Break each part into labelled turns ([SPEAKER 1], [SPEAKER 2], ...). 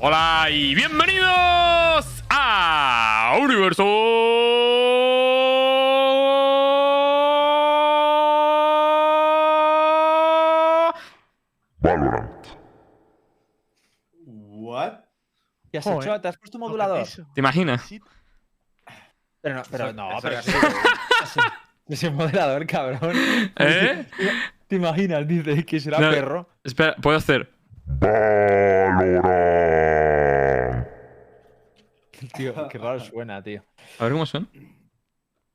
[SPEAKER 1] Hola y bienvenidos a Universo.
[SPEAKER 2] Valorant.
[SPEAKER 3] ¿What?
[SPEAKER 4] ¿Qué has
[SPEAKER 5] Joder.
[SPEAKER 4] hecho? ¿Te has puesto un modulador?
[SPEAKER 1] ¿Te imaginas?
[SPEAKER 4] Pero no, pero
[SPEAKER 3] Eso-
[SPEAKER 4] no,
[SPEAKER 3] eso
[SPEAKER 4] pero
[SPEAKER 3] es-
[SPEAKER 4] sí. Ese modelador, cabrón.
[SPEAKER 1] ¿Eh?
[SPEAKER 4] ¿Te imaginas? Dice que será
[SPEAKER 1] No.
[SPEAKER 4] perro.
[SPEAKER 1] Espera, puedo hacer.
[SPEAKER 2] Valorant.
[SPEAKER 4] Tío, qué raro suena, tío.
[SPEAKER 1] A ver cómo suena.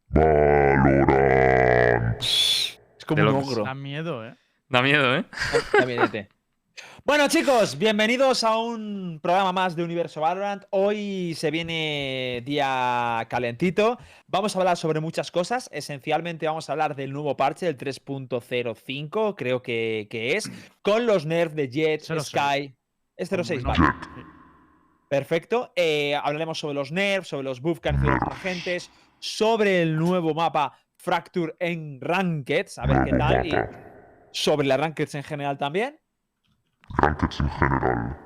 [SPEAKER 2] Valorant.
[SPEAKER 4] Es como un ogro.
[SPEAKER 5] Da miedo, ¿eh?
[SPEAKER 1] Da miedo, ¿eh?
[SPEAKER 4] Gabinete. Bueno, chicos, bienvenidos a un programa más de Universo Valorant. Hoy se viene día calentito. Vamos a hablar sobre muchas cosas. Esencialmente vamos a hablar del nuevo parche, el 3.05, creo que, que es, con los nerfs de Jet,
[SPEAKER 5] 06.
[SPEAKER 4] Sky. Es 06,
[SPEAKER 5] Muy
[SPEAKER 4] vale. Perfecto. Eh, hablaremos sobre los nerfs, sobre los buffs que han recibido los agentes, sobre el nuevo mapa Fracture en Rankeds, a ver qué tal, y sobre las Rankeds en general también.
[SPEAKER 2] Rankeds en general.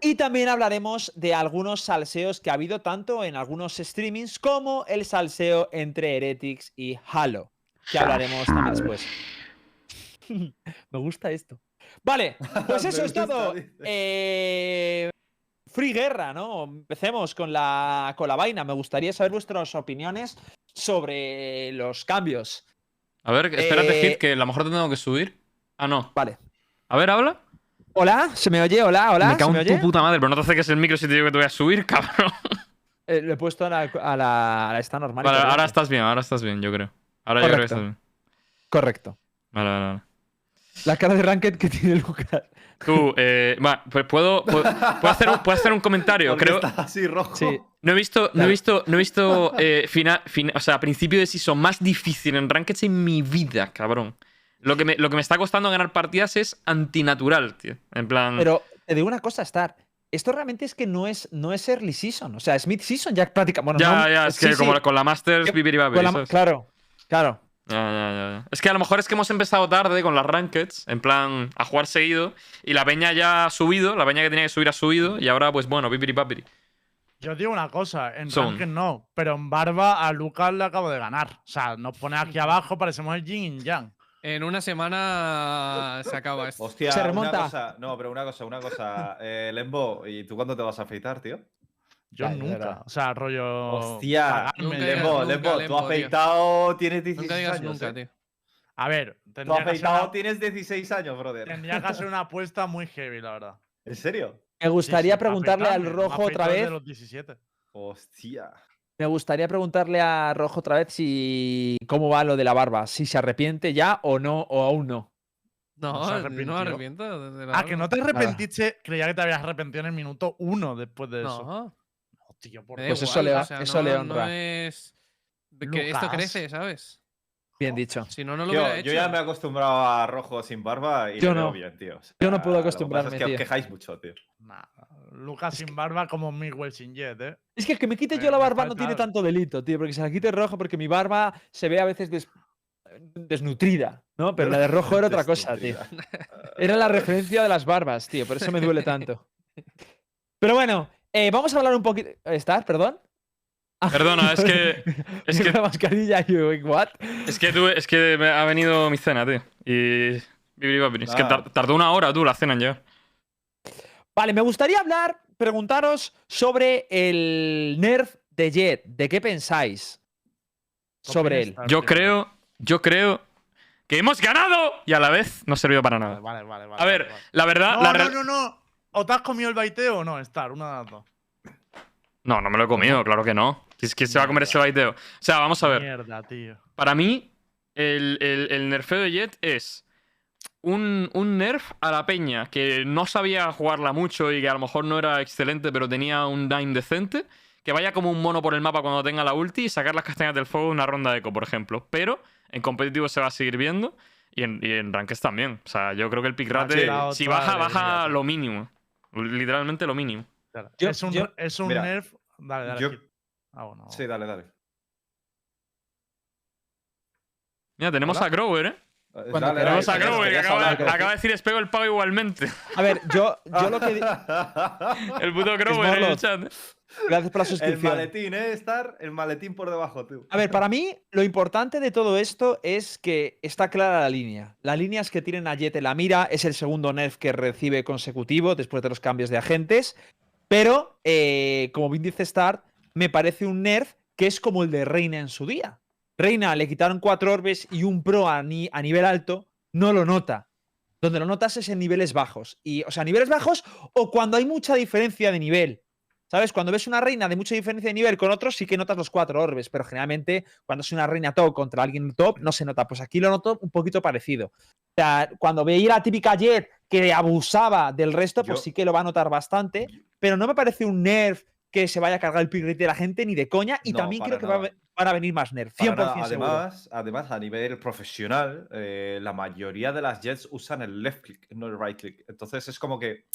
[SPEAKER 4] Y también hablaremos de algunos salseos que ha habido tanto en algunos streamings como el salseo entre Heretics y Halo, que hablaremos también después. Me gusta esto. Vale, pues eso es todo. Eh, Free guerra, ¿no? Empecemos con la, con la vaina. Me gustaría saber vuestras opiniones sobre los cambios.
[SPEAKER 1] A ver, espérate,
[SPEAKER 4] Eh,
[SPEAKER 1] Hit, que a lo mejor te tengo que subir. Ah, no.
[SPEAKER 4] Vale.
[SPEAKER 1] A ver, habla.
[SPEAKER 4] Hola, ¿se me oye? Hola, hola.
[SPEAKER 1] me
[SPEAKER 4] ¿se
[SPEAKER 1] cago
[SPEAKER 4] me
[SPEAKER 1] en tu
[SPEAKER 4] oye?
[SPEAKER 1] puta madre, pero no te acerques el micro si te digo que te voy a subir, cabrón.
[SPEAKER 4] Eh, lo he puesto a la, a la, a la esta normal.
[SPEAKER 1] Vale, ahora estás bien, ahora estás bien, yo creo. Ahora yo creo que
[SPEAKER 4] Correcto.
[SPEAKER 1] estás bien.
[SPEAKER 4] Correcto.
[SPEAKER 1] Vale, vale, vale.
[SPEAKER 4] La cara de Ranked que tiene Lucas.
[SPEAKER 1] Tú, eh, va, pues puedo, puedo, puedo hacer un, puedo hacer un comentario.
[SPEAKER 3] ¿Por qué
[SPEAKER 1] Creo,
[SPEAKER 3] está así rojo?
[SPEAKER 4] Sí.
[SPEAKER 1] no he visto, no he visto, no he visto eh, fina- fin- o sea, principio de season más difícil en Rankeds en mi vida, cabrón. Lo que, me, lo que me está costando ganar partidas es antinatural, tío. En plan.
[SPEAKER 4] Pero te digo una cosa, Star. Esto realmente es que no es, no es early season. O sea, es mid season ya prácticamente. Bueno,
[SPEAKER 1] ya,
[SPEAKER 4] no-
[SPEAKER 1] ya, es
[SPEAKER 4] sí,
[SPEAKER 1] que
[SPEAKER 4] sí,
[SPEAKER 1] como con la Masters,
[SPEAKER 4] con la- Claro, claro.
[SPEAKER 1] Ya, ya, ya, ya. Es que a lo mejor es que hemos empezado tarde con las Rankeds, en plan, a jugar seguido, y la peña ya ha subido, la peña que tenía que subir ha subido, y ahora, pues bueno, pipiri papiri.
[SPEAKER 5] Yo digo una cosa, en
[SPEAKER 1] Son.
[SPEAKER 5] Ranked no, pero en Barba a Lucas le acabo de ganar. O sea, nos pone aquí abajo, parecemos el Yin y Yang.
[SPEAKER 6] En una semana se acaba esto.
[SPEAKER 3] Hostia,
[SPEAKER 4] Se
[SPEAKER 3] una
[SPEAKER 4] remonta.
[SPEAKER 3] cosa- no, pero una cosa, una cosa. Eh, Lembo, ¿y tú cuándo te vas a afeitar, tío?
[SPEAKER 5] Yo nunca.
[SPEAKER 4] era.
[SPEAKER 5] O sea, rollo.
[SPEAKER 3] Hostia,
[SPEAKER 6] Nunca
[SPEAKER 3] Lembo, Lembo, tú afeitado tienes 16
[SPEAKER 6] Nunca digas
[SPEAKER 3] años.
[SPEAKER 6] nunca,
[SPEAKER 3] eh.
[SPEAKER 6] tío.
[SPEAKER 5] A ver,
[SPEAKER 3] Tú
[SPEAKER 5] tendría que, hacer
[SPEAKER 3] afeitado
[SPEAKER 5] una,
[SPEAKER 3] tienes 16 años, brother.
[SPEAKER 5] tendría que hacer una apuesta muy heavy, la verdad.
[SPEAKER 3] ¿En serio?
[SPEAKER 4] Me gustaría
[SPEAKER 5] Sí, sí,
[SPEAKER 4] preguntarle al rojo otra vez.
[SPEAKER 5] los 17.
[SPEAKER 3] Hostia.
[SPEAKER 4] Me gustaría preguntarle a Rojo otra vez si cómo va lo de la barba. Si se arrepiente ya o no, o aún no.
[SPEAKER 5] No
[SPEAKER 6] No, me arrepiento. de la
[SPEAKER 5] Ah, que no te arrepentiste. Creía que te habías arrepentido en el minuto uno después de eso.
[SPEAKER 6] No,
[SPEAKER 5] No, tío, por
[SPEAKER 4] Pues eso le
[SPEAKER 6] igual,
[SPEAKER 4] va-
[SPEAKER 6] o sea,
[SPEAKER 4] eso
[SPEAKER 6] no,
[SPEAKER 4] le
[SPEAKER 6] no
[SPEAKER 4] honra.
[SPEAKER 6] es. Que esto crece, ¿sabes?
[SPEAKER 4] Bien dicho.
[SPEAKER 6] Si no, no lo
[SPEAKER 3] Yo,
[SPEAKER 6] hubiera
[SPEAKER 3] yo
[SPEAKER 6] hecho.
[SPEAKER 3] ya me he acostumbrado a rojo sin barba y
[SPEAKER 4] Yo
[SPEAKER 3] me veo
[SPEAKER 4] no.
[SPEAKER 3] bien, tío. O
[SPEAKER 4] Yo no puedo
[SPEAKER 3] sea, lo que pasa
[SPEAKER 4] acostumbrarme,
[SPEAKER 3] Es que os
[SPEAKER 4] tío.
[SPEAKER 3] quejáis mucho, tío.
[SPEAKER 5] Nah, Lucas sin barba como Miguel sin jet, ¿eh?
[SPEAKER 4] Es que el que me quite yo la barba no tiene tanto delito, tío, porque se la quite rojo porque mi barba se ve a veces des- desnutrida, ¿no? Pero la de rojo era otra cosa, tío. Era la referencia de las barbas, tío, por eso me duele tanto. Pero bueno, eh, vamos a hablar un poquito. ¿Estás? ¿Perdón?
[SPEAKER 1] Perdona, es que. Es que,
[SPEAKER 4] la mascarilla y yo, ¿what?
[SPEAKER 1] es que, tú- es que me ha venido mi cena, tío. Y. Es que tar- tardó una hora, tú, la cena en llegar.
[SPEAKER 4] Vale, me gustaría hablar, preguntaros sobre el nerf de Jet. ¿De qué pensáis
[SPEAKER 5] ¿Qué
[SPEAKER 4] sobre él?
[SPEAKER 1] Yo creo. Yo creo. Que hemos ganado y a la vez no ha servido para nada.
[SPEAKER 5] vale, vale. vale,
[SPEAKER 1] A ver,
[SPEAKER 5] vale, vale.
[SPEAKER 1] la verdad.
[SPEAKER 5] No,
[SPEAKER 1] la
[SPEAKER 5] no, no, no. ¿O te has comido el baiteo o no, Star? Una de las dos.
[SPEAKER 1] No, no me lo he comido, claro que no. ¿Quién se va a comer ese baiteo? O sea, vamos a ver.
[SPEAKER 5] Mierda, tío.
[SPEAKER 1] Para mí, el, el, el nerfeo de Jet es un, un nerf a la peña que no sabía jugarla mucho y que a lo mejor no era excelente, pero tenía un dime decente. Que vaya como un mono por el mapa cuando tenga la ulti y sacar las castañas del fuego en una ronda de eco, por ejemplo. Pero en competitivo se va a seguir viendo y en, y en rankeds también. O sea, yo creo que el pick rate,
[SPEAKER 5] tirado
[SPEAKER 1] si baja, baja lo mínimo. Literalmente lo mínimo.
[SPEAKER 5] Claro.
[SPEAKER 4] Yo-
[SPEAKER 5] es un,
[SPEAKER 4] yo-
[SPEAKER 5] es un
[SPEAKER 3] Mira,
[SPEAKER 5] nerf. Dale, dale.
[SPEAKER 3] yo-.
[SPEAKER 5] Ah, bueno.
[SPEAKER 3] Sí, dale, dale.
[SPEAKER 1] Mira, tenemos
[SPEAKER 5] Hola.
[SPEAKER 1] a Grower, ¿eh?
[SPEAKER 4] Cuando
[SPEAKER 3] dale,
[SPEAKER 4] queráis.
[SPEAKER 1] Tenemos
[SPEAKER 3] dale,
[SPEAKER 1] a
[SPEAKER 3] querías-
[SPEAKER 1] Grover, que acaba,
[SPEAKER 3] hablar.
[SPEAKER 1] acaba de decir espego el pago igualmente.
[SPEAKER 4] A ver, yo, yo lo que.
[SPEAKER 1] El puto Grover en el chat.
[SPEAKER 4] Gracias por la
[SPEAKER 3] El
[SPEAKER 4] suscripción.
[SPEAKER 3] maletín, ¿eh? Estar el maletín por debajo, tú.
[SPEAKER 4] A ver, para mí lo importante de todo esto es que está clara la línea. La línea es que tienen a Jet en la mira, es el segundo nerf que recibe consecutivo después de los cambios de agentes, pero eh, como bien dice Start, me parece un nerf que es como el de Reina en su día. Reina le quitaron cuatro orbes y un pro a, ni- a nivel alto no lo nota. Donde lo notas es en niveles bajos. Y, o sea, niveles bajos o cuando hay mucha diferencia de nivel. ¿Sabes? Cuando ves una reina de mucha diferencia de nivel con otros, sí que notas los cuatro orbes, pero generalmente cuando es una reina top contra alguien top, no se nota. Pues aquí lo noto un poquito parecido. O sea, cuando veía la típica Jet que abusaba del resto, pues
[SPEAKER 3] Yo-
[SPEAKER 4] sí que lo va a notar bastante, pero no me parece un nerf que se vaya a cargar el rate de la gente ni de coña, y
[SPEAKER 3] No,
[SPEAKER 4] también creo que va a van a venir más nerf, 100%
[SPEAKER 3] Para nada.
[SPEAKER 4] seguro.
[SPEAKER 3] además, además, a nivel profesional, eh, la mayoría de las Jets usan el left click, no el right click. Entonces es como que,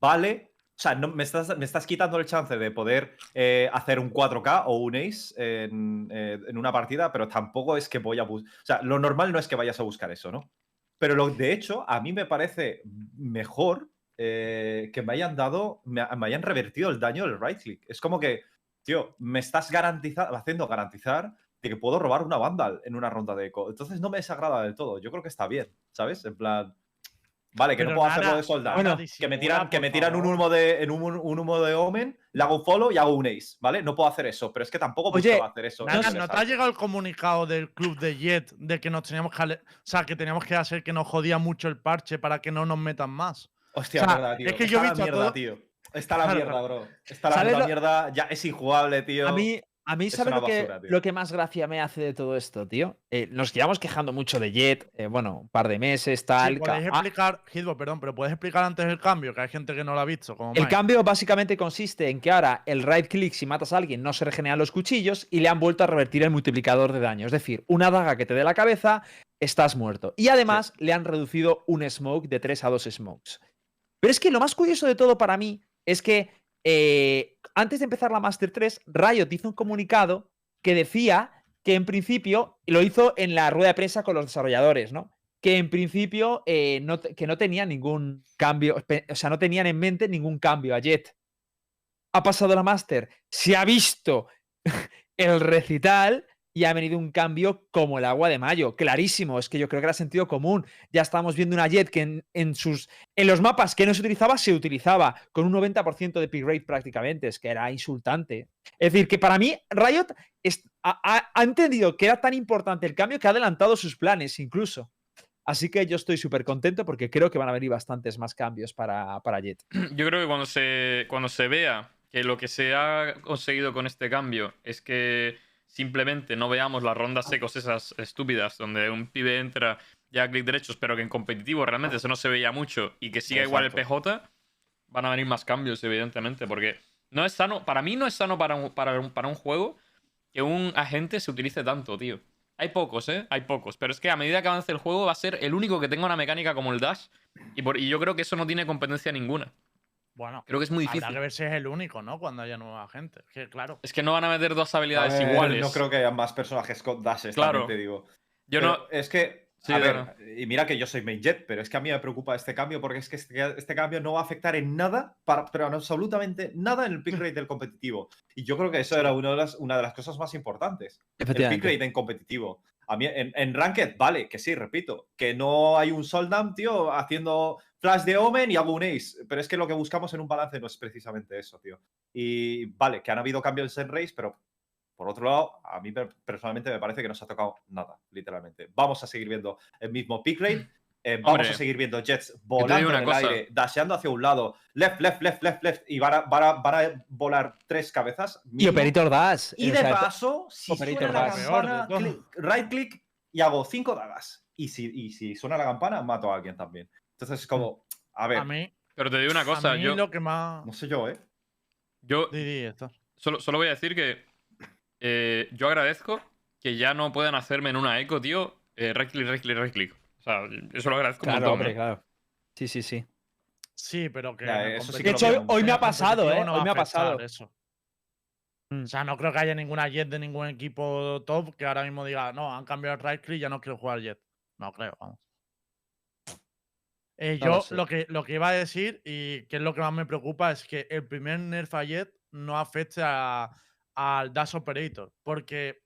[SPEAKER 3] vale, o sea, no, me, estás, me estás quitando el chance de poder eh, hacer un 4K o un Ace en, eh, en una partida, pero tampoco es que voy a buscar. O sea, lo normal no es que vayas a buscar eso, ¿no? Pero lo, de hecho, a mí me parece mejor eh, que me hayan dado, me, me hayan revertido el daño del right click. Es como que, tío, me estás haciendo garantizar de que puedo robar una Vandal en una ronda de eco. Entonces no me desagrada del todo. Yo creo que está bien, ¿sabes? En plan. Vale, que no puedo
[SPEAKER 5] nada-
[SPEAKER 3] hacerlo de soldado.
[SPEAKER 4] Bueno,
[SPEAKER 3] que me tiran, que me tiran un humo de, en un, un humo de Omen, le hago un follow y hago un ace, ¿vale? No puedo hacer eso, pero es que tampoco
[SPEAKER 4] Oye,
[SPEAKER 3] buscaba hacer eso.
[SPEAKER 5] Nada, ¿no te ha llegado el comunicado del club de Jet de que nos teníamos que. ale- O sea, que teníamos que hacer que nos jodía mucho el parche para que no nos metan más?
[SPEAKER 3] Hostia,
[SPEAKER 5] O sea,
[SPEAKER 3] verdad, tío.
[SPEAKER 5] es que
[SPEAKER 3] Está
[SPEAKER 5] yo he
[SPEAKER 3] la
[SPEAKER 5] visto
[SPEAKER 3] mierda,
[SPEAKER 5] todo-
[SPEAKER 3] tío. Está la
[SPEAKER 5] Claro,
[SPEAKER 3] mierda, bro. Está la
[SPEAKER 4] ¿Sabes
[SPEAKER 3] puta
[SPEAKER 4] lo-
[SPEAKER 3] mierda. Ya es injugable, tío.
[SPEAKER 4] A mí, a mí
[SPEAKER 3] es
[SPEAKER 4] ¿sabes lo, que,
[SPEAKER 3] basura,
[SPEAKER 4] lo que más gracia me hace de todo esto, tío? Eh, nos llevamos quejando mucho de Jet, eh, bueno, un par de meses,
[SPEAKER 5] Sí,
[SPEAKER 4] tal. ca-
[SPEAKER 5] podéis
[SPEAKER 4] ah,
[SPEAKER 5] explicar, Hitbo, perdón, pero puedes explicar antes el cambio, que hay gente que no lo ha visto. Como
[SPEAKER 4] El
[SPEAKER 5] Mike.
[SPEAKER 4] cambio básicamente consiste en que ahora el right click si matas a alguien no se regeneran los cuchillos y le han vuelto a revertir el multiplicador de daño. Es decir, una daga que te dé la cabeza, estás muerto. Y además le han reducido un smoke de 3 a 2 smokes. Pero es que lo más curioso de todo para mí es que eh, antes de empezar la Master 3, Riot hizo un comunicado que decía que en principio, lo hizo en la rueda de prensa con los desarrolladores, ¿no? Que en principio eh, no, que no tenían ningún cambio, o sea, no tenían en mente ningún cambio a Jet. Ha pasado la Master, se ha visto el recital y ha venido un cambio como el agua de mayo. Clarísimo, es que yo creo que era sentido común. Ya estamos viendo una Jet que en, sus, en los mapas que no se utilizaba, se utilizaba con un 90% de pick rate prácticamente. Es que era insultante. Es decir, que para mí Riot es- ha entendido que era tan importante el cambio que ha adelantado sus planes incluso. Así que yo estoy súper contento porque creo que van a venir bastantes más cambios para, para Jet.
[SPEAKER 1] Yo creo que cuando se, cuando se vea que lo que se ha conseguido con este cambio es que simplemente no veamos las rondas secos esas estúpidas donde un pibe entra ya a clic derechos, pero que en competitivo realmente eso no se veía mucho y que siga igual el. PJ, van a venir más cambios, evidentemente, porque no es sano, para mí no es sano para un, para un, para un juego que un agente se utilice tanto, tío. Hay pocos, ¿eh? Hay pocos. Pero es que a medida que avance el juego va a ser el único que tenga una mecánica como el Dash. Y, por- y yo creo que eso no tiene competencia ninguna.
[SPEAKER 5] Bueno,
[SPEAKER 1] Creo que es muy
[SPEAKER 5] habrá
[SPEAKER 1] difícil.
[SPEAKER 5] que ver si es el único, ¿no? Cuando haya nueva gente. Es que, claro.
[SPEAKER 1] Es que no van a meter dos habilidades
[SPEAKER 3] ver,
[SPEAKER 1] iguales.
[SPEAKER 3] No creo que haya más personajes con dashes,
[SPEAKER 1] Claro.
[SPEAKER 3] también te digo.
[SPEAKER 1] Yo
[SPEAKER 3] Pero
[SPEAKER 1] no.
[SPEAKER 3] Es que,
[SPEAKER 1] Sí,
[SPEAKER 3] a ver, y mira que yo soy main jet, pero es que a mí me preocupa este cambio porque es que este, este cambio no va a afectar en nada, para, pero en absolutamente nada en el pick rate del competitivo. Y yo creo que eso era una de las, una de las cosas más importantes. El pick rate en competitivo. A mí, en, en Ranked, vale, que sí, repito, que no hay un Soldam, tío, haciendo flash de Omen y hago un Ace. Pero es que lo que buscamos en un balance no es precisamente eso, tío. Y vale, que han habido cambios en Race, pero por otro lado, a mí per- personalmente me parece que no se ha tocado nada, literalmente. Vamos a seguir viendo el mismo pick rate. eh, vamos
[SPEAKER 1] Hombre,
[SPEAKER 3] a seguir viendo Jets volando
[SPEAKER 1] una
[SPEAKER 3] en el
[SPEAKER 1] cosa.
[SPEAKER 3] aire, dasheando hacia un lado, left, left, left, left, left, y van a, van a- van a volar tres cabezas.
[SPEAKER 4] Y. Operator Dash.
[SPEAKER 3] Y
[SPEAKER 4] o
[SPEAKER 3] de paso, si
[SPEAKER 4] Operator
[SPEAKER 3] suena la
[SPEAKER 4] Dash.
[SPEAKER 3] Campana, right click y hago cinco dagas. Y si, y si suena la campana, mato a alguien también. Entonces es como, a ver,
[SPEAKER 5] A mí,
[SPEAKER 1] Pero te digo una cosa,
[SPEAKER 5] a mí
[SPEAKER 1] yo,
[SPEAKER 5] lo que más.
[SPEAKER 3] no sé yo, ¿eh?
[SPEAKER 1] yo
[SPEAKER 5] Di, di, esto.
[SPEAKER 1] solo, solo voy a decir que eh, yo agradezco que ya no puedan hacerme en una eco, tío, eh, right click, right click, right click. O sea, eso lo agradezco un
[SPEAKER 4] Claro,
[SPEAKER 1] montón.
[SPEAKER 4] hombre,
[SPEAKER 1] ¿eh?
[SPEAKER 4] claro. Sí, sí, sí.
[SPEAKER 5] Sí, pero que.
[SPEAKER 3] Ya,
[SPEAKER 5] en el
[SPEAKER 3] eso sí
[SPEAKER 5] competitivo-
[SPEAKER 3] que
[SPEAKER 4] De hecho, hoy, me ha pasado, ¿eh?
[SPEAKER 5] no
[SPEAKER 4] Hoy me ha pasado.
[SPEAKER 5] Eso.
[SPEAKER 4] Mm.
[SPEAKER 5] O sea, no creo que haya ninguna jet de ningún equipo top que ahora mismo diga, no, han cambiado el right click, ya no quiero jugar jet. No creo, vamos. Eh,
[SPEAKER 4] No
[SPEAKER 5] yo
[SPEAKER 4] lo sé.
[SPEAKER 5] lo, que, lo que iba a decir, y que es lo que más me preocupa, es que el primer nerf a Jet no afecte a- al Dash Operator. Porque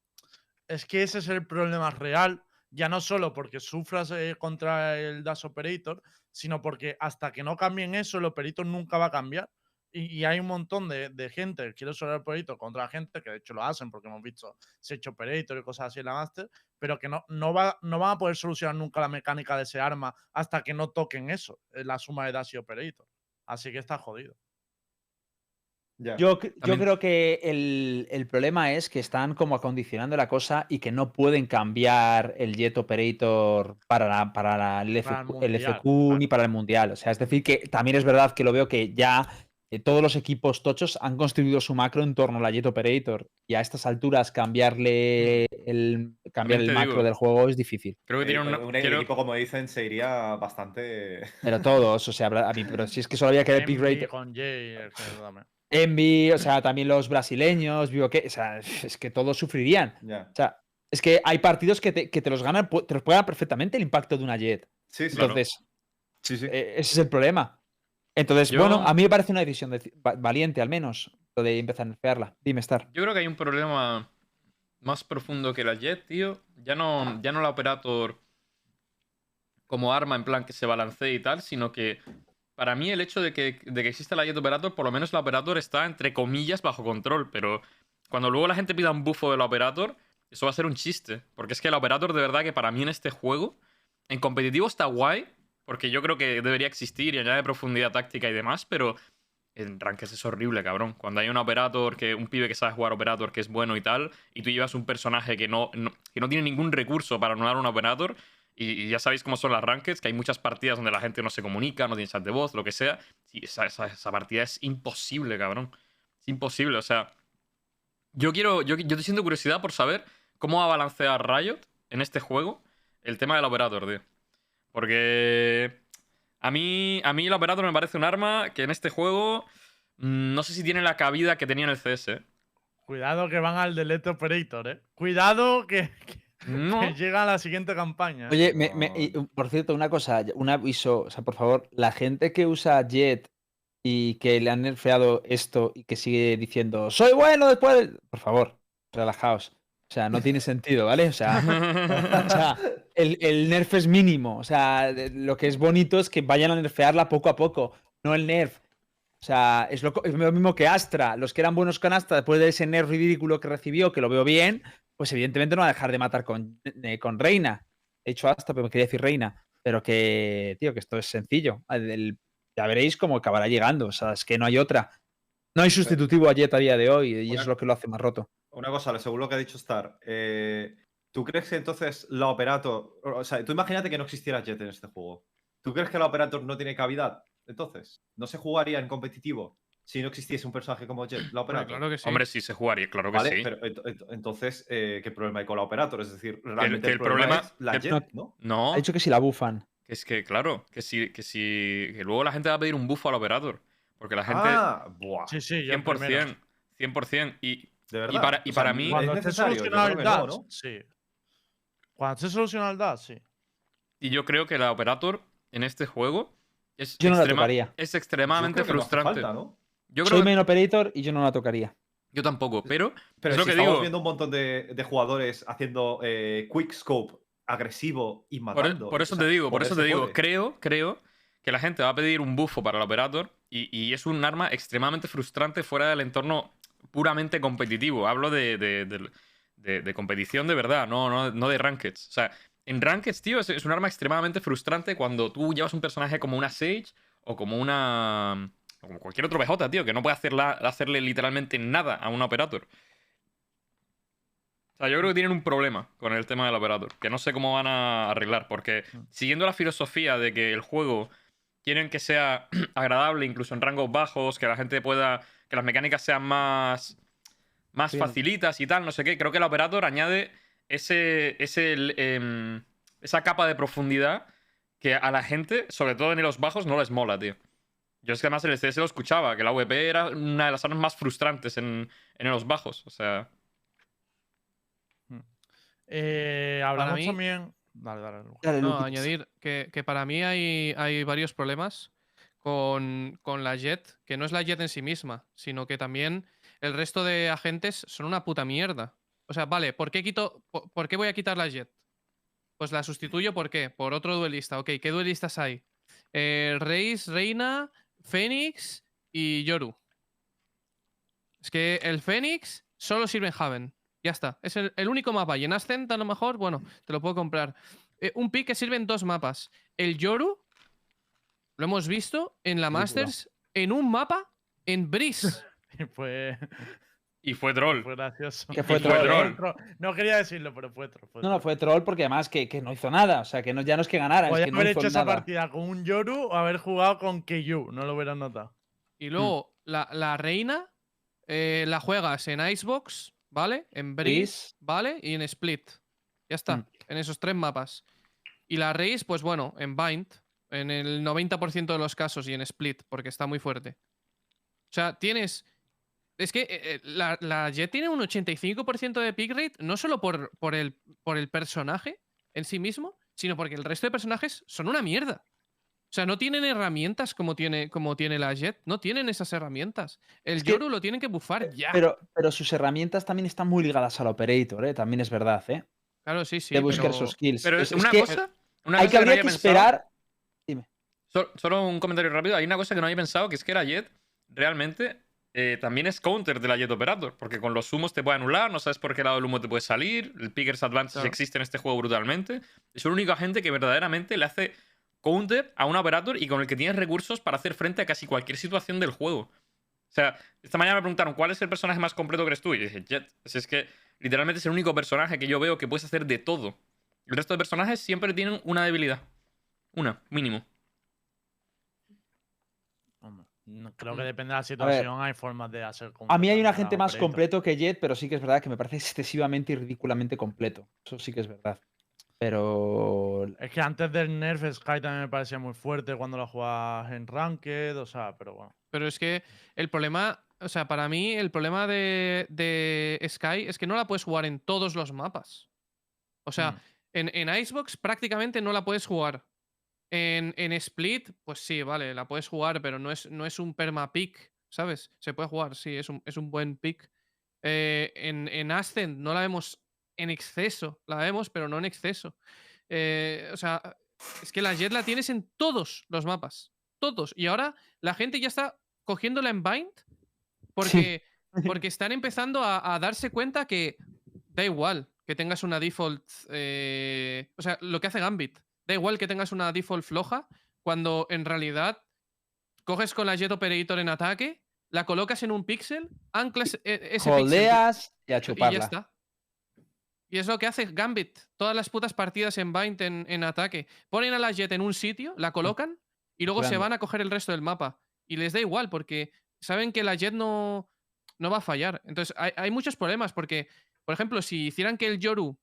[SPEAKER 5] es que ese es el problema real, ya no solo porque sufras eh, contra el Dash Operator, sino porque hasta que no cambien eso, el Operator nunca va a cambiar. Y, y hay un montón de, de gente que quiere usar el Operator contra gente que de hecho lo hacen, porque hemos visto Sech Operator y cosas así en la Master, pero que no, no, va, no van a poder solucionar nunca la mecánica de ese arma hasta que no toquen eso, eh, la suma de Dash y Operator. Así que está jodido.
[SPEAKER 4] Yo, yo creo que el, el problema es que están como acondicionando la cosa y que no pueden cambiar el Jet Operator para, la- para la- el,
[SPEAKER 5] Para
[SPEAKER 4] FQ, el
[SPEAKER 5] Mundial,
[SPEAKER 4] FQ
[SPEAKER 5] claro.
[SPEAKER 4] ni para el Mundial. O sea, es decir, que también es verdad que lo veo que ya todos los equipos tochos han construido su macro en torno a la Jet Operator y a estas alturas cambiarle el, cambiar el macro
[SPEAKER 1] digo.
[SPEAKER 4] del juego es difícil.
[SPEAKER 1] Creo que
[SPEAKER 3] Eh,
[SPEAKER 1] tiene una.
[SPEAKER 3] un
[SPEAKER 1] quiero-
[SPEAKER 3] equipo, como dicen, se iría bastante.
[SPEAKER 4] Pero todos, o sea, a mí, pero si es que solo había que ver pick
[SPEAKER 5] Envy
[SPEAKER 4] rate.
[SPEAKER 5] con.
[SPEAKER 4] Envy, o sea, también los brasileños, vivo que, o sea, es que todos sufrirían. O sea, es que hay partidos que te, que te los ganan, te los puede dar perfectamente el impacto de una Jet.
[SPEAKER 3] Sí, sí.
[SPEAKER 4] Entonces,
[SPEAKER 3] sí, sí.
[SPEAKER 4] eh, ese es el problema. Entonces,
[SPEAKER 1] Yo-
[SPEAKER 4] bueno, a mí me parece una decisión deci- va- valiente, al menos, lo de empezar a nerfearla. Dime, Star.
[SPEAKER 1] Yo creo que hay un problema más profundo que la Jet, tío. Ya no, ya no la Operator como arma en plan que se balancee y tal, sino que para mí el hecho de que, de que exista la Jet Operator, por lo menos la Operator está entre comillas bajo control, pero cuando luego la gente pida un bufo de la Operator, eso va a ser un chiste. Porque es que la Operator de verdad que para mí en este juego, en competitivo está guay, porque yo creo que debería existir y añade profundidad táctica y demás, pero en Ranked es horrible, cabrón. Cuando hay un operator, que un pibe que sabe jugar operator, que es bueno y tal, y tú llevas un personaje que no, que no tiene ningún recurso para anular un operator, y, ya sabéis cómo son las rankeds, que hay muchas partidas donde la gente no se comunica, no tiene chat de voz, lo que sea. Esa, esa- partida es imposible, cabrón. Es imposible, o sea. Yo quiero. Yo, yo te siento curiosidad por saber cómo va a balancear Riot en este juego el tema del operator, tío. Porque. A mí, a mí el operator me parece un arma que en este juego mm, no sé si tiene la cabida que tenía en el CS. ¿eh?
[SPEAKER 5] Cuidado que van al Delete Operator, eh. Cuidado que, que-
[SPEAKER 1] No.
[SPEAKER 5] que llega a la siguiente campaña. eh.
[SPEAKER 4] Oye, me- me- y, uh, por cierto, una cosa, un aviso, o sea, por favor, la gente que usa Jet y que le han nerfeado esto y que sigue diciendo, soy bueno después, del-". por favor, relajaos. O sea, no tiene sentido, ¿vale? O sea, o sea, el, el nerf es mínimo. O sea, de- lo que es bonito es que vayan a nerfearla poco a poco, no el nerf. O sea, es lo, co- es lo mismo que Astra. Los que eran buenos con Astra, después de ese nerf ridículo que recibió, que lo veo bien, pues evidentemente no va a dejar de matar con, eh, con Reina. He dicho Astra, pero me quería decir Reina. Pero que, tío, que esto es sencillo. El- ya veréis cómo acabará llegando. O sea, es que no hay otra. No hay sustitutivo a Jet a día de hoy y eso es lo que lo hace más roto.
[SPEAKER 3] Una cosa, según lo que ha dicho Star, eh, ¿tú crees que entonces la Operator. O sea, tú imagínate que no existiera Jet en este juego. ¿Tú crees que la Operator no tiene cavidad? Entonces, ¿no se jugaría en competitivo si no existiese un personaje como Jet? La Operator.
[SPEAKER 6] claro que sí.
[SPEAKER 1] Hombre, sí se jugaría, claro que
[SPEAKER 3] Vale,
[SPEAKER 1] sí.
[SPEAKER 3] pero ent- ent- entonces, eh, ¿qué problema hay con la Operator? Es decir, realmente
[SPEAKER 1] que
[SPEAKER 3] el,
[SPEAKER 1] el
[SPEAKER 3] problema,
[SPEAKER 1] problema-
[SPEAKER 3] es la Jet, ¿no?
[SPEAKER 1] No,
[SPEAKER 4] Ha dicho que si la bufan.
[SPEAKER 1] que es que, claro, que si, que si. Que luego la gente va a pedir un buffo al operator. Porque la gente.
[SPEAKER 3] Ah, buah.
[SPEAKER 5] Sí, sí, primera.
[SPEAKER 1] 100%. 100%. Y
[SPEAKER 3] De verdad.
[SPEAKER 1] para- y
[SPEAKER 3] O sea,
[SPEAKER 1] para mí-
[SPEAKER 3] ¿es
[SPEAKER 5] Cuando esté solucionado el
[SPEAKER 3] que no,
[SPEAKER 5] sí. Cuando esté solucionado el dash, sí.
[SPEAKER 1] Y yo creo que la Operator en este juego es,
[SPEAKER 4] Yo no la
[SPEAKER 1] extrema-
[SPEAKER 4] tocaría.
[SPEAKER 1] es
[SPEAKER 3] Yo
[SPEAKER 1] extremadamente
[SPEAKER 3] creo que
[SPEAKER 1] frustrante.
[SPEAKER 3] falta, ¿no?
[SPEAKER 1] Yo
[SPEAKER 4] Soy
[SPEAKER 1] que
[SPEAKER 4] main operator y yo no la tocaría.
[SPEAKER 1] yo tampoco, pero
[SPEAKER 3] Pero
[SPEAKER 1] Es lo
[SPEAKER 3] si
[SPEAKER 1] que
[SPEAKER 3] estamos
[SPEAKER 1] digo.
[SPEAKER 3] viendo un montón de, de jugadores haciendo eh, quick scope agresivo y matando.
[SPEAKER 1] por eso
[SPEAKER 3] o sea,
[SPEAKER 1] te digo, por eso te digo, creo, creo que la gente va a pedir un bufo para el Operator y, y es un arma extremadamente frustrante fuera del entorno puramente competitivo. Hablo de, de, de- de- de competición de verdad, no, no, no de rankeds. O sea, en rankeds, tío, es, es un arma extremadamente frustrante cuando tú llevas un personaje como una Sage o como una. o como cualquier otro BJ, tío, que no puede hacerla- hacerle literalmente nada a un Operator. O sea, yo creo que tienen un problema con el tema del Operator, que no sé cómo van a arreglar, porque siguiendo la filosofía de que el juego quieren que sea agradable incluso en rangos bajos, que la gente pueda, que las mecánicas sean más, más
[SPEAKER 4] Bien.
[SPEAKER 1] facilitas y tal, no sé qué, creo que el Operator añade ese, ese, em, esa capa de profundidad que a la gente, sobre todo en los bajos, no les mola, tío. Yo es que además en el CS lo escuchaba, que la VP era una de las armas más frustrantes en, en los bajos. O sea,
[SPEAKER 5] Eh, hablamos
[SPEAKER 6] mí-
[SPEAKER 5] también. Dale, dale.
[SPEAKER 6] No, añadir que, que para mí hay, hay varios problemas con, con la Jet, que no es la Jet en sí misma, sino que también el resto de agentes son una puta mierda. O sea, vale, ¿por qué, quito, po- por, qué voy a quitar la Jet? Pues la sustituyo, ¿por qué? Por otro duelista. Ok, ¿qué duelistas hay? Eh, Reis, Reina, Fénix y Yoru. Es que el Fénix solo sirve en Haven. Ya está. Es el, el único mapa. Y en Ascent, a lo mejor, bueno, te lo puedo comprar. Eh, un pick que sirve en dos mapas. El Yoru, lo hemos visto en la. Masters, en un mapa en Breeze.
[SPEAKER 5] Y fue,
[SPEAKER 1] Y fue troll.
[SPEAKER 5] fue gracioso.
[SPEAKER 4] Que fue troll, ¿eh?
[SPEAKER 1] troll.
[SPEAKER 5] No quería decirlo, pero fue troll. fue
[SPEAKER 4] No, no, fue troll porque además que, que no hizo nada. O sea, que no, ya no es que ganara, es que no
[SPEAKER 5] haber
[SPEAKER 4] hizo
[SPEAKER 5] hecho esa partida con un Yoru o haber jugado con Keiju, no lo hubieran notado.
[SPEAKER 6] Y luego, la, la reina eh, la juegas en Icebox, ¿vale? En Breeze,
[SPEAKER 4] Breeze.
[SPEAKER 6] ¿vale? Y en Split. Ya está,
[SPEAKER 4] Mm.
[SPEAKER 6] en esos tres mapas. Y la Race, pues bueno, en Bind, en el 90% de los casos y en Split, porque está muy fuerte. O sea, tienes. Es que eh, eh, la, la Jet tiene un 85% de pick rate, no solo por, por, el, por el personaje en sí mismo, sino porque el resto de personajes son una mierda. O sea, no tienen herramientas como tiene, como tiene la Jet. No tienen esas herramientas. El
[SPEAKER 4] Es que-
[SPEAKER 6] Yoru lo tienen que bufar ya.
[SPEAKER 4] Pero, pero sus herramientas también están muy ligadas al operator, ¿eh? También es verdad, ¿eh?
[SPEAKER 6] claro, sí, sí.
[SPEAKER 4] de buscar
[SPEAKER 6] pero-
[SPEAKER 4] sus skills.
[SPEAKER 1] Pero
[SPEAKER 4] Es-
[SPEAKER 1] una
[SPEAKER 4] que
[SPEAKER 1] cosa. Una
[SPEAKER 4] hay
[SPEAKER 1] cosa
[SPEAKER 4] que
[SPEAKER 1] no
[SPEAKER 4] habría que
[SPEAKER 1] pensado-
[SPEAKER 4] esperar.
[SPEAKER 1] Sol- Solo un comentario rápido. Hay una cosa que no había pensado, que es que la Jet realmente eh, también es counter de la Jet Operator. Porque con los humos te puede anular, no sabes por qué lado del humo te puede salir. El Pickers
[SPEAKER 6] Claro.
[SPEAKER 1] existe en este juego brutalmente. Es el único agente que verdaderamente le hace counter a un Operator y con el que tienes recursos para hacer frente a casi cualquier situación del juego. O sea, esta mañana me preguntaron cuál es el personaje más completo que eres tú. Y dije, Jet. Así es que literalmente es el único personaje que yo veo que puedes hacer de todo. El resto de personajes siempre tienen una debilidad. Una, mínimo.
[SPEAKER 5] Creo que depende de la
[SPEAKER 4] ver,
[SPEAKER 5] situación, hay formas de hacer.
[SPEAKER 4] A mí hay un agente
[SPEAKER 5] la
[SPEAKER 4] más completo que Jet, pero sí que es verdad que me parece excesivamente y ridículamente completo. Eso sí que es verdad. Pero.
[SPEAKER 5] Es que antes del nerf Sky también me parecía muy fuerte cuando lo jugabas en Ranked, o sea, pero bueno.
[SPEAKER 6] Pero es que el problema, o sea, para mí el problema de, de Sky es que no la puedes jugar en todos los mapas. O sea,
[SPEAKER 5] Mm.
[SPEAKER 6] en, en Icebox prácticamente no la puedes jugar. En, en Split, pues sí, vale, la puedes jugar, pero no es, no es un perma pick, ¿sabes? Se puede jugar, sí, es un, es un buen pick. Eh, en, en Ascent no la vemos en exceso, la vemos, pero no en exceso. Eh, o sea, es que la Jet la tienes en todos los mapas. Todos. Y ahora la gente ya está cogiéndola en Bind porque, porque están empezando a, a darse cuenta que da igual que tengas una default. eh, o sea, lo que hace Gambit. Da igual que tengas una default floja cuando en realidad coges con la Jet Operator en ataque, la colocas en un pixel, anclas e- ese pixel
[SPEAKER 4] Holdeas y a
[SPEAKER 6] y ya
[SPEAKER 4] chuparla.
[SPEAKER 6] está. Y es lo que hace Gambit. Todas las putas partidas en Bind en, en ataque. Ponen a la Jet en un sitio, la colocan y luego se van a coger el resto del mapa. Y les da igual porque saben que la Jet no, no va a fallar. Entonces hay, hay muchos problemas porque, por ejemplo, si hicieran que el Yoru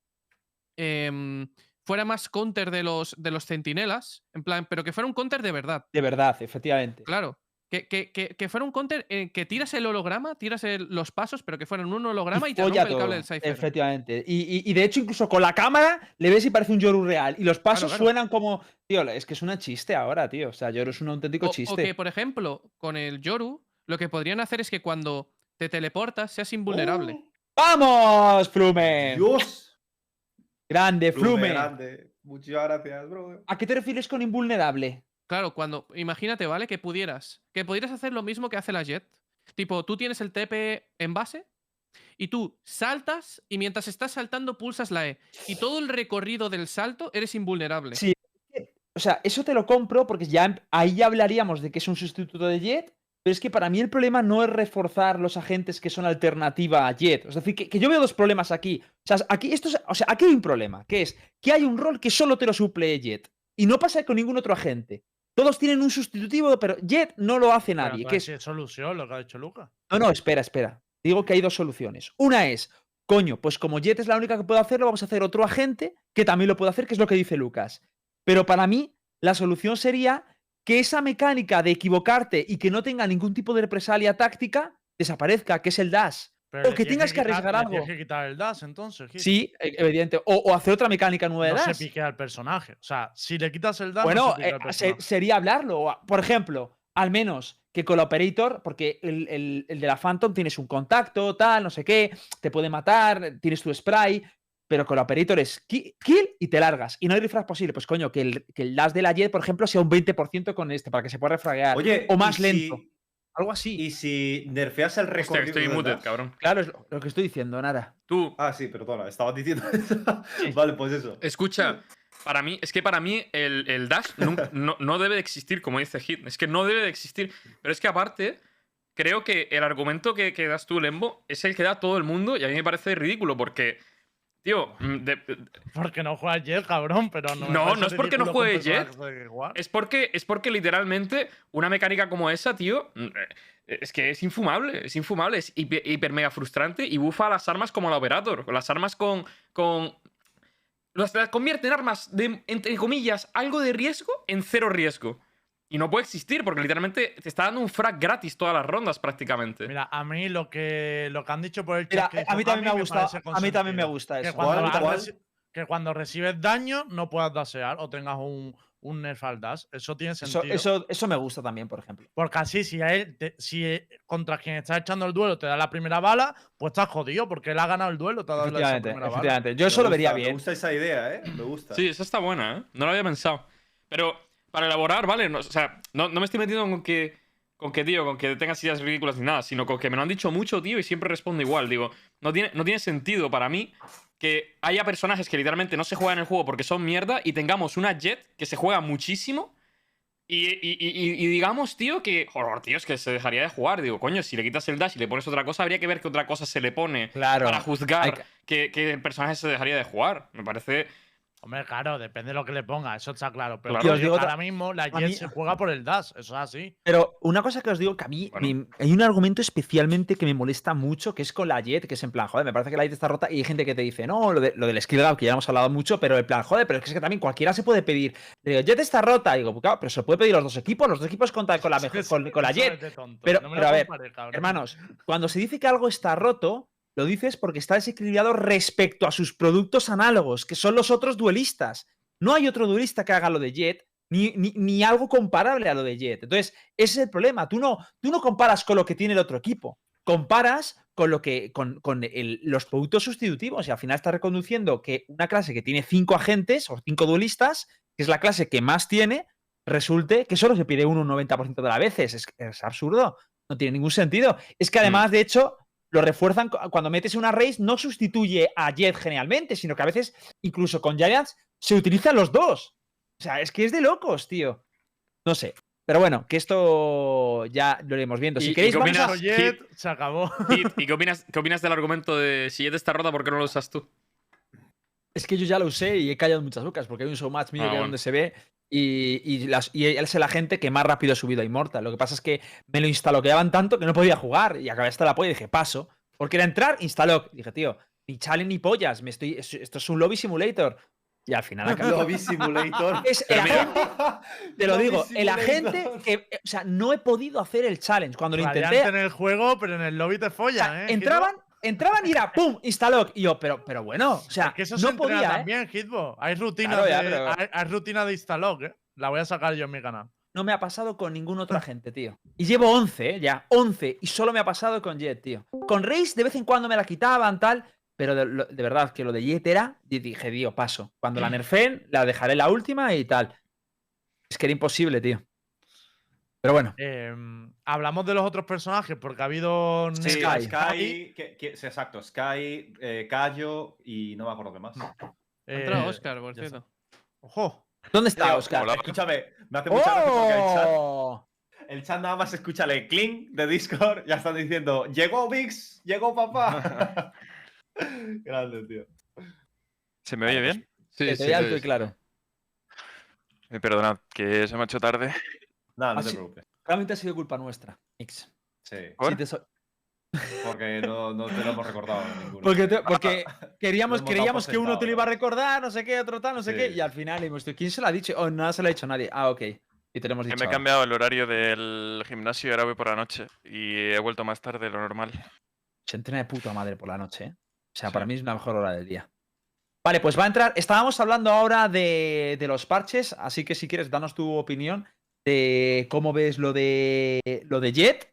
[SPEAKER 6] em, fuera más counter de los, de los centinelas, en plan, pero que fuera un counter de verdad.
[SPEAKER 4] De verdad, efectivamente.
[SPEAKER 6] Claro. Que, que- que- que fuera un counter en que tiras el holograma, tiras el- los pasos, pero que fueran un holograma y, te rompe el cable del Cypher.
[SPEAKER 4] Efectivamente. Y, y- y de hecho, incluso con la cámara le ves y parece un Yoru real. Y los pasos
[SPEAKER 6] claro.
[SPEAKER 4] suenan como. Tío, es que es un chiste ahora, tío. O sea, Yoru es un auténtico
[SPEAKER 6] O, o
[SPEAKER 4] chiste.
[SPEAKER 6] que, por ejemplo, con el Yoru, lo que podrían hacer es que cuando te teleportas seas invulnerable.
[SPEAKER 3] ¡Oh!
[SPEAKER 4] ¡Vamos, Flumen!
[SPEAKER 3] Dios.
[SPEAKER 4] Grande,
[SPEAKER 3] Flume
[SPEAKER 4] Flumen.
[SPEAKER 3] grande. Muchas gracias, bro.
[SPEAKER 4] ¿A qué te refieres con invulnerable?
[SPEAKER 6] Claro, cuando. Imagínate, ¿vale? Que pudieras. Que pudieras hacer lo mismo que hace la Jet. Tipo, tú tienes el TP en base y tú saltas y mientras estás saltando pulsas la E. Y todo el recorrido del salto eres invulnerable.
[SPEAKER 4] Sí. O sea, eso te lo compro porque ya ahí ya hablaríamos de que es un sustituto de Jet. Pero es que para mí el problema no es reforzar los agentes que son alternativa a Jet. Es decir, que, que yo veo dos problemas aquí. O sea, aquí, esto es- o sea, aquí hay un problema, que es que hay un rol que solo te lo suple Jet. Y no pasa con ningún otro agente. Todos tienen un sustitutivo, pero Jet no lo hace nadie. Que es
[SPEAKER 5] solución lo que ha dicho Lucas.
[SPEAKER 4] No, no, espera, espera. Digo que hay dos soluciones. Una es, coño, pues como Jet es la única que puede hacerlo, vamos a hacer otro agente que también lo puede hacer, que es lo que dice Lucas. Pero para mí, la solución sería que esa mecánica de equivocarte y que no tenga ningún tipo de represalia táctica desaparezca, que es el dash.
[SPEAKER 5] Pero
[SPEAKER 4] O que tengas que arriesgar algo.
[SPEAKER 5] Tienes que quitar el dash entonces.
[SPEAKER 4] Sí, e- evidente. O, o hacer otra mecánica nueva de
[SPEAKER 5] No
[SPEAKER 4] dash.
[SPEAKER 5] se piquea el personaje. O sea, si le quitas el dash.
[SPEAKER 4] Bueno,
[SPEAKER 5] no se
[SPEAKER 4] eh, sería hablarlo. Por ejemplo, al menos que con la Operator, porque el, el- el de la Phantom tienes un contacto, tal, no sé qué, te puede matar, tienes tu spray, pero con la Operator es ki- kill y te largas. Y no hay refrag posible. Pues coño, que el, que el dash de la Jet, por ejemplo, sea un 20% con este, para que se pueda refraguear.
[SPEAKER 3] Oye,
[SPEAKER 4] o más
[SPEAKER 3] ¿y
[SPEAKER 4] lento.
[SPEAKER 3] si-
[SPEAKER 4] Algo así.
[SPEAKER 3] y si nerfeas el
[SPEAKER 1] Hostia,
[SPEAKER 3] recorrido.
[SPEAKER 1] que estoy muted,
[SPEAKER 3] dash?
[SPEAKER 1] cabrón.
[SPEAKER 4] Claro, es lo, lo que estoy diciendo, nada.
[SPEAKER 1] Tú,
[SPEAKER 3] Ah, sí, perdona, estaba diciendo eso. vale, pues eso.
[SPEAKER 1] escucha. Para mí, es que para mí el, el dash nunca- no, no debe de existir, como dice Hit. Es que no debe de existir. Pero es que aparte, creo que el argumento que, que das tú, Lembo, es el que da todo el mundo y a mí me parece ridículo porque, tío, mm, de-
[SPEAKER 5] Porque no juegas Jet, cabrón, pero no.
[SPEAKER 1] No, no es porque no juegue Jet. Es porque, es porque literalmente una mecánica como esa, tío, mm, eh, es que es infumable, es infumable, es hiper, hiper mega frustrante y bufa las armas como la Operator. Las armas con. con las, las convierte en armas de, entre comillas, algo de riesgo en cero riesgo. Y no puede existir porque literalmente te está dando un frag gratis todas las rondas prácticamente.
[SPEAKER 5] Mira, a mí lo que, lo que han dicho por el chat.
[SPEAKER 4] Mira,
[SPEAKER 5] que
[SPEAKER 4] a mí también me gustado.
[SPEAKER 5] parece
[SPEAKER 4] A mí también me gusta
[SPEAKER 5] Que
[SPEAKER 4] eso.
[SPEAKER 5] cuando,
[SPEAKER 3] ¿Cuál,
[SPEAKER 5] has
[SPEAKER 3] cuál?
[SPEAKER 5] reci- que cuando recibes daño no puedas dasear o tengas un, un nerf al dash. Eso tiene sentido.
[SPEAKER 4] eso, eso me gusta también, por ejemplo.
[SPEAKER 5] Porque así, si, a él te- si eh, contra quien estás echando el duelo te da la primera bala, pues estás jodido porque él ha ganado el duelo, te ha dado primera bala.
[SPEAKER 4] Yo
[SPEAKER 3] Me
[SPEAKER 4] eso lo
[SPEAKER 3] gusta,
[SPEAKER 4] vería
[SPEAKER 3] Me
[SPEAKER 4] bien.
[SPEAKER 3] gusta esa idea, ¿eh? Me gusta.
[SPEAKER 1] Sí, esa está buena, ¿eh? No lo había pensado. Pero para elaborar, ¿vale? No, o sea, no, no me estoy metiendo con que, con que, tío, con que tengas ideas ridículas ni nada, sino con que me lo han dicho mucho, tío, y siempre respondo igual. Digo, no tiene, no tiene sentido para mí que haya personajes que literalmente no se juegan en el juego porque son mierda y tengamos una Jet que se juega muchísimo y, y- y- digamos, tío, que. Joder, tío, es que se dejaría de jugar. Digo, coño, si le quitas el dash y le pones otra cosa, habría que ver qué otra cosa se le pone
[SPEAKER 4] Claro.
[SPEAKER 1] para juzgar
[SPEAKER 4] que-
[SPEAKER 1] que, que el personaje se dejaría de jugar. Me parece.
[SPEAKER 5] Hombre, claro, depende de lo que le ponga, eso está claro. Pero
[SPEAKER 1] Claro.
[SPEAKER 5] coño,
[SPEAKER 4] Y os digo
[SPEAKER 5] ahora
[SPEAKER 4] otra-
[SPEAKER 5] mismo la
[SPEAKER 4] a
[SPEAKER 5] Jet
[SPEAKER 4] mí-
[SPEAKER 5] se juega por el dash, eso es así.
[SPEAKER 4] Pero una cosa que os digo que a mí
[SPEAKER 1] Bueno.
[SPEAKER 4] me- hay un argumento especialmente que me molesta mucho, que es con la Jet, que es en plan, joder, me parece que la Jet está rota y hay gente que te dice, no, lo, de- lo del skill gap, que ya hemos hablado mucho, pero en plan, joder, pero es que también cualquiera se puede pedir. Digo, Jet está rota, digo, claro, pero se puede pedir los dos equipos, los dos equipos contan con la, mejor, con, con la Jet. Pero-
[SPEAKER 5] no me
[SPEAKER 4] pero a ver. Hermanos, cuando se dice que algo está roto, lo dices porque está desequilibrado respecto a sus productos análogos, que son los otros duelistas. No hay otro duelista que haga lo de Jet, ni, ni- ni algo comparable a lo de Jet. Entonces, ese es el problema. Tú no, tú no comparas con lo que tiene el otro equipo. Comparas con lo que. con, con el- los productos sustitutivos. Y al final está reconduciendo que una clase que tiene cinco agentes o cinco duelistas, que es la clase que más tiene, resulte que solo se pide uno un 90% de las veces. Es, es absurdo. No tiene ningún sentido. Es que además, de hecho, lo refuerzan cu- cuando metes una race, no sustituye a Jet generalmente, sino que a veces, incluso con Giants, se utilizan los dos. O sea, es que es de locos, tío. No sé. Pero bueno, que esto ya lo iremos viendo.
[SPEAKER 1] ¿Y-
[SPEAKER 4] Si
[SPEAKER 1] y
[SPEAKER 4] queréis,
[SPEAKER 1] qué
[SPEAKER 4] vamos a-
[SPEAKER 1] opinas?
[SPEAKER 5] Jet se acabó.
[SPEAKER 1] Hit, ¿Y qué opinas, qué opinas del argumento de si Jet está rota, ¿por qué no lo usas tú?
[SPEAKER 4] Es que yo ya lo usé y he callado muchas bocas porque hay un showmatch mío
[SPEAKER 1] Ah,
[SPEAKER 4] que es
[SPEAKER 1] bueno.
[SPEAKER 4] donde se ve y, y, las, y él es el agente que más rápido ha subido a Immortal. Lo que pasa es que me lo instaloqueaban tanto que no podía jugar y acabé hasta la polla y dije, paso. Porque era entrar, instalock. Dije, tío, ni challenge ni pollas. Me estoy, es- esto es un lobby simulator. Y al final acabé.
[SPEAKER 3] Lobby Simulator.
[SPEAKER 4] Es el agente, te lo
[SPEAKER 3] Lobby
[SPEAKER 4] digo, el agente
[SPEAKER 3] Simulator.
[SPEAKER 4] que. O sea, no he podido hacer el challenge. Cuando lo
[SPEAKER 5] Radiante
[SPEAKER 4] intenté.
[SPEAKER 5] en el juego, pero en el lobby te
[SPEAKER 4] o
[SPEAKER 5] follan,
[SPEAKER 4] sea,
[SPEAKER 5] ¿eh?
[SPEAKER 4] entraban, entraban y era ¡pum! Instalock. Y yo, pero, pero bueno, o sea,
[SPEAKER 5] Es que eso se
[SPEAKER 4] no
[SPEAKER 5] entrena
[SPEAKER 4] podía. ¿eh?
[SPEAKER 5] también, Hitbo. Hay rutina,
[SPEAKER 4] Claro, ya,
[SPEAKER 5] de,
[SPEAKER 4] pero-
[SPEAKER 5] hay, hay rutina de instalog, ¿eh? La voy a sacar yo en mi canal.
[SPEAKER 4] No me ha pasado con ningún otro agente, tío. Y llevo 11, ¿eh? ya, 11. Y solo me ha pasado con Jet, tío. Con Race de vez en cuando me la quitaban, tal. Pero de, lo- de verdad que lo de Jet era. Y dije, tío, paso. Cuando la nerfen, la dejaré la última y tal. Es que era imposible, tío. Pero bueno.
[SPEAKER 5] Eh, hablamos de los otros personajes porque ha habido.
[SPEAKER 3] Sí,
[SPEAKER 4] Sky.
[SPEAKER 3] Sky, que- que- sí, exacto, Sky, eh, Cayo y no me acuerdo qué más.
[SPEAKER 5] Eh,
[SPEAKER 6] entrado Oscar, por cierto.
[SPEAKER 5] Ojo.
[SPEAKER 4] ¿Dónde está Oscar?
[SPEAKER 3] Escúchame, me hace mucha gracia porque el chat,
[SPEAKER 4] ¡Oh!
[SPEAKER 3] el chat nada más escucha el clink de Discord, ya están diciendo, llegó Vix, llegó papá. Grande, tío.
[SPEAKER 7] ¿Se me oye bien?
[SPEAKER 1] Sí,
[SPEAKER 4] Que te vea alto y claro.
[SPEAKER 7] Eh, perdonad, que se me ha hecho tarde.
[SPEAKER 3] Nada, no
[SPEAKER 4] Ah,
[SPEAKER 3] te preocupes.
[SPEAKER 4] Realmente ha sido culpa nuestra. Mix.
[SPEAKER 3] Sí,
[SPEAKER 7] ¿Por?
[SPEAKER 4] Sí, te so-
[SPEAKER 3] porque no, no te lo hemos recordado ninguno.
[SPEAKER 4] Porque, te- porque queríamos, creíamos que uno te lo iba a
[SPEAKER 3] ¿no?
[SPEAKER 4] recordar, no sé qué, otro tal, no sé qué. Y al final hemos dicho, ¿quién se lo ha dicho? Oh, nada se lo ha dicho nadie. Ah, ok. Y te lo hemos
[SPEAKER 7] Que
[SPEAKER 4] dicho.
[SPEAKER 7] me he cambiado el horario del gimnasio y ahora voy por la noche. Y he vuelto más tarde de lo normal.
[SPEAKER 4] Se entrena de puta madre por la noche, ¿eh? O sea,
[SPEAKER 7] Sí.
[SPEAKER 4] para mí es la mejor hora del día. Vale, pues va a entrar. Estábamos hablando ahora de, de los parches, así que si quieres, danos tu opinión de cómo ves lo de lo de Jet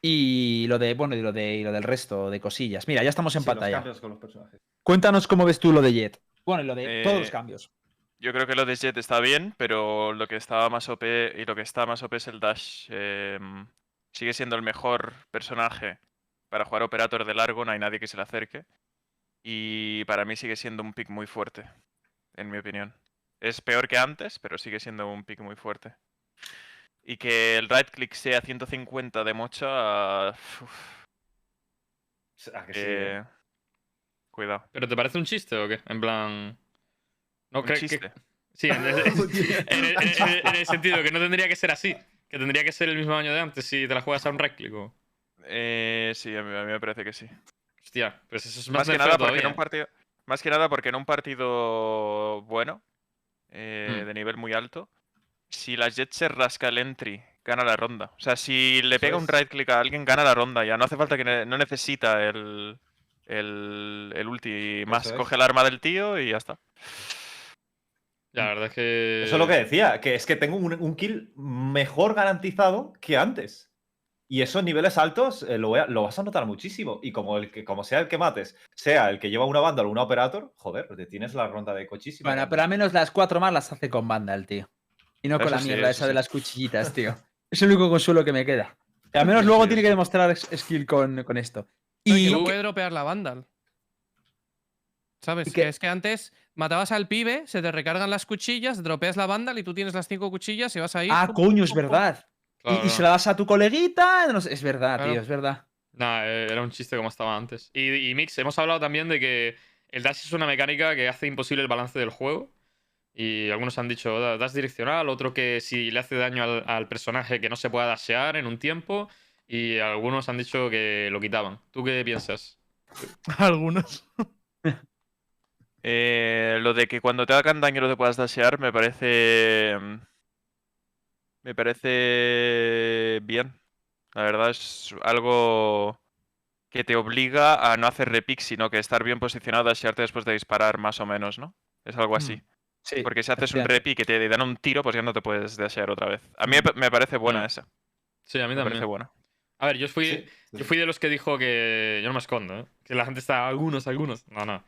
[SPEAKER 4] y lo de, bueno, y lo de y lo del resto de cosillas. Mira, ya estamos en
[SPEAKER 3] Sí, los
[SPEAKER 4] pantalla.
[SPEAKER 3] cambios con los personajes.
[SPEAKER 4] Cuéntanos cómo ves tú lo de Jet. Bueno, y lo de todos los
[SPEAKER 7] Eh,
[SPEAKER 4] cambios.
[SPEAKER 7] Yo creo que lo de Jet está bien, pero lo que estaba más OP y lo que está más OP es el Dash. Em, sigue siendo el mejor personaje para jugar Operator de largo, no hay nadie que se le acerque. Y para mí sigue siendo un pick muy fuerte, en mi opinión. Es peor que antes, pero sigue siendo un pick muy fuerte. Y que el right click sea 150 de mocha. uf,
[SPEAKER 3] Ah, que sí,
[SPEAKER 7] eh,
[SPEAKER 3] eh.
[SPEAKER 7] Cuidado.
[SPEAKER 1] ¿Pero te parece un chiste o qué? En plan. No
[SPEAKER 7] Un
[SPEAKER 1] creo que.
[SPEAKER 7] chiste.
[SPEAKER 1] Sí, en el, en el- en el- en el sentido que no tendría que ser así. Que tendría que ser el mismo año de antes si te la juegas a un right click o.
[SPEAKER 7] Eh, sí, a mí, a mí me parece que sí.
[SPEAKER 1] Hostia, pues eso es más,
[SPEAKER 7] Más que nada porque en un partido. Más que nada porque en un partido bueno, eh,
[SPEAKER 1] Mm.
[SPEAKER 7] de nivel muy alto, si la Jet se rasca el entry, gana la ronda. O sea, si le pega un right click a alguien, gana la ronda. Ya no hace falta que ne- no necesita el, el, el ulti más. Coge el arma del tío y ya está.
[SPEAKER 1] Ya, la verdad es que.
[SPEAKER 3] Eso es lo que decía, que es que tengo un, un kill mejor garantizado que antes. Y esos niveles altos eh, lo, voy a- lo vas a notar muchísimo. Y como el que, como sea el que mates, sea el que lleva una banda o una operator, joder, te tienes la ronda de cochísimo.
[SPEAKER 4] Bueno, pero al menos las cuatro más las hace con banda el tío. Y no con la
[SPEAKER 7] sí,
[SPEAKER 4] mierda esa de las cuchillitas, tío. Es el único consuelo que me queda. Y al menos luego tiene que demostrar es- skill con, con esto.
[SPEAKER 6] Y
[SPEAKER 4] Y,
[SPEAKER 6] no puede dropear la Vandal. ¿Sabes? Que
[SPEAKER 4] que-
[SPEAKER 6] es que antes matabas al pibe, se te recargan las cuchillas, dropeas la Vandal y tú tienes las cinco cuchillas y vas ahí.
[SPEAKER 4] ah, coño, es verdad. Y-
[SPEAKER 1] Claro,
[SPEAKER 4] y, se la das a tu coleguita. no sé, es verdad,
[SPEAKER 6] Claro.
[SPEAKER 4] tío, es verdad.
[SPEAKER 1] Nah, eh, era un chiste como estaba antes. Y, y Mix, hemos hablado también de que el dash es una mecánica que hace imposible el balance del juego. Y algunos han dicho "Da- dash direccional, otro que si le hace daño al, al personaje que no se pueda dashear en un tiempo. Y algunos han dicho que lo quitaban. ¿Tú qué piensas?
[SPEAKER 5] Algunos.
[SPEAKER 7] Eh, lo de que cuando te hagan daño no te puedas dashear me parece. Me parece bien. La verdad es algo que te obliga a no hacer repick, sino que estar bien posicionado, dashearte después de disparar, más o menos, ¿no? Es algo así.
[SPEAKER 5] Mm.
[SPEAKER 4] Sí.
[SPEAKER 7] Porque si haces un repick y te dan un tiro, pues ya no te puedes dashear otra vez. A mí me pa- me parece buena
[SPEAKER 1] Mm.
[SPEAKER 7] esa.
[SPEAKER 1] Sí, a mí
[SPEAKER 7] Me
[SPEAKER 1] también.
[SPEAKER 7] parece buena.
[SPEAKER 1] A ver, yo fui,
[SPEAKER 3] Sí, sí,
[SPEAKER 1] yo fui de los que dijo que. Yo no me escondo, ¿eh? Que la gente está. Algunos, algunos. No, no.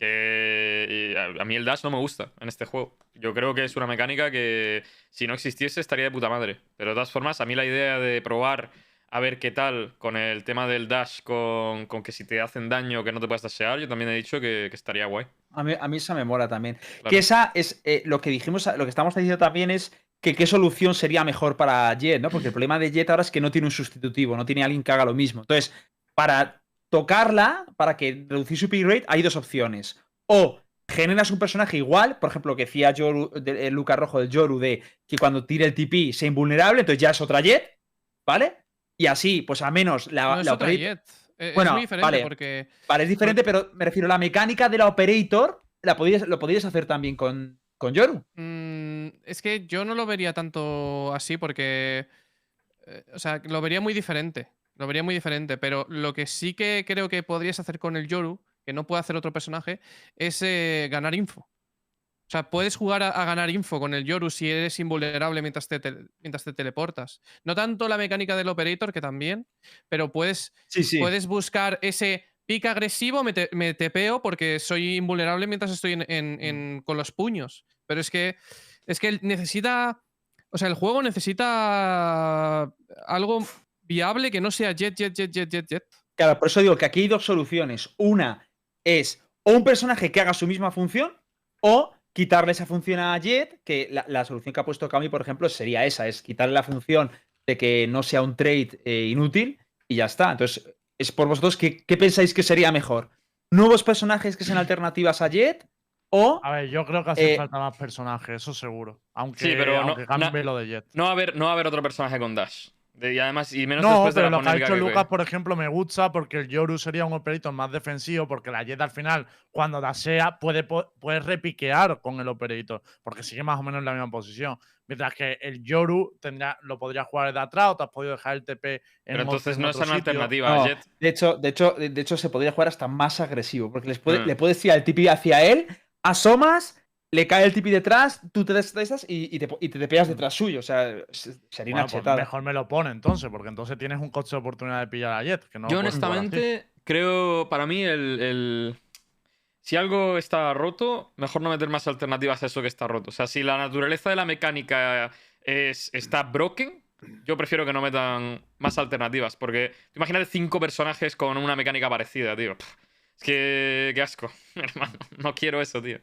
[SPEAKER 1] Que. y a, a mí el dash no me gusta en este juego. Yo creo que es una mecánica que si no existiese estaría de puta madre. Pero de todas formas, a mí la idea de probar a ver qué tal con el tema del dash, con, con que si te hacen daño que no te puedas dashear, yo también he dicho que, que estaría guay.
[SPEAKER 4] A mí, a mí esa me mola también.
[SPEAKER 1] Claro.
[SPEAKER 4] Que esa es eh, lo que dijimos, lo que estamos diciendo también es que qué solución sería mejor para Jet, ¿no? Porque el problema de Jet ahora es que no tiene un sustitutivo, no tiene alguien que haga lo mismo. Entonces, para tocarla, para que reducir su pick rate, hay dos opciones. O generas un personaje igual, por ejemplo, lo que decía Yoru, de- el Luca Rojo del Yoru, de que cuando tire el TP sea invulnerable, entonces ya es otra Jet, ¿vale? Y así, pues a menos la,
[SPEAKER 6] No es
[SPEAKER 4] la
[SPEAKER 6] otra Jet. Eh,
[SPEAKER 4] Bueno,
[SPEAKER 6] es muy diferente
[SPEAKER 4] vale.
[SPEAKER 6] porque.
[SPEAKER 4] Vale, es diferente, pero me refiero a la mecánica de la Operator, la podías, lo podrías hacer también con, con Yoru.
[SPEAKER 6] mm, es que yo no lo vería tanto así porque. eh, o sea, lo vería muy diferente. Lo vería muy diferente. Pero lo que sí que creo que podrías hacer con el Yoru, que no puede hacer otro personaje, es eh, ganar info. O sea, puedes jugar a, a ganar info con el Yoru si eres invulnerable mientras te, mientras te teleportas. No tanto la mecánica del Operator, que también, pero puedes
[SPEAKER 4] Sí, sí.
[SPEAKER 6] Puedes buscar ese pick agresivo, me, te- me tepeo porque soy invulnerable mientras estoy en- en- en- con los puños. Pero es que, es que necesita. O sea, el juego necesita algo viable que no sea jet, jet, jet, jet, jet, jet.
[SPEAKER 4] Claro, por eso digo que aquí hay dos soluciones. Una es o un personaje que haga su misma función o quitarle esa función a Jet, que la, la solución que ha puesto Kami, por ejemplo, sería esa, es quitarle la función de que no sea un trade eh, inútil y ya está. Entonces, es por vosotros, ¿qué, qué pensáis que sería mejor? ¿Nuevos personajes que sean alternativas a Jet o...
[SPEAKER 5] A ver, yo creo que hace
[SPEAKER 4] Eh,
[SPEAKER 5] falta más personanos, eso seguro. Aunque,
[SPEAKER 1] Sí, pero no-
[SPEAKER 5] cambie
[SPEAKER 1] na-
[SPEAKER 5] lo de Jet.
[SPEAKER 1] No va, a haber, no va a haber otro personaje con dash. De- y además, y menos
[SPEAKER 5] No,
[SPEAKER 1] después de
[SPEAKER 5] pero
[SPEAKER 1] la
[SPEAKER 5] lo que ha hecho
[SPEAKER 1] que-
[SPEAKER 5] Lucas, por ejemplo, me gusta porque el Yoru sería un operator más defensivo, porque la Jet al final, cuando dasea, puede, puede repiquear con el operator, porque sigue más o menos en la misma posición. Mientras que el Yoru tendrá, lo podría jugar desde atrás o te has podido dejar el TP en
[SPEAKER 1] Pero entonces
[SPEAKER 5] en
[SPEAKER 1] no es una
[SPEAKER 5] sitio.
[SPEAKER 1] alternativa
[SPEAKER 4] No,
[SPEAKER 1] a Jet.
[SPEAKER 4] de hecho, de hecho, de de hecho, se podría jugar hasta más agresivo, porque les puede-
[SPEAKER 1] Mm.
[SPEAKER 4] le puedes tirar el tipi hacia él, asomas, le cae el tipi detrás, tú te estresas y, y te, y te, te pegas detrás suyo. O sea, se- sería
[SPEAKER 5] Bueno,
[SPEAKER 4] una
[SPEAKER 5] pues
[SPEAKER 4] chetada.
[SPEAKER 5] mejor me lo pone entonces, porque entonces tienes un coche de oportunidad de pillar a Jet. Que no lo
[SPEAKER 1] Yo honestamente creo, para mí, el, el- Si algo está roto, mejor no meter más alternativas a eso que está roto. O sea, si la naturaleza de la mecánica es, está broken, yo prefiero que no metan más alternativas. Porque imagínate cinco personajes con una mecánica parecida, tío. Es que... Qué asco, hermano. No quiero eso, tío.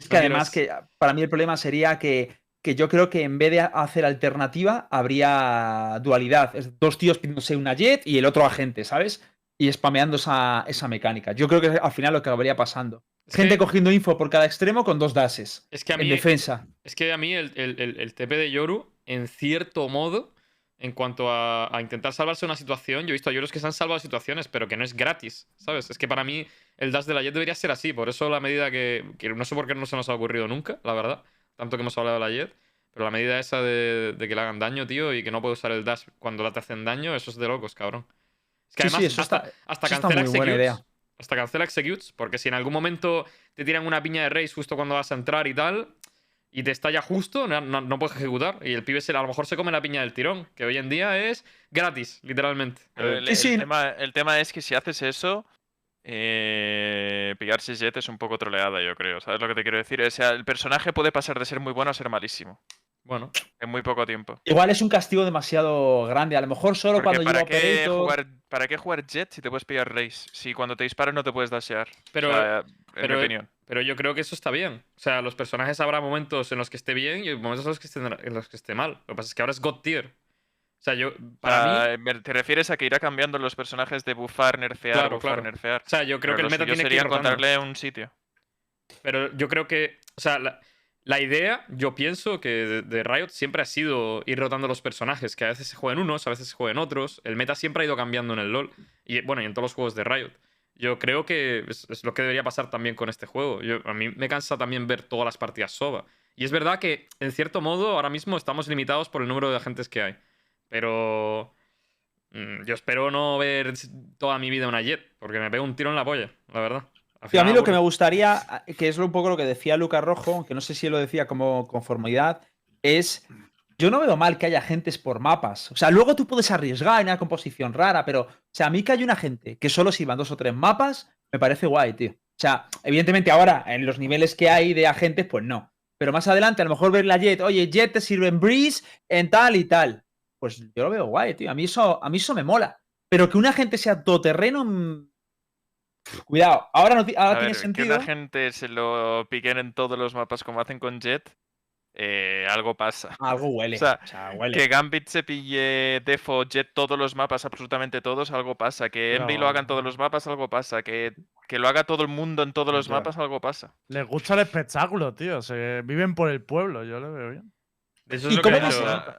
[SPEAKER 4] Es que
[SPEAKER 1] No
[SPEAKER 4] además que para mí el problema sería que, que yo creo que en vez de hacer alternativa, habría dualidad. Es dos tíos pidiéndose una jet y el otro agente, ¿sabes? Y spameando esa, esa mecánica. Yo creo que al final lo que acabaría pasando.
[SPEAKER 1] Es
[SPEAKER 4] Gente
[SPEAKER 1] que-
[SPEAKER 4] cogiendo info por cada extremo con dos dashes.
[SPEAKER 1] Es que a
[SPEAKER 4] En
[SPEAKER 1] mí...
[SPEAKER 4] defensa.
[SPEAKER 1] Es que a mí el, el- el- el TP de Yoru, en cierto modo, en cuanto a, a intentar salvarse una situación, yo he visto a Yorus que se han salvado situaciones, pero que no es gratis, ¿sabes? Es que para mí el dash de la Jet debería ser así, por eso la medida que, que no sé por qué no se nos ha ocurrido nunca, la verdad, tanto que hemos hablado de la Jet, pero la medida esa de, de que le hagan daño, tío, y que no puede usar el dash cuando la te hacen daño, eso es de locos, cabrón. Es que
[SPEAKER 4] Sí, sí,
[SPEAKER 1] además
[SPEAKER 4] eso
[SPEAKER 1] hasta,
[SPEAKER 4] está-
[SPEAKER 1] hasta
[SPEAKER 4] eso está
[SPEAKER 1] cancela
[SPEAKER 4] muy buena
[SPEAKER 1] executes.
[SPEAKER 4] idea.
[SPEAKER 1] Hasta cancela executes, porque si en algún momento te tiran una piña de race justo cuando vas a entrar y tal, y te estalla justo, no, no- no puedes ejecutar. Y el pibe se, a lo mejor se come la piña del tirón, que hoy en día es gratis, literalmente.
[SPEAKER 7] El,
[SPEAKER 4] Sí,
[SPEAKER 7] el
[SPEAKER 4] sí.
[SPEAKER 7] tema, el tema es que si haces eso, eh, pillarse Jet es un poco troleada, yo creo. ¿Sabes lo que te quiero decir? O sea, el personaje puede pasar de ser muy bueno a ser malísimo
[SPEAKER 1] bueno,
[SPEAKER 7] en muy poco tiempo.
[SPEAKER 4] Igual es un castigo demasiado grande. A lo mejor solo
[SPEAKER 7] Porque
[SPEAKER 4] cuando
[SPEAKER 7] ¿para
[SPEAKER 4] lleva
[SPEAKER 7] qué, jugar, ¿para qué jugar Jet si te puedes pillar Race? Si cuando te disparan no te puedes dashear.
[SPEAKER 1] Pero-
[SPEAKER 7] O sea, en
[SPEAKER 1] pero-
[SPEAKER 7] mi opinión.
[SPEAKER 1] pero yo creo que eso está bien. O sea, los personajes habrá momentos en los que esté bien y momentos en los que esté, en los que esté mal. Lo que pasa es que ahora es God Tier. O sea, yo, para mí,
[SPEAKER 7] ¿Te refieres a que irá cambiando los personajes de buffar, nerfear,
[SPEAKER 1] Claro,
[SPEAKER 7] buffar,
[SPEAKER 1] claro.
[SPEAKER 7] nerfear?
[SPEAKER 1] o sea, yo creo
[SPEAKER 7] Pero
[SPEAKER 1] que el meta tiene que
[SPEAKER 7] sería
[SPEAKER 1] ir rotando.
[SPEAKER 7] encontrarle un sitio.
[SPEAKER 1] Pero yo creo que, o sea, la, la idea, yo pienso que de, Riot siempre ha sido ir rotando los personajes, que a veces se juegan unos, a veces se juegan otros. El meta siempre ha ido cambiando en el LoL. Y bueno, y en todos los juegos de Riot. Yo creo que es, es lo que debería pasar también con este juego. Yo, a mí me cansa también ver todas las partidas SOBA. Y es verdad que, en cierto modo, ahora mismo estamos limitados por el número de agentes que hay. Pero mm, yo espero no ver toda mi vida una Jet, porque me pego un tiro en la polla, la verdad.
[SPEAKER 4] Sí, a mí lo que me gustaría, que es un poco lo que decía Lucas Rojo, aunque no sé si él lo decía como conformidad, es. Yo no veo mal que haya agentes por mapas. O sea, luego tú puedes arriesgar en una composición rara, pero. O sea, a mí que hay una gente que solo sirvan dos o tres mapas, me parece guay, tío. O sea, evidentemente ahora, en los niveles que hay de agentes, pues no. Pero más adelante, a lo mejor ver la Jet, oye, Jet te sirve en Breeze, en tal y tal. Pues yo lo veo guay, tío. A mí eso, a mí eso me mola. Pero que un agente sea todoterreno. Cuidado, ahora, no, ti- ahora
[SPEAKER 7] A
[SPEAKER 4] tiene
[SPEAKER 7] ver, que
[SPEAKER 4] sentido.
[SPEAKER 7] una gente se lo piquen en todos los mapas como hacen con Jet, eh, algo pasa.
[SPEAKER 4] Algo huele.
[SPEAKER 7] O sea,
[SPEAKER 4] huele.
[SPEAKER 7] Que Gambit se pille Defo, Jet, todos los mapas, absolutamente todos, algo pasa. Que Envy lo haga en todos los mapas, algo pasa. Que, que lo haga todo el mundo en todos los mapas, algo pasa.
[SPEAKER 5] Les gusta el espectáculo, tío. Se viven por el pueblo, yo lo veo bien.
[SPEAKER 1] Eso
[SPEAKER 4] ¿Y
[SPEAKER 1] es lo
[SPEAKER 4] cómo
[SPEAKER 1] que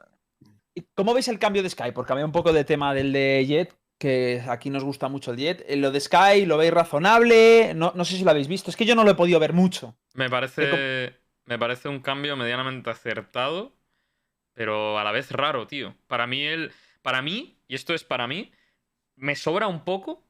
[SPEAKER 4] ¿Y ¿Cómo veis el cambio de Sky? Por cambiar un poco de tema del de Jet, que aquí nos gusta mucho el Jet. Eh, Lo de Sky, ¿lo veis razonable? No, no sé si lo habéis visto. Es que yo no lo he podido ver mucho.
[SPEAKER 1] Me parece, me parece un cambio medianamente acertado, pero a la vez raro, tío. Para mí, el, para mí, y esto es para mí, me sobra un poco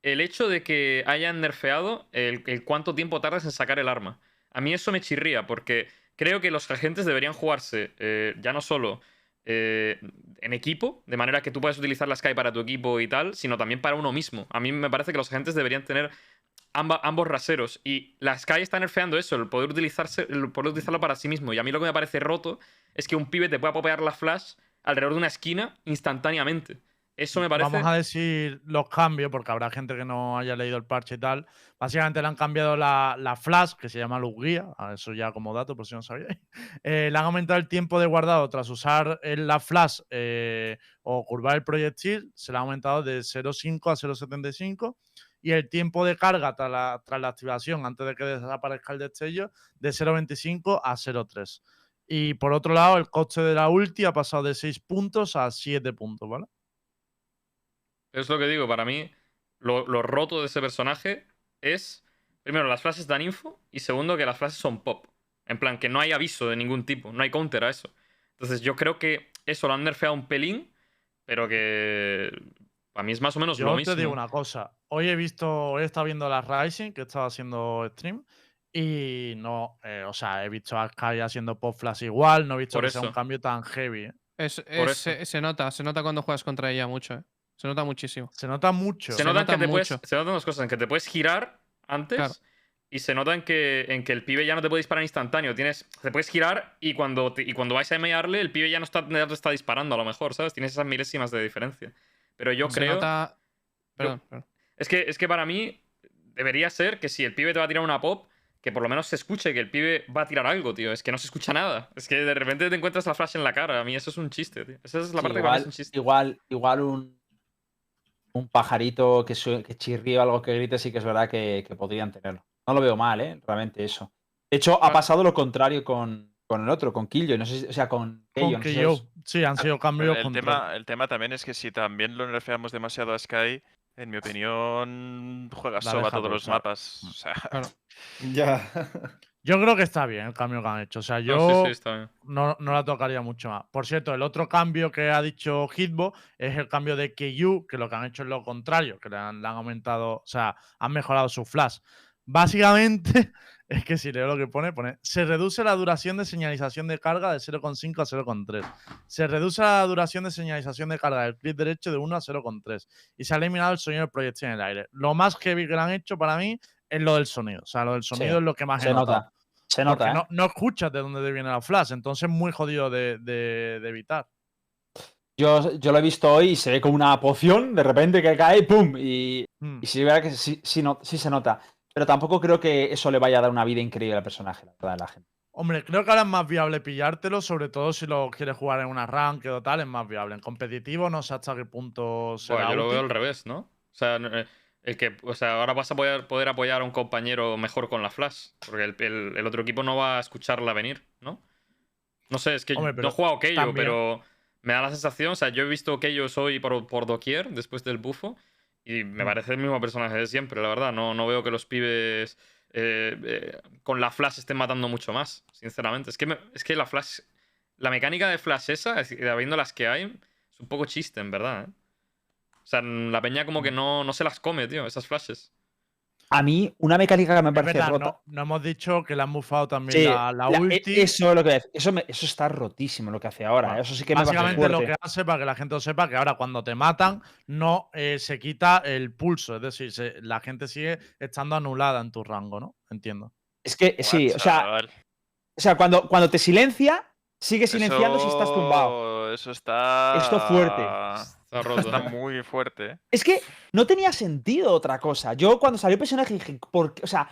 [SPEAKER 1] el hecho de que hayan nerfeado el, el cuánto tiempo tardas en sacar el arma. A mí eso me chirría, porque creo que los agentes deberían jugarse eh, ya no solo eh, en equipo, de manera que tú puedas utilizar la Sky para tu equipo y tal, sino también para uno mismo. A mí me parece que los agentes deberían tener ambos raseros. Y la Sky está nerfeando eso, el poder, utilizarse, el poder utilizarlo para sí mismo. Y a mí lo que me parece roto es que un pibe te pueda popear la flash alrededor de una esquina instantáneamente. Eso me parece.
[SPEAKER 5] Vamos a decir los cambios, porque habrá gente que no haya leído el parche y tal. Básicamente le han cambiado la, la flash, que se llama luz guía, eso ya como dato, por si no sabíais. Eh, le han aumentado el tiempo de guardado tras usar el- la flash eh, o curvar el proyectil, se le ha aumentado de 0,5 a 0,75. Y el tiempo de carga tras la, tras la activación, antes de que desaparezca el destello, de 0,25 a 0,3. Y por otro lado, el coste de la ulti ha pasado de 6 puntos a 7 puntos, ¿vale?
[SPEAKER 1] Es lo que digo, para mí, lo, lo roto de ese personaje es, primero, las frases dan info y segundo, que las frases son pop. En plan, que no hay aviso de ningún tipo, no hay counter a eso. Entonces yo creo que eso lo han nerfeado un pelín, pero que para mí es más o menos lo
[SPEAKER 5] Yo
[SPEAKER 1] mismo.
[SPEAKER 5] te digo una cosa. Hoy he visto, hoy he estado viendo las Rising, que estaba haciendo stream, y no, eh, o sea, he visto a Sky haciendo pop flash igual, no he visto
[SPEAKER 1] Por
[SPEAKER 5] que sea un
[SPEAKER 1] eso.
[SPEAKER 5] cambio tan heavy. ¿eh?
[SPEAKER 6] Es-
[SPEAKER 1] eso.
[SPEAKER 6] se, se nota, se nota cuando juegas contra ella mucho, ¿eh? Se nota muchísimo.
[SPEAKER 5] Se nota mucho.
[SPEAKER 1] se,
[SPEAKER 6] se
[SPEAKER 1] notan que
[SPEAKER 6] nota
[SPEAKER 1] te puedes, se notan dos cosas, en que te puedes girar antes
[SPEAKER 6] Claro.
[SPEAKER 1] y se nota en que, en que el pibe ya no te puede disparar instantáneo. Tienes, te puedes girar y cuando, te- y cuando vais a mearle, el pibe ya no está, ya te está disparando a lo mejor, ¿sabes? Tienes esas milésimas de diferencia. Pero yo
[SPEAKER 6] se
[SPEAKER 1] creo...
[SPEAKER 6] nota. Perdón, perdón.
[SPEAKER 1] Es que, es que para mí debería ser que si el pibe te va a tirar una pop, que por lo menos se escuche que el pibe va a tirar algo, tío. Es que no se escucha nada. Es que de repente te encuentras la flash en la cara. A mí eso es un chiste, tío. Esa es la
[SPEAKER 4] Sí,
[SPEAKER 1] parte que
[SPEAKER 4] igual,
[SPEAKER 1] es un chiste.
[SPEAKER 4] igual, igual un, un pajarito que, sue- que chirríe o algo que grite, sí que es verdad que, que podrían tenerlo. No lo veo mal, ¿eh? Realmente eso. De hecho, ha pasado lo contrario con, con el otro, con Killjoy. No sé si- o sea, con Keio,
[SPEAKER 5] Con
[SPEAKER 4] no sé si
[SPEAKER 5] sí, han sido cambios
[SPEAKER 7] El tema, el tema también es que si también lo nerfeamos demasiado a Sky, en mi opinión, juega soba todos los mapas. O sea,
[SPEAKER 6] Claro.
[SPEAKER 3] Ya.
[SPEAKER 5] Yo creo que está bien el cambio que han hecho. O sea,
[SPEAKER 1] No,
[SPEAKER 5] yo
[SPEAKER 1] sí, sí, está bien.
[SPEAKER 5] no, no la tocaría mucho más. Por cierto, el otro cambio que ha dicho Hitbo es el cambio de KU, que lo que han hecho es lo contrario, que le han, le han aumentado, o sea, han mejorado su flash. Básicamente, es que si leo lo que pone, pone, se reduce la duración de señalización de carga de 0,5 a 0,3. Se reduce la duración de señalización de carga del clic derecho de 1 a 0,3. Y se ha eliminado el sonido de proyección en el aire. Lo más heavy que le han hecho para mí es lo del sonido. O sea, lo del sonido es lo que más
[SPEAKER 4] se nota. Se
[SPEAKER 5] Porque
[SPEAKER 4] nota, ¿eh?
[SPEAKER 5] no, no escuchas de dónde te viene la flash, entonces es muy jodido de, de- de evitar.
[SPEAKER 4] Yo, yo lo he visto hoy y se ve como una poción, de repente que cae, ¡pum! Y,
[SPEAKER 5] Mm.
[SPEAKER 4] y sí, que sí, sí, no, sí se nota. Pero tampoco creo que eso le vaya a dar una vida increíble al personaje, la verdad, la gente.
[SPEAKER 5] Hombre, creo que ahora es más viable pillártelo, sobre todo si lo quieres jugar en una rank o tal, es más viable. En competitivo no sé hasta qué punto será
[SPEAKER 1] Bueno, yo lo veo al revés, ¿no? O sea, no- eh, el que, o sea, ahora vas a poder, poder apoyar a un compañero mejor con la flash. Porque el, el- el otro equipo no va a escucharla venir, ¿no? No sé, es que
[SPEAKER 5] Hombre,
[SPEAKER 1] no he jugado Keio, pero me da la sensación. O sea, yo he visto Keio hoy por, por doquier después del bufo. Y me
[SPEAKER 5] Mm.
[SPEAKER 1] parece el mismo personaje de siempre, la verdad. No, no veo que los pibes eh, eh, con la flash estén matando mucho más, sinceramente. Es que, me- es que la flash. La mecánica de flash esa, es- habiendo las que hay, es un poco chiste, en verdad. ¿eh? O sea, la peña como
[SPEAKER 5] Mm.
[SPEAKER 1] que no, no se las come, tío, esas flashes.
[SPEAKER 4] A mí, una mecánica que me parece
[SPEAKER 5] verdad,
[SPEAKER 4] rota.
[SPEAKER 5] no, no hemos dicho que le han bufado también
[SPEAKER 4] Sí,
[SPEAKER 5] la, la
[SPEAKER 4] la- e-
[SPEAKER 5] ulti.
[SPEAKER 4] Eso es lo que. Eso, me- eso está rotísimo lo que hace ahora.
[SPEAKER 5] Bueno,
[SPEAKER 4] ¿eh? Eso sí que me
[SPEAKER 5] Básicamente lo que hace para que la gente lo sepa que ahora cuando te matan no eh, se quita el pulso, es decir, se- la gente sigue estando anulada en tu rango, ¿no? Entiendo.
[SPEAKER 4] Es que sí, o sea, o sea cuando, cuando te silencia, sigue silenciando si estás tumbado.
[SPEAKER 7] Eso está.
[SPEAKER 4] Esto fuerte.
[SPEAKER 1] Está roto.
[SPEAKER 7] Está muy fuerte. ¿eh?
[SPEAKER 4] Es que no tenía sentido otra cosa. Yo cuando salió el personaje dije, ¿por qué? O sea,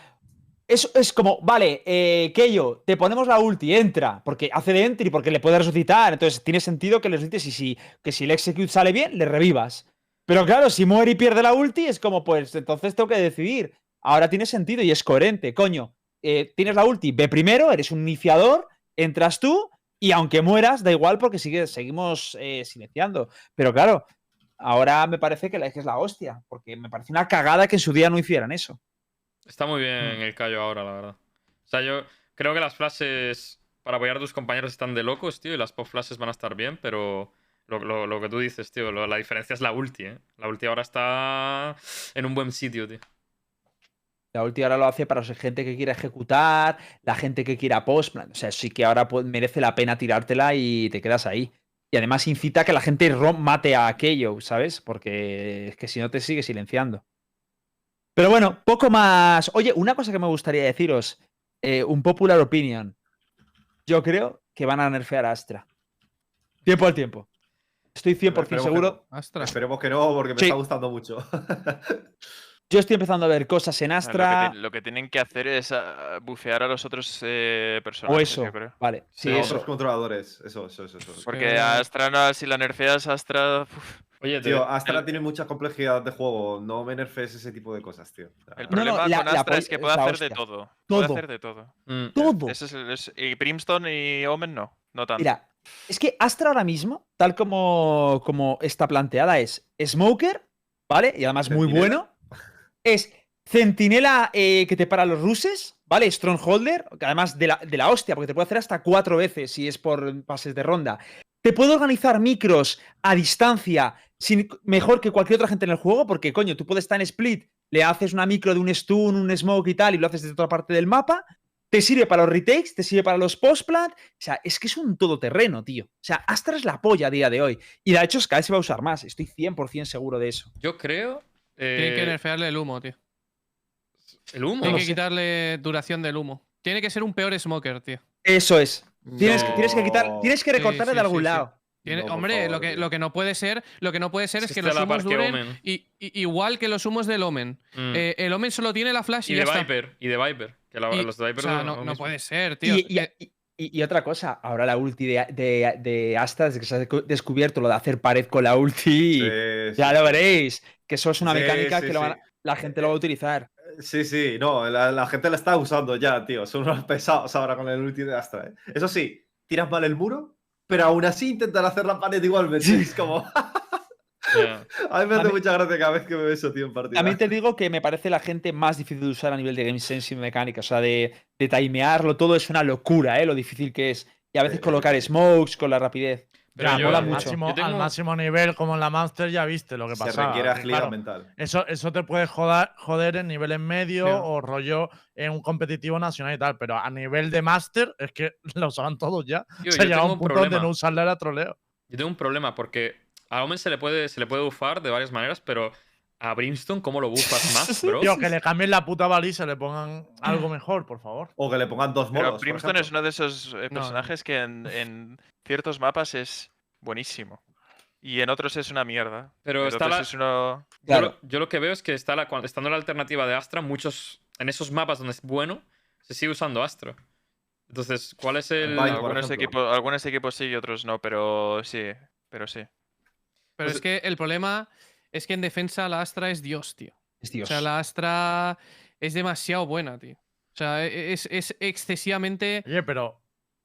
[SPEAKER 4] es, es como, vale, eh, Keio, te ponemos la ulti, entra, porque hace de entry, porque le puede resucitar. Entonces tiene sentido que le resucites y si, que si el execute sale bien, le revivas. Pero claro, si muere y pierde la ulti, es como, pues entonces tengo que decidir. Ahora tiene sentido y es coherente, coño. Eh, tienes la ulti, ve primero, eres un iniciador, entras tú y aunque mueras, da igual porque sigue, seguimos eh, silenciando. Pero claro, ahora me parece que, la, que es la hostia, porque me parece una cagada que en su día no hicieran eso.
[SPEAKER 1] Está muy bien
[SPEAKER 5] Mm.
[SPEAKER 1] el callo ahora, la verdad. O sea, yo creo que las flashes para apoyar a tus compañeros están de locos, tío, y las pop flashes van a estar bien, pero lo, lo- lo que tú dices, tío, lo- la diferencia es la ulti, ¿eh? La ulti ahora está en un buen sitio, tío.
[SPEAKER 4] La ulti ahora lo hace para gente que quiera ejecutar, la gente que quiera post. O sea, sí que ahora pues, merece la pena tirártela y te quedas ahí. Y además incita a que la gente rom- mate a aquello, ¿sabes? Porque es que si no te sigue silenciando. Pero bueno, poco más. Oye, una cosa que me gustaría deciros. eh, un popular opinion. Yo creo que van a nerfear a Astra. Tiempo al tiempo. Estoy 100%
[SPEAKER 3] Esperemos que
[SPEAKER 4] seguro.
[SPEAKER 6] Astra.
[SPEAKER 3] Esperemos que no, porque me
[SPEAKER 4] Sí.
[SPEAKER 3] está gustando mucho.
[SPEAKER 4] Yo estoy empezando a ver cosas en
[SPEAKER 7] Ah, Lo que,
[SPEAKER 4] Astra.
[SPEAKER 7] lo que tienen que hacer es ah, bufear a los otros eh,
[SPEAKER 4] O
[SPEAKER 7] personajes,
[SPEAKER 4] eso.
[SPEAKER 7] yo creo.
[SPEAKER 4] Vale. Sí, eso.
[SPEAKER 3] otros controladores. Eso, eso, eso. eso.
[SPEAKER 7] Porque
[SPEAKER 6] Eh,
[SPEAKER 7] a Astra, no- si la nerfeas, Astra. uf,
[SPEAKER 1] Oye,
[SPEAKER 3] Tío, Astra
[SPEAKER 1] el-
[SPEAKER 3] tiene mucha complejidad de juego. No me nerfees ese tipo de cosas, tío. O sea,
[SPEAKER 7] El
[SPEAKER 4] No, no,
[SPEAKER 7] problema
[SPEAKER 4] la-
[SPEAKER 7] con Astra es que puede hacer de
[SPEAKER 4] hostia.
[SPEAKER 7] todo. Puede
[SPEAKER 4] Todo.
[SPEAKER 7] hacer de todo.
[SPEAKER 1] Mm,
[SPEAKER 4] Todo.
[SPEAKER 7] Ese es el- es- y Brimstone y Omen no. No tanto.
[SPEAKER 4] Mira, es que Astra ahora mismo, tal como, como está planteada, es Smoker, ¿vale? Y además muy bueno. Es Centinela eh, que te para los ruses, ¿vale? Strongholder, que además de la, de la hostia, porque te puede hacer hasta cuatro veces si es por pases de ronda. Te puede organizar micros a distancia sin, mejor que cualquier otra gente en el juego, porque coño, tú puedes estar en split, le haces una micro de un stun, un smoke y tal, y lo haces desde otra parte del mapa. Te sirve para los retakes, te sirve para los post-plant. O sea, es que es un todoterreno, tío. O sea, Astra es la polla a día de hoy. Y de hecho, Sky se va a usar más. Estoy 100% seguro de eso.
[SPEAKER 1] Yo creo.
[SPEAKER 6] Tienen que
[SPEAKER 1] eh,
[SPEAKER 6] nerfearle el humo, tío.
[SPEAKER 1] el humo.
[SPEAKER 6] Tienen
[SPEAKER 4] lo
[SPEAKER 6] que
[SPEAKER 4] sé.
[SPEAKER 6] quitarle duración del humo. Tiene que ser un peor smoker, tío.
[SPEAKER 4] Eso es. Tienes, que- tienes que quitar,
[SPEAKER 3] No.
[SPEAKER 4] tienes que recortarle
[SPEAKER 6] sí,
[SPEAKER 4] de algún
[SPEAKER 6] sí, sí.
[SPEAKER 4] lado.
[SPEAKER 6] Tiene-
[SPEAKER 3] No,
[SPEAKER 6] hombre,
[SPEAKER 3] favor,
[SPEAKER 6] lo, que, lo que no puede ser, lo que no puede ser es que los humos duren y, y- igual que los humos del Omen.
[SPEAKER 1] Mm.
[SPEAKER 6] Eh, el Omen solo tiene la flash y,
[SPEAKER 1] y de
[SPEAKER 6] está.
[SPEAKER 1] Viper. Y de Viper. Que la-
[SPEAKER 6] Y-
[SPEAKER 1] los de Viper
[SPEAKER 6] o sea, no,
[SPEAKER 1] lo
[SPEAKER 6] no puede ser, tío.
[SPEAKER 4] Y, y- otra cosa, ahora la ulti de, de, de Astra, desde que se ha descu- descubierto lo de hacer pared con la ulti,
[SPEAKER 3] sí,
[SPEAKER 4] ya lo veréis. Que eso es una
[SPEAKER 3] Sí,
[SPEAKER 4] mecánica
[SPEAKER 3] sí,
[SPEAKER 4] que lo van la gente lo va a utilizar.
[SPEAKER 3] Sí, sí, no, la, la gente la está usando ya, tío. Son unos pesados ahora con el ulti de Astra. ¿eh? Eso sí, tiras mal el muro, pero aún así intentan hacer la pared igualmente. Es como. A mí me
[SPEAKER 4] A
[SPEAKER 3] hace
[SPEAKER 4] mí-
[SPEAKER 3] mucha gracia cada vez que veo eso, tío, en partida.
[SPEAKER 4] También te digo que me parece la gente más difícil de usar a nivel de game sense y mecánica. O sea, de, de timearlo todo es una locura, ¿eh? Lo difícil que es. Y a veces
[SPEAKER 3] Sí,
[SPEAKER 4] colocar
[SPEAKER 3] sí.
[SPEAKER 4] smokes con la rapidez.
[SPEAKER 1] Pero
[SPEAKER 4] Ya,
[SPEAKER 1] yo-
[SPEAKER 4] mola
[SPEAKER 5] al,
[SPEAKER 4] mucho.
[SPEAKER 5] máximo,
[SPEAKER 1] Yo tengo-
[SPEAKER 5] al máximo nivel, como en la Master, ya viste lo que
[SPEAKER 3] Se
[SPEAKER 5] pasa.
[SPEAKER 3] requiere agilidad mental.
[SPEAKER 5] Eso, eso te puede joder, joder en niveles medios
[SPEAKER 6] Claro.
[SPEAKER 5] o rollo en un competitivo nacional y tal, pero a nivel de Master es que lo usaban todos ya.
[SPEAKER 1] Tío,
[SPEAKER 5] o sea,
[SPEAKER 1] yo
[SPEAKER 5] llega un
[SPEAKER 1] un
[SPEAKER 5] punto donde
[SPEAKER 1] problema.
[SPEAKER 5] no usarla era troleo.
[SPEAKER 1] Yo tengo un problema porque a Omen se le puede, se le puede bufar de varias maneras, pero a Brimstone, ¿cómo lo bufas más, bro?
[SPEAKER 5] Tío, que le cambien la puta baliza le pongan algo mejor, por favor.
[SPEAKER 3] O que le pongan dos
[SPEAKER 7] Pero
[SPEAKER 3] modos. por
[SPEAKER 7] Brimstone es uno de esos eh,
[SPEAKER 6] No.
[SPEAKER 7] personajes que en, en ciertos mapas es buenísimo. Y en otros es una mierda.
[SPEAKER 1] Pero
[SPEAKER 7] En
[SPEAKER 1] está
[SPEAKER 7] otros
[SPEAKER 1] la-
[SPEAKER 7] es uno-
[SPEAKER 1] Yo,
[SPEAKER 4] Claro.
[SPEAKER 1] lo, yo lo que veo es que está la, cuando, estando la alternativa de Astra, muchos. En esos mapas donde es bueno, se sigue usando Astra. Entonces, ¿cuál es el.
[SPEAKER 7] Algunos, equipos, algunos equipos sí y otros no, pero sí. Pero sí.
[SPEAKER 6] Pero
[SPEAKER 1] Pues-
[SPEAKER 6] es que el problema es que en defensa la Astra es Dios, tío.
[SPEAKER 4] Es Dios.
[SPEAKER 6] O sea, la Astra es demasiado buena, tío. O sea, e- es, es excesivamente.
[SPEAKER 5] Oye, pero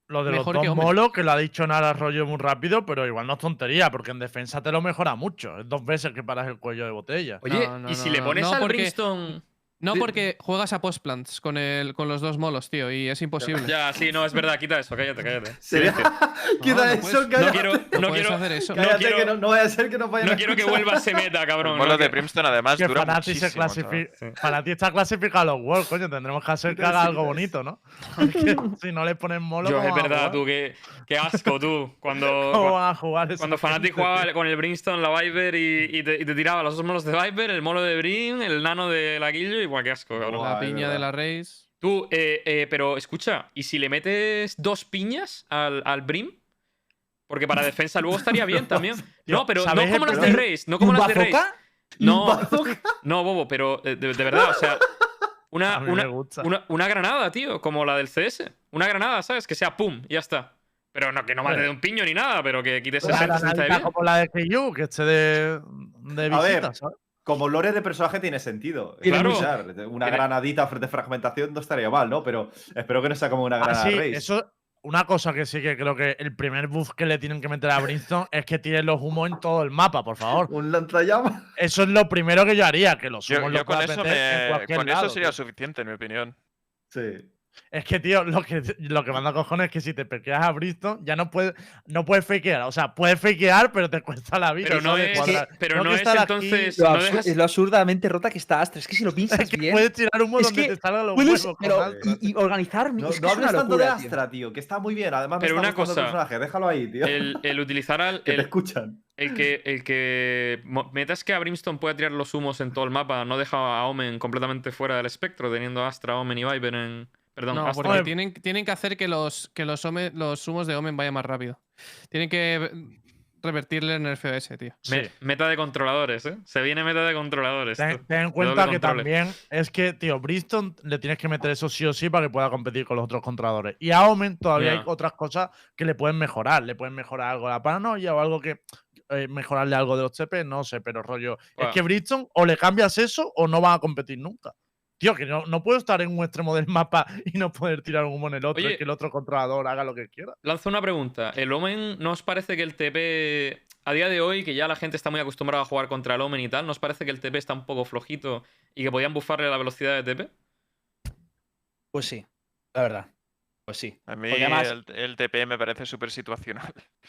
[SPEAKER 5] lo de
[SPEAKER 6] Mejor
[SPEAKER 5] los
[SPEAKER 6] que
[SPEAKER 5] dos
[SPEAKER 6] Omen.
[SPEAKER 5] molos, que lo ha dicho Nara rollo muy rápido, pero igual no es tontería, porque en defensa te lo mejora mucho. Es dos veces que paras el cuello de botella.
[SPEAKER 1] Oye,
[SPEAKER 6] No, no,
[SPEAKER 1] y si
[SPEAKER 6] no,
[SPEAKER 1] le pones
[SPEAKER 6] No,
[SPEAKER 1] al
[SPEAKER 6] porque-
[SPEAKER 1] Brimstone.
[SPEAKER 6] No porque juegas a postplants con, el, con los dos molos, tío, y es imposible.
[SPEAKER 1] Ya, sí, no, es verdad, quita eso, cállate, cállate.
[SPEAKER 3] Sería-
[SPEAKER 1] Silencio.
[SPEAKER 3] Quita
[SPEAKER 6] no
[SPEAKER 3] eso,
[SPEAKER 6] puedes-
[SPEAKER 3] cállate.
[SPEAKER 1] No quiero,
[SPEAKER 6] No,
[SPEAKER 1] no quiero,
[SPEAKER 6] hacer eso.
[SPEAKER 1] no
[SPEAKER 3] Cállate,
[SPEAKER 1] quiero-
[SPEAKER 3] que no, no vaya a ser que no vayan
[SPEAKER 1] no quiero que vuelva ese meta, cabrón. No
[SPEAKER 7] de Brimstone además
[SPEAKER 5] que
[SPEAKER 7] dura
[SPEAKER 5] para ti se.
[SPEAKER 1] Sí.
[SPEAKER 5] Para ti está clasificado los Worlds, coño. Tendremos que hacer que haga algo bonito, ¿no? Porque si no le ponen molo.
[SPEAKER 1] Yo,
[SPEAKER 5] ¿cómo
[SPEAKER 1] es verdad, tú, qué, qué asco, tú. Cuando,
[SPEAKER 5] ¿Cómo van a jugar esa
[SPEAKER 1] Cuando
[SPEAKER 5] gente,
[SPEAKER 1] jugaba con el Brimstone, la Viper y, y te, y te tiraba los dos molos de Viper, el molo de Brim, el nano de la Guillo y guau, qué asco, cabrón.
[SPEAKER 6] La piña de la Race.
[SPEAKER 1] Tú, eh, eh, pero escucha, ¿y si le metes dos piñas al, al Brim? Porque para defensa luego estaría bien también. No, pero no
[SPEAKER 5] ¿sabéis el
[SPEAKER 1] como las de? Race, no como las de Race.
[SPEAKER 4] ¿Bazooka?
[SPEAKER 1] No, no, Bobo, pero eh, de, de verdad, o sea, una, una,
[SPEAKER 5] gusta.
[SPEAKER 1] una, una granada, tío, como la del CS. Una granada, ¿sabes? Que sea pum, y ya está. Pero no, que no mate de un piño ni nada, pero que quites
[SPEAKER 5] Una
[SPEAKER 1] 60, 60 de bien.
[SPEAKER 5] como la de KU, que esté de, de
[SPEAKER 3] A ver,
[SPEAKER 5] visita, ¿sabes?
[SPEAKER 3] Como lore de personaje tiene sentido.
[SPEAKER 1] Tiene
[SPEAKER 3] usar. Una
[SPEAKER 1] Tiene-
[SPEAKER 3] granadita de fragmentación no estaría mal, ¿no? Pero espero que no sea como una
[SPEAKER 5] Ah,
[SPEAKER 3] granada
[SPEAKER 5] sí,
[SPEAKER 3] race.
[SPEAKER 5] eso. Una cosa que sí que creo que el primer buff que le tienen que meter a Brimstone es que tire los humos en todo el mapa, por favor.
[SPEAKER 3] Un lanzallamas.
[SPEAKER 5] Eso es lo primero que yo haría, que los
[SPEAKER 7] Yo,
[SPEAKER 5] humos
[SPEAKER 7] yo
[SPEAKER 5] los
[SPEAKER 7] con eso,
[SPEAKER 5] meter en
[SPEAKER 7] me-
[SPEAKER 5] cualquier
[SPEAKER 7] con eso sería
[SPEAKER 5] tío.
[SPEAKER 7] suficiente, en mi opinión.
[SPEAKER 3] Sí.
[SPEAKER 5] Es que, tío, lo que, lo que manda cojones es que si te pequeas a Brimstone ya no puedes, no puedes fakear. O sea, puedes fakear, pero te cuesta la vida.
[SPEAKER 1] Pero no es, pero no
[SPEAKER 5] que
[SPEAKER 1] es entonces.
[SPEAKER 4] Lo
[SPEAKER 1] no
[SPEAKER 4] absu-
[SPEAKER 1] dejas-
[SPEAKER 4] Es lo absurdamente rota que está Astra. Es que si lo piensas
[SPEAKER 5] Es que
[SPEAKER 4] bien.
[SPEAKER 5] puedes tirar humo
[SPEAKER 4] Es
[SPEAKER 5] donde
[SPEAKER 4] que
[SPEAKER 5] te salgan los
[SPEAKER 4] puedes-
[SPEAKER 5] huevos. con
[SPEAKER 4] pero,
[SPEAKER 5] Astra.
[SPEAKER 4] y, y organizar.
[SPEAKER 3] No,
[SPEAKER 4] es que
[SPEAKER 3] no
[SPEAKER 4] es
[SPEAKER 3] hables tanto de. Astra, tío, que está muy bien. Además, me
[SPEAKER 1] Pero
[SPEAKER 3] está
[SPEAKER 1] una
[SPEAKER 3] gustando el
[SPEAKER 1] cosa,
[SPEAKER 3] personaje. Déjalo ahí, tío.
[SPEAKER 1] el, el utilizar al.
[SPEAKER 3] que te
[SPEAKER 1] El,
[SPEAKER 3] escuchan.
[SPEAKER 1] el que, el que metas que a Brimstone pueda tirar los humos en todo el mapa no deja a Omen completamente fuera del espectro, teniendo a Astra, Omen y Viper en. Perdón,
[SPEAKER 6] No, porque tienen, tienen que hacer que los, que los, humos de Omen vayan más rápido. Tienen que revertirle en el FOS, tío.
[SPEAKER 5] Sí.
[SPEAKER 1] Meta de controladores, ¿eh? Se viene meta de controladores.
[SPEAKER 5] Ten, en cuenta que también es que, tío, Brimstone le tienes que meter eso sí o sí para que pueda competir con los otros controladores. Y a Omen todavía hay otras cosas que le pueden mejorar. Le pueden mejorar algo la paranoia o algo que. eh, mejorarle algo de los TP, no sé, pero rollo.
[SPEAKER 1] Bueno.
[SPEAKER 5] Es que Bridgestone o le cambias eso o no van a competir nunca. Tío, que no, no puedo estar en un extremo del mapa y no poder tirar un humo en el otro
[SPEAKER 1] Oye.
[SPEAKER 5] y que el otro controlador haga lo que quiera.
[SPEAKER 1] Lanzo una pregunta. ¿El Omen no os parece que el TP, a día de hoy, que ya la gente está muy acostumbrada a jugar contra el Omen y tal, ¿no os parece que el TP está un poco flojito y que podían buffarle la velocidad de TP?
[SPEAKER 4] Pues sí, la verdad. Pues sí.
[SPEAKER 7] A mí
[SPEAKER 4] además-
[SPEAKER 7] el, el TP me parece súper situacional.
[SPEAKER 3] Sí.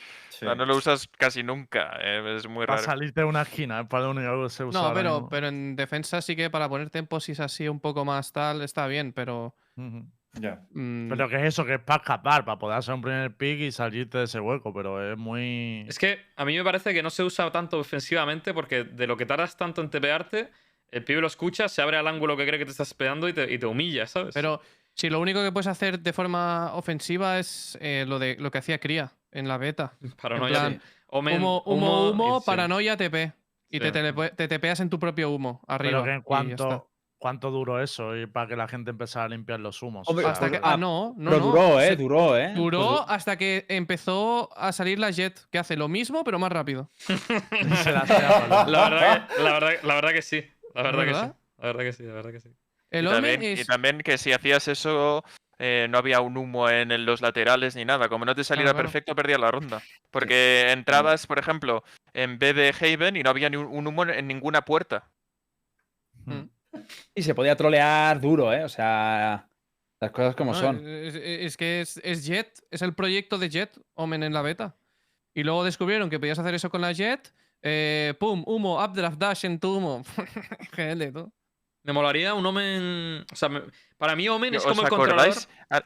[SPEAKER 7] O sea, no lo usas casi nunca. eh, es muy
[SPEAKER 5] Para
[SPEAKER 7] raro.
[SPEAKER 5] salirte de una esquina, es para único que se usa.
[SPEAKER 6] No, pero, pero en defensa sí que para poner temposis así un poco más tal está bien, pero.
[SPEAKER 5] Ujú.
[SPEAKER 3] Ya.
[SPEAKER 6] mm,
[SPEAKER 5] Pero que es eso, que es para escapar, para poder hacer un primer pick y salirte de ese hueco, pero es muy.
[SPEAKER 1] Es que a mí me parece que no se usa tanto ofensivamente porque de lo que tardas tanto en TParte, el pibe lo escucha, se abre al ángulo que cree que te estás esperando y te, y te humilla, ¿sabes?
[SPEAKER 6] Pero si lo único que puedes hacer de forma ofensiva es eh, lo de lo que hacía Cría en la beta.
[SPEAKER 1] Paranoia. sí. Omen,
[SPEAKER 6] humo, humo, humo,
[SPEAKER 1] y- sí.
[SPEAKER 6] paranoia, TP. Y te,
[SPEAKER 1] Sí.
[SPEAKER 6] te tepeas en tu propio humo, arriba.
[SPEAKER 5] pero que en cuanto. ¿Cuánto duró eso? Y para que la gente empezara a limpiar los humos.
[SPEAKER 4] Hombre,
[SPEAKER 6] Hasta que,
[SPEAKER 4] Ah,
[SPEAKER 6] no, no,
[SPEAKER 4] pero
[SPEAKER 6] no,
[SPEAKER 4] duró, ¿eh?
[SPEAKER 6] se-
[SPEAKER 4] Duró, ¿eh?
[SPEAKER 6] Duró hasta que empezó a salir la Jet, que hace lo mismo, pero más rápido.
[SPEAKER 5] la
[SPEAKER 1] verdad, que, la, verdad, la verdad que sí. La verdad que sí. La verdad que sí, la verdad que sí.
[SPEAKER 6] El
[SPEAKER 7] y, también, y también que si hacías eso, eh, no había un humo en los laterales ni nada. Como no te saliera
[SPEAKER 6] claro.
[SPEAKER 7] perfecto, perdías la ronda. Porque entrabas, por ejemplo, en B de Haven y no había ni un, humo en ninguna puerta.
[SPEAKER 6] Mm.
[SPEAKER 4] Y se podía trolear duro, ¿eh? O sea, las cosas como
[SPEAKER 6] No,
[SPEAKER 4] son.
[SPEAKER 6] Es, es que es, es Jet, es el proyecto de Jet, Omen en la beta. Y luego descubrieron que podías hacer eso con la Jet. eh, pum, humo, updraft, dash en tu humo. GL, tú.
[SPEAKER 1] Me molaría un Omen. O sea, me- para mí Omen es
[SPEAKER 7] ¿Os
[SPEAKER 1] como el controlador.
[SPEAKER 7] A-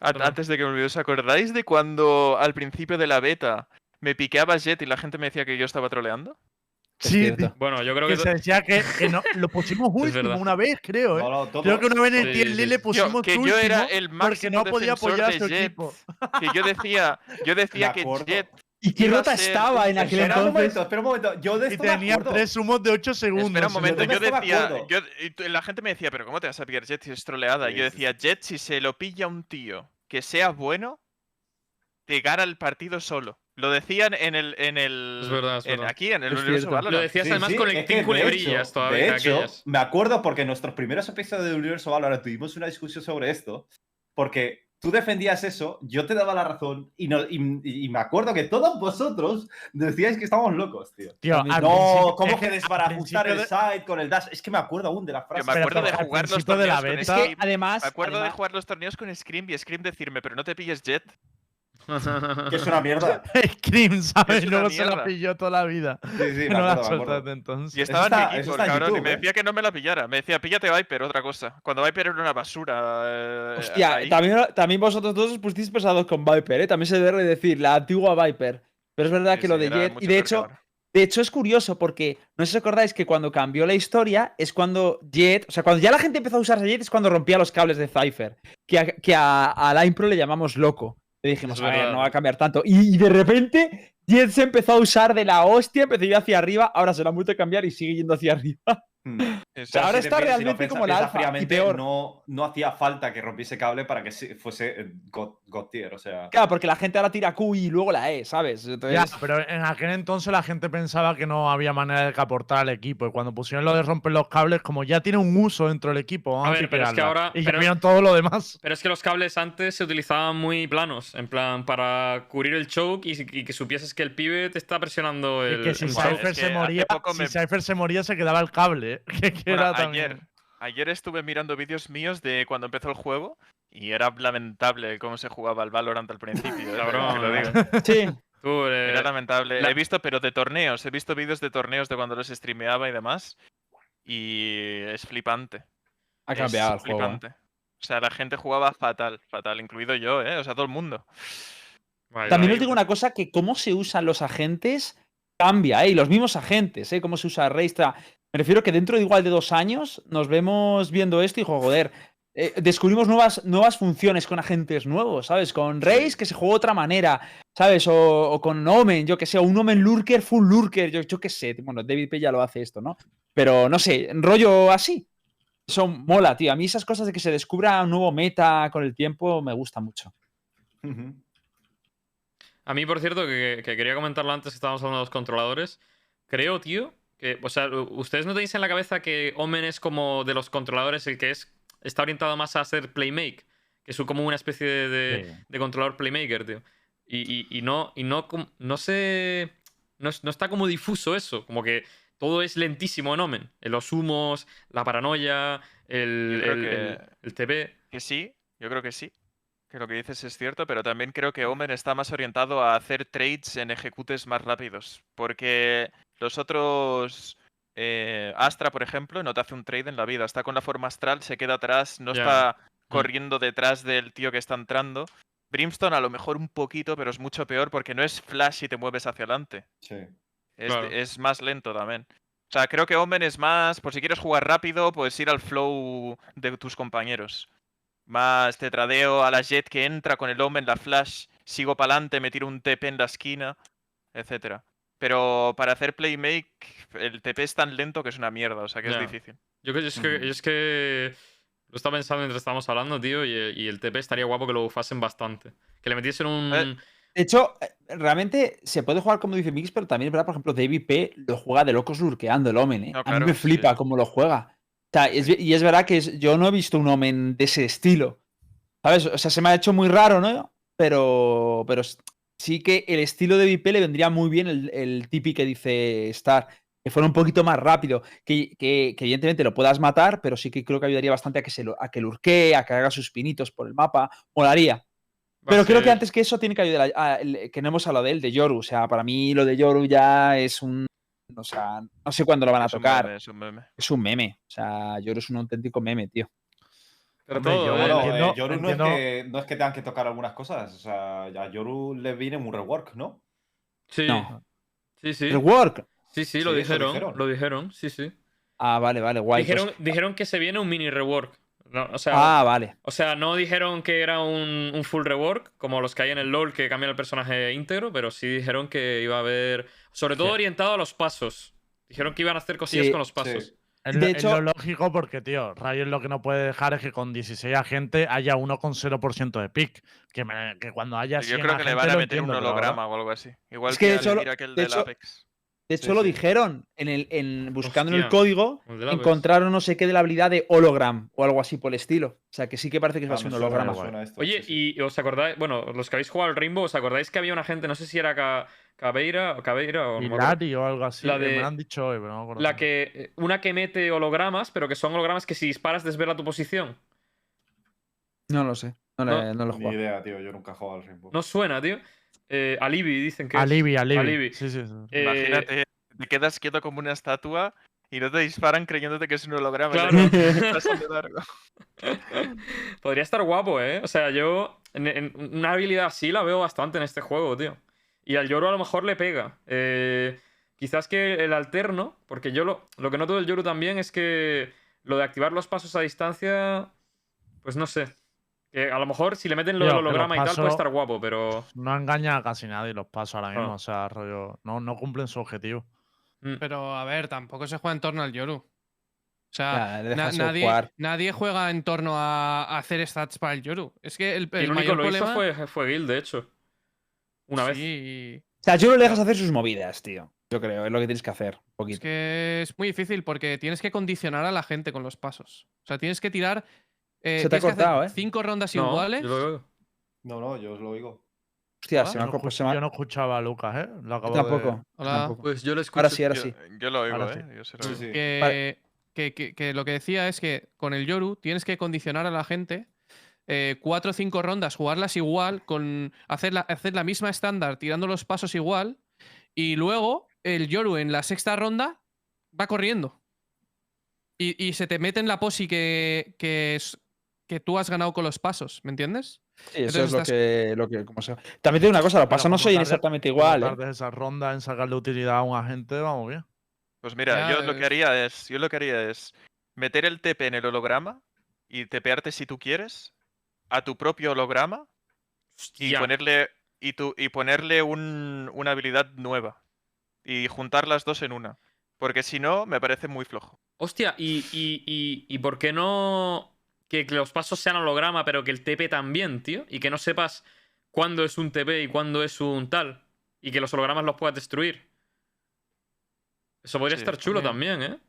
[SPEAKER 7] a- antes de que me olvide, ¿os acordáis de cuando al principio de la beta me piqueaba Jet y la gente me decía que yo estaba troleando?
[SPEAKER 5] Sí.
[SPEAKER 1] Bueno, yo creo
[SPEAKER 5] que
[SPEAKER 1] que.
[SPEAKER 5] se decía que, que no, lo pusimos último una vez, creo, ¿eh?
[SPEAKER 3] No, no, todo-
[SPEAKER 5] Creo que una vez en el
[SPEAKER 1] Sí,
[SPEAKER 5] TLL
[SPEAKER 1] sí.
[SPEAKER 5] le pusimos
[SPEAKER 7] que yo
[SPEAKER 5] último
[SPEAKER 7] era el
[SPEAKER 5] porque
[SPEAKER 7] máximo
[SPEAKER 5] no podía apoyar a su
[SPEAKER 7] Jet.
[SPEAKER 5] equipo.
[SPEAKER 7] Que yo decía, yo decía que. Jet
[SPEAKER 4] ¿Y qué rota estaba
[SPEAKER 7] un
[SPEAKER 4] en aquel
[SPEAKER 3] Espera un
[SPEAKER 4] entonces?
[SPEAKER 3] momento, espera un momento. Yo de
[SPEAKER 5] Y
[SPEAKER 3] esto
[SPEAKER 5] tenía tres humos de 8 segundos.
[SPEAKER 7] Espera un momento,
[SPEAKER 3] yo
[SPEAKER 7] yo decía, yo, y la gente me decía, pero ¿cómo te vas a pillar Jet si es troleada? Y yo
[SPEAKER 3] Sí, sí,
[SPEAKER 7] decía, Jet, si se lo pilla un tío que sea bueno, te gana el partido solo. Lo decían en el, en el,
[SPEAKER 1] Es verdad, es
[SPEAKER 7] en-
[SPEAKER 1] verdad.
[SPEAKER 7] aquí en el
[SPEAKER 4] Es
[SPEAKER 7] universo. Valorant.
[SPEAKER 1] Lo decías
[SPEAKER 3] Sí,
[SPEAKER 1] además
[SPEAKER 3] sí,
[SPEAKER 1] con el Team
[SPEAKER 3] de
[SPEAKER 1] Culebrillas
[SPEAKER 3] hecho-
[SPEAKER 1] todavía.
[SPEAKER 3] De hecho,
[SPEAKER 1] aquellas.
[SPEAKER 3] me acuerdo porque en nuestros primeros episodios de Universo Valorant tuvimos una discusión sobre esto, porque tú defendías eso, yo te daba la razón y, no, y, y me acuerdo que todos vosotros decíais que estábamos locos, tío. No, ¿cómo
[SPEAKER 5] es
[SPEAKER 3] que desbarajustar el side con el dash? Es que me acuerdo aún de la frase.
[SPEAKER 7] me acuerdo
[SPEAKER 5] pero
[SPEAKER 7] de jugar los
[SPEAKER 5] principio de la
[SPEAKER 7] torneos con
[SPEAKER 4] Es que además.
[SPEAKER 7] Me acuerdo de jugar los torneos con Scream y Scream decirme, pero no te pilles Jet.
[SPEAKER 3] Que es una mierda.
[SPEAKER 5] Scream, ¿sabes? Luego se la pilló toda la vida.
[SPEAKER 3] Sí,
[SPEAKER 5] no la soltaste entonces.
[SPEAKER 7] Y estaba en mi equipo, cabrón, y me
[SPEAKER 3] ¿eh?
[SPEAKER 7] decía que no me la pillara. Me decía, píllate Viper, otra cosa. Cuando Viper era una basura. eh,
[SPEAKER 4] Hostia, también, también vosotros dos os pusisteis pesados con Viper, ¿eh? También se debe decir, la antigua Viper. Pero es verdad
[SPEAKER 7] Sí,
[SPEAKER 4] que lo de Jet. Y de hecho, de hecho es curioso porque no sé si os acordáis que cuando cambió la historia es cuando Jet. O sea, cuando ya la gente empezó a usar Jet es cuando rompía los cables de Cypher. Que a, que a, a la Impro le llamamos loco. Le dijimos, a ver, no va a cambiar tanto. Y, y de repente Jet se empezó a usar de la hostia, empezó a ir hacia arriba. Ahora se la vuelto a cambiar y sigue yendo hacia arriba.
[SPEAKER 3] Mm.
[SPEAKER 4] Sea, ahora
[SPEAKER 3] Si te
[SPEAKER 4] está realmente como la alfa, y peor.
[SPEAKER 3] No, no hacía falta que rompiese cable para que se- fuese eh, God, God tier, o sea.
[SPEAKER 4] Claro, porque la gente ahora tira Q y luego la E, ¿sabes? Entonces,
[SPEAKER 5] Ya, pero en aquel entonces la gente pensaba que no había manera de que aportar al equipo. Y cuando pusieron lo de romper los cables, como ya tiene un uso dentro del equipo, vamos
[SPEAKER 1] A
[SPEAKER 5] a,
[SPEAKER 1] ver, pero es que ahora-
[SPEAKER 5] Y ya
[SPEAKER 1] pero-
[SPEAKER 5] vieron todo lo demás.
[SPEAKER 1] Pero es que los cables antes se utilizaban muy planos, en plan, para cubrir el choke y, y que supieses que el pibe te está presionando el,
[SPEAKER 5] Y que si. Cypher se moría, si
[SPEAKER 7] me-
[SPEAKER 5] Cypher se moría, se quedaba el cable. Que, que
[SPEAKER 7] Bueno,
[SPEAKER 5] era
[SPEAKER 7] ayer,
[SPEAKER 5] también.
[SPEAKER 7] ayer estuve mirando vídeos míos de cuando empezó el juego y era lamentable cómo se jugaba el Valorant al principio. eh,
[SPEAKER 1] Cabrón,
[SPEAKER 7] te lo digo.
[SPEAKER 4] sí.
[SPEAKER 1] Tú, eh,
[SPEAKER 7] Era lamentable.
[SPEAKER 1] la-
[SPEAKER 7] He visto, pero de torneos. He visto vídeos de torneos de cuando los streameaba y demás. Y es flipante.
[SPEAKER 4] Ha
[SPEAKER 7] es
[SPEAKER 4] cambiado el juego. ¿eh?
[SPEAKER 7] flipante. O sea, la gente jugaba fatal, fatal, incluido yo, ¿eh? O sea, todo el mundo.
[SPEAKER 4] También os digo una cosa, que cómo se usan los agentes cambia, ¿eh? Y los mismos agentes, ¿eh? Cómo se usa Reistra. Me refiero que dentro de igual de dos años nos vemos viendo esto y, joder, eh, descubrimos nuevas, nuevas funciones con agentes nuevos, ¿sabes? Con Reis que se juega de otra manera, ¿sabes? O, o con Omen, yo que sé, o un Omen Lurker, full Lurker, yo, yo qué sé. Bueno, David P ya lo hace esto, ¿no? Pero no sé, rollo así. Eso mola, tío. A mí esas cosas de que se descubra un nuevo meta con el tiempo me gusta mucho.
[SPEAKER 1] A mí, por cierto, que, que quería comentarlo antes que estábamos hablando de los controladores. Creo, tío, que, o sea, ustedes no tenéis en la cabeza que Omen es como de los controladores el que es está orientado más a hacer playmake, que es como una especie de, de-
[SPEAKER 4] Sí.
[SPEAKER 1] de controlador playmaker, tío. Y, y- y no, y no, no sé, no, no está como difuso eso, como que todo es lentísimo en Omen. En los humos, la paranoia, el, el,
[SPEAKER 7] que-
[SPEAKER 1] el- el TP.
[SPEAKER 7] Que sí, yo creo que sí. Que lo que dices es cierto, pero también creo que Omen está más orientado a hacer trades en ejecutes más rápidos. Porque los otros. eh, Astra, por ejemplo, no te hace un trade en la vida. Está con la forma astral, se queda atrás, no está corriendo detrás del tío que está entrando. Brimstone a lo mejor un poquito, pero es mucho peor porque no es flash y te mueves hacia adelante.
[SPEAKER 3] Sí.
[SPEAKER 7] Es,
[SPEAKER 1] Claro.
[SPEAKER 7] es más lento también. O sea, creo que Omen es más, por si quieres jugar rápido, puedes ir al flow de tus compañeros. Más te tradeo a la Jet que entra con el Omen, la Flash, sigo para adelante, me tiro un TP en la esquina, etcétera. Pero para hacer playmake, el TP es tan lento que es una mierda, o sea que es difícil.
[SPEAKER 1] Yo, que- es que, yo es que lo estaba pensando mientras estábamos hablando, tío, y, y el TP estaría guapo que lo bufasen bastante. Que le metiesen un...
[SPEAKER 7] Eh,
[SPEAKER 4] De hecho, eh, realmente se puede jugar como dice Mix, pero también es verdad, por ejemplo, David P lo juega de locos lurkeando el Omen, ¿eh?
[SPEAKER 7] No,
[SPEAKER 4] A mí me
[SPEAKER 7] sí.
[SPEAKER 4] flipa cómo lo juega. O sea, es y es verdad que es- yo no he visto un Omen de ese estilo. ¿Sabes? O sea, se me ha hecho muy raro, ¿no? Pero, pero sí que el estilo de VIP le vendría muy bien el, el tipi que dice Star. Que fuera un poquito más rápido. Que, que- que evidentemente lo puedas matar, pero sí que creo que ayudaría bastante a que, se lo, a que lurquee, a que haga sus pinitos por el mapa. Molaría.
[SPEAKER 1] va
[SPEAKER 4] Pero creo que antes que eso tiene que ayudar a, a- que no hemos hablado de él, de Yoru. O sea, para mí lo de Yoru ya es un. O sea, no sé cuándo lo van a
[SPEAKER 7] Es un
[SPEAKER 4] tocar.
[SPEAKER 7] meme, es un meme.
[SPEAKER 4] Es un meme. O sea, Yoru es un auténtico meme, tío.
[SPEAKER 1] Pero
[SPEAKER 5] Hombre,
[SPEAKER 1] todo,
[SPEAKER 5] yo-.
[SPEAKER 3] Bueno,
[SPEAKER 5] entiendo-
[SPEAKER 3] Yoru no, es que, no es que tengan que tocar algunas cosas. O sea, a Yoru le viene un rework, ¿no?
[SPEAKER 1] Sí,
[SPEAKER 4] No.
[SPEAKER 1] sí, sí.
[SPEAKER 4] El work.
[SPEAKER 1] Sí, sí, lo
[SPEAKER 3] Sí,
[SPEAKER 1] dijeron,
[SPEAKER 3] dijeron.
[SPEAKER 1] Lo dijeron, sí, sí.
[SPEAKER 4] Ah, vale, vale, guay. pues-
[SPEAKER 1] dijeron, dijeron que se viene un mini rework. No, o, sea,
[SPEAKER 4] Ah, vale.
[SPEAKER 1] o sea, no dijeron que era un, un full rework, como los que hay en el LOL que cambian el personaje íntegro, pero sí dijeron que iba a haber. Sobre todo
[SPEAKER 5] Sí.
[SPEAKER 1] orientado a los pasos. Dijeron que iban a hacer cosillas
[SPEAKER 4] Sí,
[SPEAKER 1] con los pasos.
[SPEAKER 5] Es,
[SPEAKER 4] De
[SPEAKER 5] lo- es
[SPEAKER 4] hecho-
[SPEAKER 5] lo lógico porque, tío, Riot lo que no puede dejar es que con 16 agentes haya uno con 0% de pick. Que, me- que cuando haya
[SPEAKER 7] Yo
[SPEAKER 5] 100
[SPEAKER 7] creo que le van a meter un holograma o algo así. Igual
[SPEAKER 4] Es que
[SPEAKER 7] que,
[SPEAKER 4] de
[SPEAKER 7] al
[SPEAKER 4] hecho lo-
[SPEAKER 7] Miracle
[SPEAKER 4] de
[SPEAKER 7] del
[SPEAKER 4] hecho-
[SPEAKER 7] Apex.
[SPEAKER 4] De hecho,
[SPEAKER 3] Sí,
[SPEAKER 4] lo
[SPEAKER 3] sí.
[SPEAKER 4] dijeron en el, en, buscando en el código. Encontraron no sé qué de la habilidad de hologram o algo así por el estilo. O sea, que sí que parece que va a ser
[SPEAKER 3] me
[SPEAKER 4] un holograma.
[SPEAKER 3] me suena esto,
[SPEAKER 1] Oye,
[SPEAKER 3] sí, sí.
[SPEAKER 1] y os acordáis, bueno, los que habéis jugado al Rainbow, ¿os acordáis que había una gente, no sé si era Ca- Cabeira o Cabeira o no me?
[SPEAKER 5] Hilari o algo así.
[SPEAKER 1] La
[SPEAKER 5] eh, Me
[SPEAKER 1] de-
[SPEAKER 5] lo han dicho hoy, pero no me acuerdo.
[SPEAKER 1] La que. eh, Una que mete hologramas, pero que son hologramas que si disparas desvela tu posición.
[SPEAKER 4] No lo sé. No,
[SPEAKER 1] No,
[SPEAKER 4] le- no lo he
[SPEAKER 3] Ni
[SPEAKER 4] jugado.
[SPEAKER 3] idea, tío. Yo nunca he jugado al Rainbow.
[SPEAKER 1] No suena, tío. Eh, Alibi dicen que es.
[SPEAKER 5] Alibi, Alibi.
[SPEAKER 1] Alibi.
[SPEAKER 5] Sí, sí, sí.
[SPEAKER 1] Eh,
[SPEAKER 7] Imagínate, te quedas quieto como una estatua y no te disparan creyéndote que es un holograma.
[SPEAKER 1] Claro. Podría estar guapo, ¿eh? O sea, yo. en- en una habilidad así la veo bastante en este juego, tío. Y al Yoru a lo mejor le pega. Eh, quizás que el alterno, porque yo lo, lo que noto del Yoru también es que lo de activar los pasos a distancia. Pues no sé. Que a lo mejor si le meten lo
[SPEAKER 5] Tío,
[SPEAKER 1] del
[SPEAKER 5] que los
[SPEAKER 1] holograma y tal puede estar guapo, pero.
[SPEAKER 5] No engaña a casi nadie los pasos ahora mismo.
[SPEAKER 1] Ah.
[SPEAKER 5] O sea, rollo. No, no cumplen su objetivo.
[SPEAKER 1] mm.
[SPEAKER 6] Pero a ver, tampoco se juega en torno al Yoru. O sea,
[SPEAKER 4] Ya,
[SPEAKER 6] na- nadie,
[SPEAKER 4] jugar.
[SPEAKER 6] nadie juega en torno a, hacer stats para el Yoru. Es que el, el
[SPEAKER 1] el único
[SPEAKER 6] mayor
[SPEAKER 1] lo hizo
[SPEAKER 6] problema.
[SPEAKER 1] fue, fue Gil, de hecho. Una vez.
[SPEAKER 6] Sí,
[SPEAKER 4] O sea, yo no le dejas hacer sus movidas, tío. Yo creo, es lo que tienes que hacer. Un
[SPEAKER 6] Es
[SPEAKER 4] poquito.
[SPEAKER 6] que es muy difícil porque tienes que condicionar a la gente con los pasos. O sea, tienes que tirar. Eh,
[SPEAKER 4] Se te ha
[SPEAKER 6] tienes que hacer
[SPEAKER 4] cortado, ¿eh?
[SPEAKER 6] Cinco rondas
[SPEAKER 1] No,
[SPEAKER 6] iguales.
[SPEAKER 1] yo lo veo.
[SPEAKER 3] No, no, yo os lo oigo.
[SPEAKER 4] Hostia,
[SPEAKER 6] Ah,
[SPEAKER 4] se me ha
[SPEAKER 5] no,
[SPEAKER 4] co-
[SPEAKER 5] escuch-
[SPEAKER 4] se me ha-
[SPEAKER 5] yo no escuchaba a Lucas, ¿eh? Lo de-
[SPEAKER 4] tampoco.
[SPEAKER 6] Hola.
[SPEAKER 4] tampoco.
[SPEAKER 1] Pues yo lo escucho.
[SPEAKER 4] Ahora sí, ahora sí.
[SPEAKER 7] yo lo oigo,
[SPEAKER 5] Ahora
[SPEAKER 7] ¿eh?
[SPEAKER 5] sí.
[SPEAKER 7] Yo se lo
[SPEAKER 3] Sí,
[SPEAKER 7] oigo.
[SPEAKER 3] sí.
[SPEAKER 6] que,
[SPEAKER 4] Vale.
[SPEAKER 6] que- que- que lo que decía es que con el Yoru tienes que condicionar a la gente eh, cuatro o cinco rondas, jugarlas igual, con hacer la, hacer la misma estándar, tirando los pasos igual, y luego el Yoru en la sexta ronda va corriendo. Y, y se te mete en la posi que, que, es- que tú has ganado con los pasos, ¿me entiendes?
[SPEAKER 4] Sí, eso
[SPEAKER 6] Entonces
[SPEAKER 4] es lo
[SPEAKER 6] estás-
[SPEAKER 4] que, lo que. como se- También te digo una cosa, los
[SPEAKER 5] Pero
[SPEAKER 4] pasos no soy exactamente igual. ¿eh?
[SPEAKER 5] esa ronda en sacarle utilidad a un agente, vamos bien.
[SPEAKER 7] Pues mira,
[SPEAKER 6] Ya,
[SPEAKER 7] yo lo que haría es, yo lo que haría es meter el TP en el holograma y tepearte si tú quieres a tu propio holograma y ponerle y tu, y ponerle un- una habilidad nueva y juntar las dos en una, porque si no me parece muy flojo.
[SPEAKER 1] Hostia, ¿y, y, y, y por qué no que los pasos sean holograma, pero que el TP también, tío? Y que no sepas cuándo es un TP y cuándo es un tal. Y que los hologramas los puedas destruir. Eso podría
[SPEAKER 7] Sí,
[SPEAKER 1] estar chulo
[SPEAKER 6] también.
[SPEAKER 1] también, ¿eh?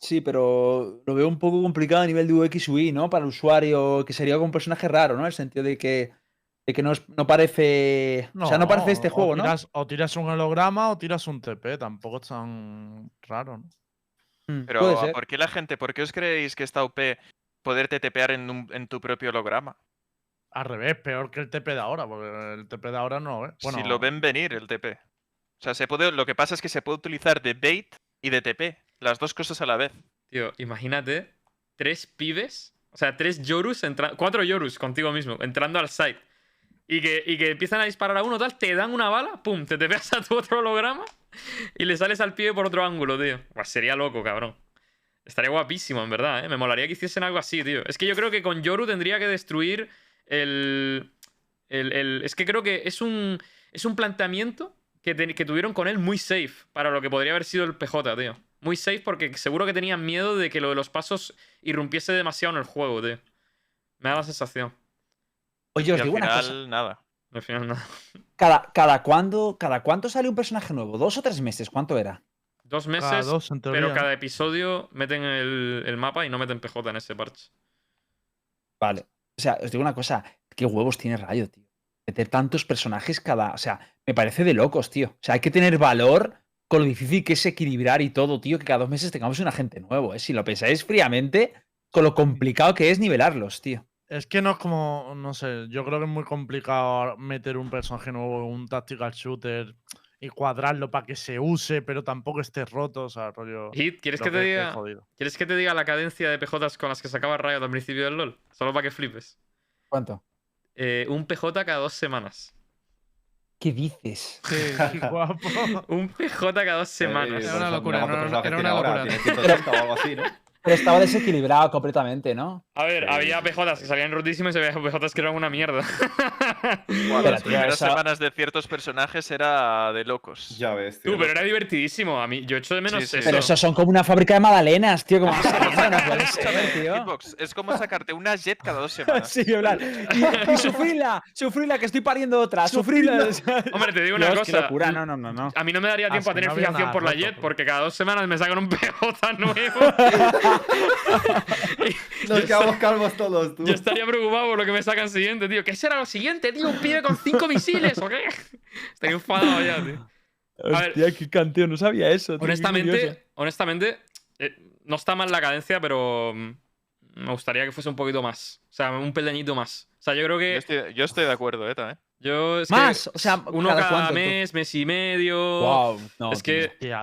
[SPEAKER 4] Sí, pero lo veo un poco complicado a nivel de UX UI, ¿no? Para el usuario, que sería como un personaje raro, ¿no? En el sentido de que, de que no, es- no parece. o sea, no parece este
[SPEAKER 5] o
[SPEAKER 4] juego, ¿no?
[SPEAKER 5] tiras- O tiras un holograma o tiras un TP, tampoco es tan raro, ¿no?
[SPEAKER 4] Mm,
[SPEAKER 7] Pero
[SPEAKER 4] puede
[SPEAKER 7] ¿a
[SPEAKER 4] ser.
[SPEAKER 7] ¿por qué la gente, por qué os creéis que está OP poderte tepear en, un- en tu propio holograma?
[SPEAKER 5] Al revés, peor que el TP de ahora, porque el TP de ahora no, ¿eh? Bueno,
[SPEAKER 7] si lo ven venir el TP. O sea, se puede, lo que pasa es que se puede utilizar de bait y de TP, las dos cosas a la vez.
[SPEAKER 1] Tío, imagínate tres pibes, o sea, tres Yorus, entra- cuatro Yorus contigo mismo, entrando al site. Y que, y que empiezan a disparar a uno, tal, te dan una bala, pum, te te pegas a tu otro holograma y le sales al pibe por otro ángulo, tío. Buah, sería loco, cabrón. Estaría guapísimo, en verdad, ¿eh? Me molaría que hiciesen algo así, tío. Es que yo creo que con Yoru tendría que destruir el. el- el- es que creo que es un. Es un planteamiento que, te- que tuvieron con él muy safe para lo que podría haber sido el PJ, tío. Muy safe porque seguro que tenían miedo de que lo de los pasos irrumpiese demasiado en el juego, tío. Me da la sensación.
[SPEAKER 4] Oye,
[SPEAKER 7] Y
[SPEAKER 4] os
[SPEAKER 7] al
[SPEAKER 4] digo una
[SPEAKER 7] final,
[SPEAKER 4] cosa.
[SPEAKER 7] nada.
[SPEAKER 1] Al final, nada.
[SPEAKER 4] ¿Cada, cada, cuándo, ¿Cada cuánto sale un personaje nuevo? ¿Dos o tres meses? ¿Cuánto era?
[SPEAKER 1] Dos
[SPEAKER 5] cada
[SPEAKER 1] meses,
[SPEAKER 5] dos, en teoría,
[SPEAKER 1] pero cada episodio meten el, el mapa y no meten PJ en ese parche.
[SPEAKER 4] Vale. O sea, os digo una cosa. ¿Qué huevos tiene Rayo, tío? Meter tantos personajes cada. O sea, me parece de locos, tío. O sea, hay que tener valor con lo difícil que es equilibrar y todo, tío, que cada dos meses tengamos un agente nuevo, ¿eh? Si lo pensáis fríamente, con lo complicado que es nivelarlos, tío.
[SPEAKER 5] Es que no es como, no sé, yo creo que es muy complicado meter un personaje nuevo en un tactical shooter y cuadrarlo para que se use, pero tampoco esté roto, o sea, rollo.
[SPEAKER 1] Hit, ¿quieres que te diga? ¿Quieres que te diga la cadencia de PJs con las que sacaba Riot al principio del LoL? Solo para que flipes.
[SPEAKER 4] ¿Cuánto?
[SPEAKER 1] Eh, un PJ cada dos semanas.
[SPEAKER 4] ¿Qué dices?
[SPEAKER 5] Sí, qué guapo.
[SPEAKER 1] Un PJ cada dos semanas.
[SPEAKER 6] Era una locura,
[SPEAKER 3] ¿cuántos
[SPEAKER 6] era una-
[SPEAKER 3] personajes
[SPEAKER 6] era una
[SPEAKER 3] ahora?
[SPEAKER 6] locura.
[SPEAKER 3] Tiene 180 o algo así, ¿no?
[SPEAKER 4] Pero estaba desequilibrado completamente, ¿no?
[SPEAKER 1] A ver,
[SPEAKER 3] Sí,
[SPEAKER 1] había. PJs que salían rotísimos y había PJs que eran una mierda.
[SPEAKER 7] Las
[SPEAKER 4] tío,
[SPEAKER 7] primeras
[SPEAKER 4] esa-
[SPEAKER 7] semanas de ciertos personajes era de locos.
[SPEAKER 3] Ya ves, tío.
[SPEAKER 1] Tú, pero era divertidísimo. A mí, yo echo de menos
[SPEAKER 7] Sí, sí.
[SPEAKER 1] eso.
[SPEAKER 4] Pero esos son como una fábrica de magdalenas, tío. Como no
[SPEAKER 7] es como sacarte una jet cada dos semanas.
[SPEAKER 4] Sí, plan, Y, y sufrirla, sufrirla, que estoy pariendo otra, sufrirla.
[SPEAKER 1] Hombre, te digo una
[SPEAKER 4] Dios,
[SPEAKER 1] cosa.
[SPEAKER 4] locura, no, no, no, no.
[SPEAKER 1] A mí no me daría tiempo a
[SPEAKER 5] Así
[SPEAKER 1] tener
[SPEAKER 5] no
[SPEAKER 1] fijación
[SPEAKER 5] nada
[SPEAKER 1] por la Jet porque cada dos semanas me sacan un PJ nuevo.
[SPEAKER 3] Nos quedamos calvos todos, tú.
[SPEAKER 1] Yo estaría preocupado por lo que me sacan siguiente, tío. ¿Qué será lo siguiente, tío? ¿Un pibe con cinco misiles o qué? Estaría enfadado ya, tío. A ver.
[SPEAKER 4] Hostia, qué canteo, no sabía eso. tío.
[SPEAKER 1] Honestamente, honestamente, eh, no está mal la cadencia, pero mm, me gustaría que fuese un poquito más. O sea, un peldañito más. O sea, yo creo
[SPEAKER 7] Yo
[SPEAKER 1] que.
[SPEAKER 7] estoy, yo estoy de acuerdo, eh, también.
[SPEAKER 1] Yo es que
[SPEAKER 4] Más, o sea,
[SPEAKER 1] uno
[SPEAKER 4] ¿cada
[SPEAKER 1] cada,
[SPEAKER 4] cuánto, tú?
[SPEAKER 1] mes, mes y medio.
[SPEAKER 4] Wow, no,
[SPEAKER 1] es
[SPEAKER 4] tío.
[SPEAKER 1] que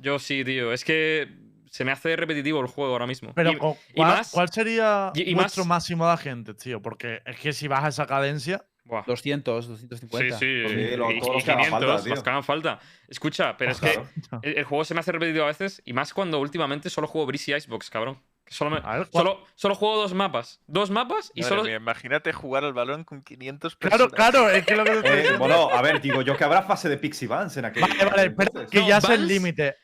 [SPEAKER 1] yo sí, tío. Es que se me hace repetitivo el juego ahora mismo.
[SPEAKER 5] Pero
[SPEAKER 1] Y-
[SPEAKER 5] cu-
[SPEAKER 1] y
[SPEAKER 5] ¿cuál,
[SPEAKER 1] más-
[SPEAKER 5] cuál sería
[SPEAKER 1] y- y
[SPEAKER 5] vuestro
[SPEAKER 1] más-
[SPEAKER 5] máximo de agentes, tío? Porque es que si vas a esa cadencia,
[SPEAKER 1] buah.
[SPEAKER 4] 200,
[SPEAKER 1] Sí,
[SPEAKER 4] 250.
[SPEAKER 1] sí,
[SPEAKER 3] sí,
[SPEAKER 1] y-
[SPEAKER 3] todos los que hagan
[SPEAKER 1] 500,
[SPEAKER 3] falta, tío.
[SPEAKER 1] los que hagan falta. Escucha, pero es que
[SPEAKER 3] Claro.
[SPEAKER 1] el, el juego se me hace repetitivo a veces y más cuando últimamente solo juego Breezy Icebox, cabrón. Solo, me-
[SPEAKER 5] A ver, ¿cuál-
[SPEAKER 1] solo, solo juego dos mapas. Dos mapas y
[SPEAKER 7] Madre
[SPEAKER 1] solo.
[SPEAKER 7] mía, imagínate jugar al balón con 500
[SPEAKER 5] Claro,
[SPEAKER 7] personas.
[SPEAKER 5] claro, es que lo que te
[SPEAKER 3] Eh, bueno, a ver, digo yo que habrá fase de Pixie Vans en aquel.
[SPEAKER 5] Vale, vale, que
[SPEAKER 1] No,
[SPEAKER 5] ya es el límite.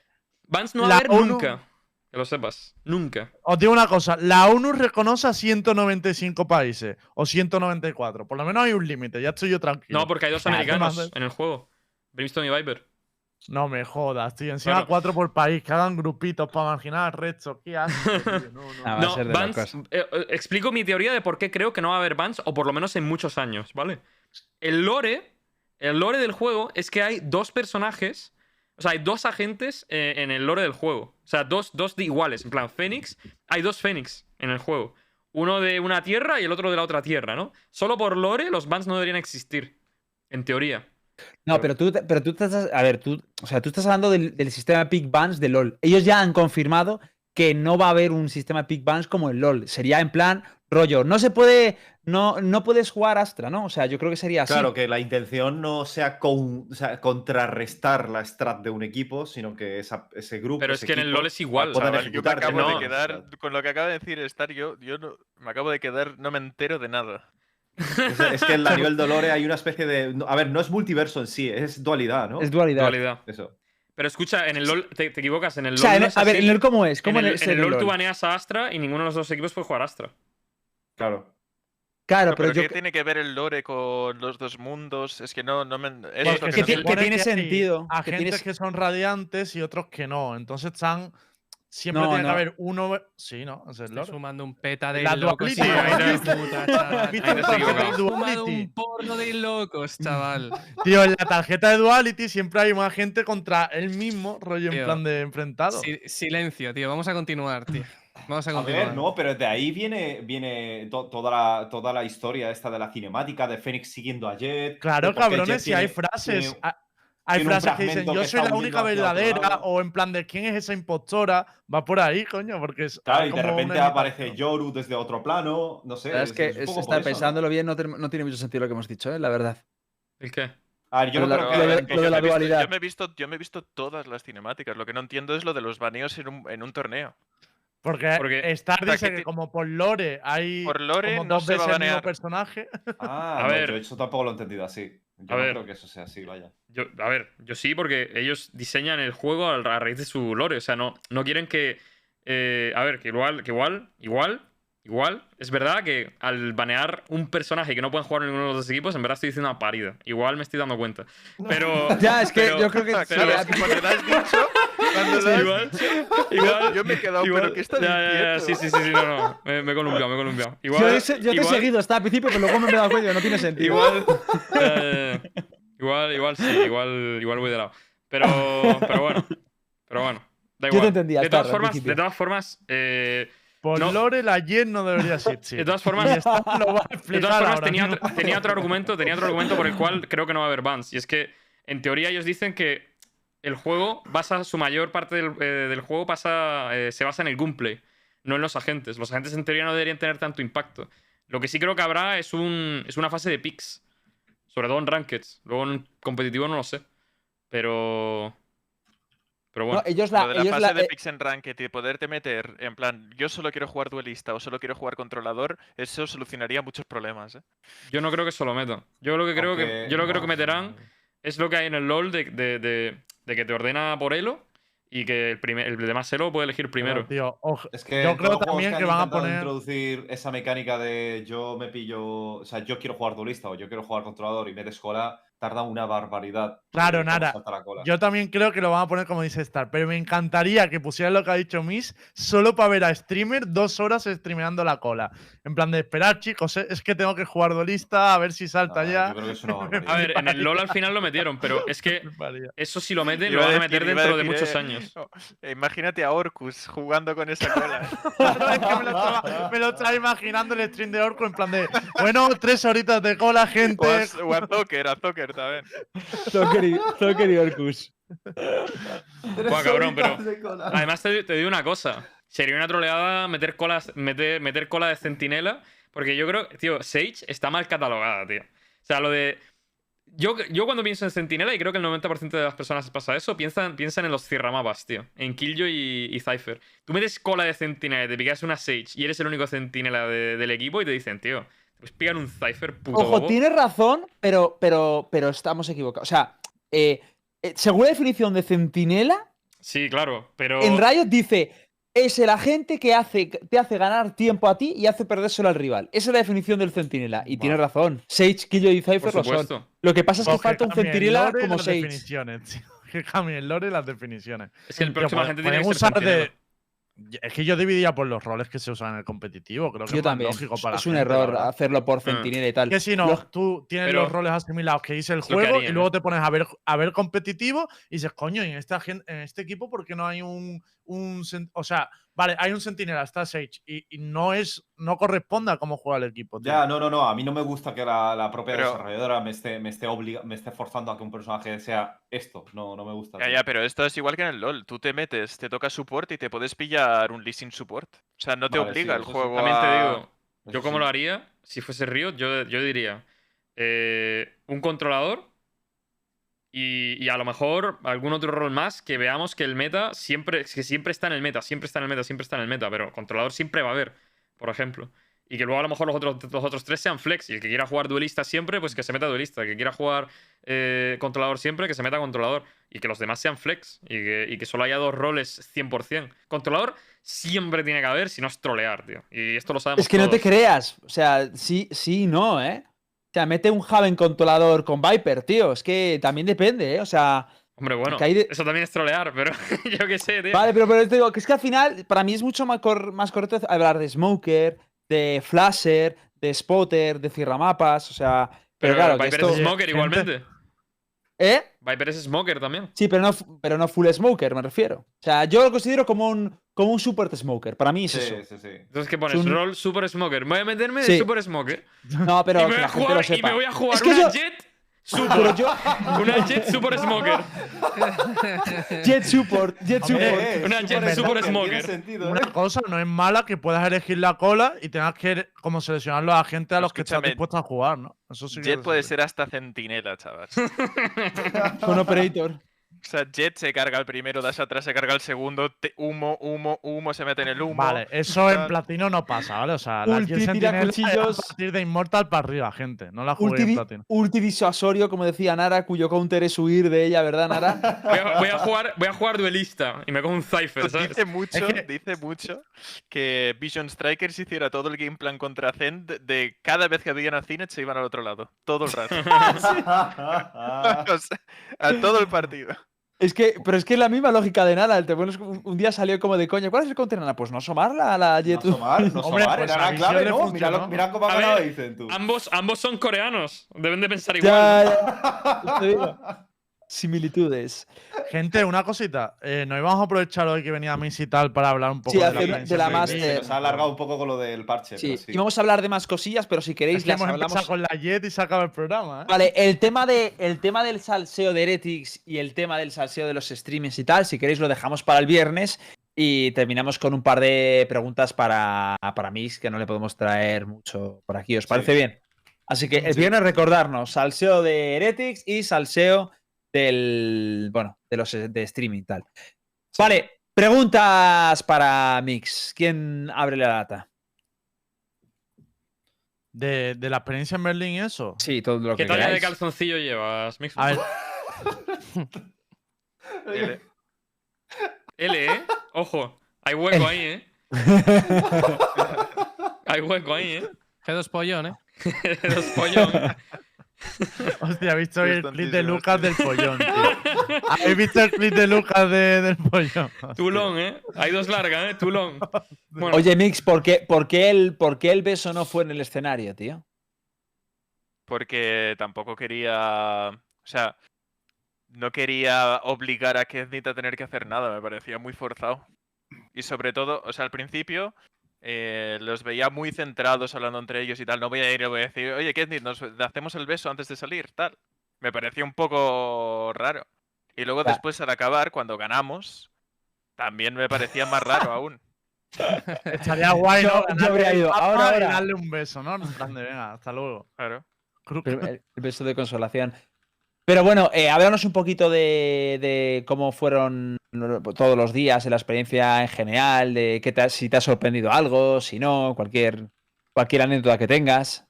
[SPEAKER 1] Vans no va a haber
[SPEAKER 5] ONU
[SPEAKER 1] nunca. Que lo sepas. Nunca.
[SPEAKER 5] Os digo una cosa, la ONU reconoce a 195 países o 194. Por lo menos hay un límite, ya estoy yo tranquilo.
[SPEAKER 1] No, porque hay dos americanos en el juego. Brimstone y Viper.
[SPEAKER 5] No me jodas, tío. Encima
[SPEAKER 1] Claro.
[SPEAKER 5] cuatro por país, que hagan grupitos para marginar al resto. ¿Qué tío? No, no.
[SPEAKER 4] Ah, va a
[SPEAKER 1] No, eh, eh, explico mi teoría de por qué creo que no va a haber Vans, o por lo menos en muchos años, ¿vale? El lore. El lore del juego es que hay dos personajes. O sea, hay dos agentes eh, en el lore del juego. O sea, dos, dos iguales. En plan, Fénix. Hay dos Fénix en el juego. Uno de una tierra y el otro de la otra tierra, ¿no? Solo por lore los Vans no deberían existir. En teoría.
[SPEAKER 4] No, pero tú, pero tú estás. A ver. O sea, tú estás hablando del sistema Pick Bans de LOL. Ellos ya han confirmado que no va a haber un sistema Pick Bans como el LOL. Sería en plan, rollo. No se puede. No, no puedes jugar Astra, ¿no? O sea, yo creo que sería así.
[SPEAKER 3] Claro, que la intención no sea, con- o sea, contrarrestar la strat de un equipo, sino que esa- ese grupo.
[SPEAKER 1] Pero es
[SPEAKER 3] ese
[SPEAKER 1] que en el LoL es igual,
[SPEAKER 3] puedan
[SPEAKER 7] Chaval, yo me acabo
[SPEAKER 1] no.
[SPEAKER 7] de quedar, con lo que acaba de decir Star, yo, yo no, me acabo de quedar, no me entero de nada.
[SPEAKER 3] Es, es que en la nivel Dolore hay una especie de. no, A ver, no es multiverso en sí, es dualidad, ¿no?
[SPEAKER 4] Es dualidad.
[SPEAKER 1] Dualidad.
[SPEAKER 3] Eso.
[SPEAKER 1] Pero escucha, en el LoL te, te equivocas. En el
[SPEAKER 4] O
[SPEAKER 1] LoL.
[SPEAKER 4] sea, en-
[SPEAKER 1] no es
[SPEAKER 4] a ver,
[SPEAKER 1] así.
[SPEAKER 4] en el LOL, ¿cómo es?
[SPEAKER 1] En
[SPEAKER 4] ¿Cómo
[SPEAKER 1] el,
[SPEAKER 4] es
[SPEAKER 1] en el
[SPEAKER 4] el
[SPEAKER 1] LoL tú
[SPEAKER 4] LOL?
[SPEAKER 1] baneas a Astra y ninguno de los dos equipos puede jugar Astra.
[SPEAKER 3] Claro.
[SPEAKER 4] Claro,
[SPEAKER 7] No,
[SPEAKER 4] pero,
[SPEAKER 7] pero,
[SPEAKER 4] yo.
[SPEAKER 7] ¿qué tiene que ver el lore con los dos mundos? Es que no, no me. Eso
[SPEAKER 4] Que-
[SPEAKER 7] es lo
[SPEAKER 4] que
[SPEAKER 7] que no
[SPEAKER 4] que tiene sentido, que
[SPEAKER 5] Agentes
[SPEAKER 4] tienes-
[SPEAKER 5] que son radiantes y otros que no. Entonces están. Siempre
[SPEAKER 4] No,
[SPEAKER 5] tiene
[SPEAKER 4] no.
[SPEAKER 5] que haber uno. Sí, ¿no? Es el
[SPEAKER 6] Estoy sumando un peta de
[SPEAKER 5] La
[SPEAKER 6] locos.
[SPEAKER 5] duality,
[SPEAKER 6] hijo de
[SPEAKER 1] ahí
[SPEAKER 6] puta, chaval.
[SPEAKER 5] ¿Has visto
[SPEAKER 1] Ahí te
[SPEAKER 5] el
[SPEAKER 1] has
[SPEAKER 5] tarjeta de
[SPEAKER 1] equivocado.
[SPEAKER 6] Sumado un porno de locos, chaval.
[SPEAKER 5] Tío, en la tarjeta de Duality siempre hay más gente contra él mismo, rollo en plan de enfrentado.
[SPEAKER 6] Si- silencio, tío. Vamos a continuar, tío. Vamos a
[SPEAKER 3] A
[SPEAKER 6] continuar.
[SPEAKER 3] ver, no, pero de ahí viene, viene to- toda, la, toda la historia esta de la cinemática, de Fénix siguiendo a Jet.
[SPEAKER 5] Claro, cabrones,
[SPEAKER 3] Jet
[SPEAKER 5] si hay frases.
[SPEAKER 3] tiene-
[SPEAKER 5] ha- Hay frases que dicen, yo
[SPEAKER 3] que
[SPEAKER 5] soy la única verdadera, o en plan de quién es esa impostora, va por ahí, coño, porque es.
[SPEAKER 3] Claro, y de repente aparece. Yoru desde otro plano, no sé.
[SPEAKER 4] Verdad es que
[SPEAKER 3] un
[SPEAKER 4] es-
[SPEAKER 3] poco
[SPEAKER 4] está
[SPEAKER 3] ¿no?
[SPEAKER 4] pensándolo bien, no, tiene- no tiene mucho sentido lo que hemos dicho, ¿eh? la verdad.
[SPEAKER 1] ¿El qué?
[SPEAKER 3] A ver, yo
[SPEAKER 4] Lo
[SPEAKER 3] no
[SPEAKER 4] de
[SPEAKER 3] creo
[SPEAKER 4] la-
[SPEAKER 3] que.
[SPEAKER 4] lo de-
[SPEAKER 7] Que
[SPEAKER 4] lo
[SPEAKER 7] yo
[SPEAKER 4] de la
[SPEAKER 7] me he visto-
[SPEAKER 4] dualidad.
[SPEAKER 7] Yo me, he visto, yo me he visto todas las cinemáticas. Lo que no entiendo es lo de los baneos en un, en un torneo.
[SPEAKER 5] Porque,
[SPEAKER 1] Porque-
[SPEAKER 5] Star dice
[SPEAKER 7] que
[SPEAKER 5] como por lore hay
[SPEAKER 7] Por lore
[SPEAKER 5] como
[SPEAKER 7] no
[SPEAKER 5] dos
[SPEAKER 7] se va a
[SPEAKER 5] el mismo
[SPEAKER 7] banear.
[SPEAKER 5] personaje.
[SPEAKER 3] Ah,
[SPEAKER 1] A
[SPEAKER 3] no,
[SPEAKER 1] ver.
[SPEAKER 3] yo eso tampoco lo he entendido así. Yo
[SPEAKER 1] A
[SPEAKER 3] no
[SPEAKER 1] ver.
[SPEAKER 3] creo que eso sea así, vaya.
[SPEAKER 1] Yo, a ver, yo sí, porque ellos diseñan el juego a a raíz de su lore. O sea, no, no quieren que. eh, a ver, que igual, que igual, igual, igual. Es verdad que al banear un personaje que no pueden jugar en ninguno de los dos equipos, en verdad estoy diciendo una parida. Igual me estoy dando cuenta. Pero.
[SPEAKER 4] Ya, es que
[SPEAKER 1] pero-
[SPEAKER 4] yo creo que.
[SPEAKER 7] Claro,
[SPEAKER 4] sí,
[SPEAKER 1] pero-
[SPEAKER 7] es que cuando has dicho, cuando lo has
[SPEAKER 1] igual,
[SPEAKER 7] dicho,
[SPEAKER 1] igual.
[SPEAKER 7] yo me he quedado,
[SPEAKER 1] igual-
[SPEAKER 7] pero ¿qué está
[SPEAKER 1] ya, ya, sí, sí, sí, sí, no, no. Me, me he columpiado, me he columpiado. Igual,
[SPEAKER 4] yo te he
[SPEAKER 1] igual-
[SPEAKER 4] seguido hasta al principio, pero luego me he dado cuenta que no tiene sentido.
[SPEAKER 1] Igual, eh, igual, igual sí, igual, igual voy de lado. Pero, pero bueno, pero bueno. Da
[SPEAKER 4] Yo te
[SPEAKER 1] igual.
[SPEAKER 4] entendía,
[SPEAKER 1] de todas formas, de todas formas, eh,
[SPEAKER 5] Por
[SPEAKER 1] No.
[SPEAKER 5] lore, la Yen no debería existir.
[SPEAKER 1] de todas formas, de todas formas
[SPEAKER 5] ahora
[SPEAKER 1] tenía, otro, tenía otro argumento, tenía otro argumento por el cual creo que no va a haber bans. Y es que, en teoría, ellos dicen que el juego basa, su mayor parte del, eh, del juego pasa, eh, se basa en el gameplay, no en los agentes. Los agentes en teoría no deberían tener tanto impacto. Lo que sí creo que habrá es, un, es una fase de picks. Sobre todo en Rankeds. Luego en competitivo no lo sé. Pero. Pero bueno.
[SPEAKER 4] No, ellos la,
[SPEAKER 7] Lo de la
[SPEAKER 4] ellos
[SPEAKER 7] fase
[SPEAKER 4] la-
[SPEAKER 7] de
[SPEAKER 4] eh,
[SPEAKER 7] picks en ranked y poderte meter en plan, yo solo quiero jugar duelista o solo quiero jugar controlador, eso solucionaría muchos problemas. ¿eh?
[SPEAKER 1] Yo no creo que eso lo metan. Yo lo que creo que, yo lo creo que
[SPEAKER 3] no,
[SPEAKER 1] meterán es lo que hay en el LOL de, de- de- de que te ordena por elo y que el, primer, el de más elo puede elegir primero.
[SPEAKER 5] Pero, tío, ojo,
[SPEAKER 3] Es que
[SPEAKER 5] Yo creo también
[SPEAKER 3] han
[SPEAKER 5] que van a poner-
[SPEAKER 3] introducir esa mecánica de yo me pillo, o sea, yo quiero jugar duelista o yo quiero jugar controlador y metes cola, tarda una barbaridad.
[SPEAKER 5] Claro, nada. Yo también creo que lo van a poner como dice Star, pero me encantaría que pusieran lo que ha dicho Miss solo para ver a streamer dos horas streameando la cola. En plan de esperar, chicos, eh, es que tengo que jugar duelista, a ver si salta
[SPEAKER 3] No,
[SPEAKER 5] ya.
[SPEAKER 3] Yo creo que es una
[SPEAKER 1] A ver, en el LOL al final lo metieron, pero es que eso si lo meten, lo van a
[SPEAKER 7] decir-
[SPEAKER 1] meter dentro de muchos
[SPEAKER 7] eh,
[SPEAKER 1] años.
[SPEAKER 7] Imagínate a Orcus jugando con esa cola.
[SPEAKER 5] Es que me, lo estaba, me lo estaba imaginando el stream de Orco en plan de, bueno, tres horitas de cola,
[SPEAKER 7] o, a,
[SPEAKER 5] gente.
[SPEAKER 7] o a Zocker, a Zocker
[SPEAKER 4] Zocker y- Zocker y Orcus.
[SPEAKER 1] Buah, cabrón, pero. Además, te, te digo una cosa. Sería una troleada meter, colas, meter, meter cola de centinela. Porque yo creo, tío, Sage está mal catalogada, tío. O sea, lo de. Yo, yo cuando pienso en centinela, y creo que el 90% de las personas pasa eso, piensan, piensan en los cierramapas, tío. En Killjoy y, y Cypher. Tú metes cola de centinela y te picas una Sage y eres el único centinela de- del equipo y te dicen, tío, picar un Cypher puto
[SPEAKER 4] Ojo,
[SPEAKER 1] bobo.
[SPEAKER 4] tienes razón, pero, pero, pero estamos equivocados. O sea, eh, eh, según la definición de centinela,
[SPEAKER 1] Sí, claro, pero.
[SPEAKER 4] en Riot dice es el agente que hace, te hace ganar tiempo a ti y hace perdérselo al rival. Esa es la definición del centinela. Y tienes razón. Sage, Killjoy y Cypher
[SPEAKER 1] Por
[SPEAKER 4] lo son.
[SPEAKER 1] supuesto.
[SPEAKER 4] Lo que pasa es que falta un centinela como Sage.
[SPEAKER 5] definiciones, tío. Que cambien el lore y las definiciones.
[SPEAKER 1] Es que el próximo agente tiene que ser
[SPEAKER 5] usar de-. Es que yo dividía por los roles que se usan en el competitivo. Creo que
[SPEAKER 4] Yo
[SPEAKER 5] es
[SPEAKER 4] también.
[SPEAKER 5] lógico para
[SPEAKER 4] es un
[SPEAKER 5] gente,
[SPEAKER 4] error
[SPEAKER 5] verdad.
[SPEAKER 4] hacerlo por centinela y tal.
[SPEAKER 5] Que si no,
[SPEAKER 4] Los-
[SPEAKER 5] tú tienes
[SPEAKER 1] Pero-
[SPEAKER 5] los roles asimilados que dice el juego
[SPEAKER 1] haría,
[SPEAKER 5] y
[SPEAKER 1] ¿no?
[SPEAKER 5] luego te pones a ver, a ver competitivo y dices, coño, ¿y en, esta en este equipo por qué no hay un, un O sea, vale, hay un sentinela, está Sage y, y no es no corresponde a cómo juega el equipo. tío.
[SPEAKER 3] Ya, no, no, no. A mí no me gusta que la, la propia
[SPEAKER 7] Pero-
[SPEAKER 3] desarrolladora me esté, me, esté obliga- me esté forzando a que un personaje sea esto. No, no me gusta.
[SPEAKER 7] Ya,
[SPEAKER 3] tío.
[SPEAKER 7] ya, pero esto es igual que en el LoL. Tú te metes, te toca support y te puedes pillar un leasing support. O sea, no te
[SPEAKER 3] Vale,
[SPEAKER 7] obliga
[SPEAKER 3] sí,
[SPEAKER 7] el
[SPEAKER 3] eso sí.
[SPEAKER 7] juego
[SPEAKER 1] También te digo,
[SPEAKER 3] Eso
[SPEAKER 1] Yo como
[SPEAKER 3] sí.
[SPEAKER 1] lo haría, si fuese Riot, yo, yo diría eh, un controlador y, y a lo mejor algún otro rol más que veamos que el meta siempre, que siempre está en el meta, siempre está en el meta, siempre está en el meta, pero controlador siempre va a haber, por ejemplo. Y que luego a lo mejor los otros, los otros tres sean flex. Y el que quiera jugar duelista siempre, pues que se meta duelista. El que quiera jugar eh, controlador siempre, que se meta controlador. Y que los demás sean flex. Y que, y que solo haya dos roles 100%. Controlador siempre tiene que haber, si no es trolear, tío. Y esto lo sabemos
[SPEAKER 4] Es que no te creas. O sea, sí, sí, y no, ¿eh? O sea, mete un Haven controlador con Viper, tío. Es que también depende, ¿eh? O sea,
[SPEAKER 1] Hombre, bueno,
[SPEAKER 4] de-
[SPEAKER 1] eso también es trolear, pero yo qué sé, tío.
[SPEAKER 4] vale, pero, pero te digo que es que al final, para mí es mucho más, cor- más correcto hablar de Smoker, de Flasher, de Spotter, de Cierramapas. O sea, pero,
[SPEAKER 1] pero
[SPEAKER 4] claro, que
[SPEAKER 1] Viper
[SPEAKER 4] esto.
[SPEAKER 1] es Smoker igualmente.
[SPEAKER 4] ¿Eh?
[SPEAKER 1] Viper es Smoker también.
[SPEAKER 4] Sí, pero no, pero no full smoker, me refiero. O sea, yo lo considero como un, como un super smoker. Para mí es eso.
[SPEAKER 3] Sí, sí, sí.
[SPEAKER 1] Entonces, ¿qué pones?
[SPEAKER 4] un-
[SPEAKER 1] Roll Super Smoker. Voy a meterme
[SPEAKER 4] Sí.
[SPEAKER 1] de Super Smoker.
[SPEAKER 4] No, pero
[SPEAKER 1] y, me voy
[SPEAKER 4] la
[SPEAKER 1] a
[SPEAKER 4] gente
[SPEAKER 1] jugar,
[SPEAKER 4] lo
[SPEAKER 1] y
[SPEAKER 4] sepa.
[SPEAKER 1] me voy a jugar
[SPEAKER 4] Es que
[SPEAKER 1] una
[SPEAKER 4] yo-
[SPEAKER 1] Jet Super.
[SPEAKER 4] yo,
[SPEAKER 1] Una Jet Super Smoker.
[SPEAKER 4] Jet Support, Jet
[SPEAKER 5] Hombre,
[SPEAKER 4] Support.
[SPEAKER 3] Eh,
[SPEAKER 1] Una Jet
[SPEAKER 3] Super
[SPEAKER 1] Super
[SPEAKER 3] Smoker, sentido, ¿eh?
[SPEAKER 5] Una cosa no es mala que puedas elegir la cola y tengas que como seleccionar a la gente a los que estás dispuesto a jugar, ¿no? Eso sí que
[SPEAKER 7] Jet puede ser hasta centinela, chaval.
[SPEAKER 4] Con Operator.
[SPEAKER 7] O sea, Jet se carga el primero, das atrás, se carga el segundo, te- humo, humo, humo, se mete en el humo.
[SPEAKER 5] Vale, eso en platino no pasa, ¿vale? O sea, la
[SPEAKER 4] Ulti
[SPEAKER 5] es
[SPEAKER 4] tiracuchillos.
[SPEAKER 5] a partir de Immortal para arriba, gente. No la jugué
[SPEAKER 4] Ulti,
[SPEAKER 5] en platino.
[SPEAKER 4] ulti disuasorio, como decía Nara, cuyo counter es huir de ella, ¿verdad, Nara?
[SPEAKER 1] Voy a, voy a jugar, voy a jugar duelista y me cojo un Cypher, ¿sabes?
[SPEAKER 7] Dice mucho,
[SPEAKER 5] que-
[SPEAKER 7] dice mucho que Vision Strikers hiciera todo el game plan contra Zen de, de cada vez que habían a Cinet se iban al otro lado. Todo el rato. O sea, a todo el partido.
[SPEAKER 4] Es que, pero es que es la misma lógica de Nara. El un, un día salió como de coña. ¿Cuál es el counter, Nara? Pues no asomarla a la
[SPEAKER 3] No
[SPEAKER 4] Jet.
[SPEAKER 3] asomar, no
[SPEAKER 5] Hombre,
[SPEAKER 3] asomar,
[SPEAKER 5] pues
[SPEAKER 3] era la clave, ¿no? Mira,
[SPEAKER 5] funcionó.
[SPEAKER 3] lo- mira cómo ha
[SPEAKER 1] A
[SPEAKER 3] ganado Dicen tú.
[SPEAKER 1] Ambos, ambos son coreanos. Deben de pensar igual.
[SPEAKER 4] Ya, ya. Similitudes.
[SPEAKER 5] Gente, una cosita. Eh, nos íbamos a aprovechar hoy que venía Miss y tal para hablar un poco
[SPEAKER 4] Sí,
[SPEAKER 5] de, la,
[SPEAKER 4] de la Master.
[SPEAKER 3] Se nos ha alargado un poco con lo del parche.
[SPEAKER 4] Sí,
[SPEAKER 3] pero sí.
[SPEAKER 4] y vamos a hablar de más cosillas, pero si queréis
[SPEAKER 5] Es que
[SPEAKER 4] las
[SPEAKER 5] hemos
[SPEAKER 4] hablamos.
[SPEAKER 5] con la Jet y se acaba el programa, ¿eh?
[SPEAKER 4] Vale, el tema, de, el tema del salseo de Heretics y el tema del salseo de los streamings y tal, si queréis lo dejamos para el viernes y terminamos con un par de preguntas para, para Mix, que no le podemos traer mucho por aquí. ¿Os parece bien? Así que el viernes recordarnos, salseo de Heretics y salseo del, bueno, de los de streaming y tal. Vale, preguntas para Mix. ¿Quién abre la lata?
[SPEAKER 5] De, de la experiencia en Berlín y eso.
[SPEAKER 4] Sí, todo lo
[SPEAKER 1] ¿Qué
[SPEAKER 4] que
[SPEAKER 1] talla de
[SPEAKER 4] queráis.
[SPEAKER 1] calzoncillo llevas, Mix?
[SPEAKER 5] A ver,
[SPEAKER 7] L.
[SPEAKER 1] L, ¿eh? Ojo, hay hueco ahí, ¿eh? Hay hueco ahí, ¿eh?
[SPEAKER 6] G2 pollón, ¿eh?
[SPEAKER 1] Los pollón.
[SPEAKER 5] hostia, he visto el clip de. Lucas del pollón, tío. ¿Habéis visto el clip de Lucas de- del pollón?
[SPEAKER 1] Tulón, ¿eh? Hay dos largas, ¿eh? Tulón. Bueno,
[SPEAKER 4] Oye, Mix, ¿por qué, por, qué el, ¿por qué el beso no fue en el escenario, tío?
[SPEAKER 7] Porque tampoco quería. O sea, no quería obligar a Keznit a tener que hacer nada, me parecía muy forzado. Y sobre todo, o sea, al principio eh, los veía muy centrados hablando entre ellos y tal. No voy a ir y voy a decir, oye, Keznit, nos hacemos el beso antes de salir, tal. Me parecía un poco raro. Y luego después, al acabar, cuando ganamos, también me parecía más raro aún.
[SPEAKER 5] Estaría guay,
[SPEAKER 4] Yo-
[SPEAKER 5] ¿no?
[SPEAKER 4] yo habría
[SPEAKER 5] Ganarle el
[SPEAKER 4] ido. Ahora, ahora.
[SPEAKER 5] darle un beso, ¿no? En plan de, venga, hasta luego.
[SPEAKER 7] Claro.
[SPEAKER 4] El beso de consolación. Pero bueno, eh, háblanos un poquito de, de cómo fueron todos los días, de la experiencia en general, de qué te ha- si te ha sorprendido algo, si no, cualquier, cualquier anécdota que tengas.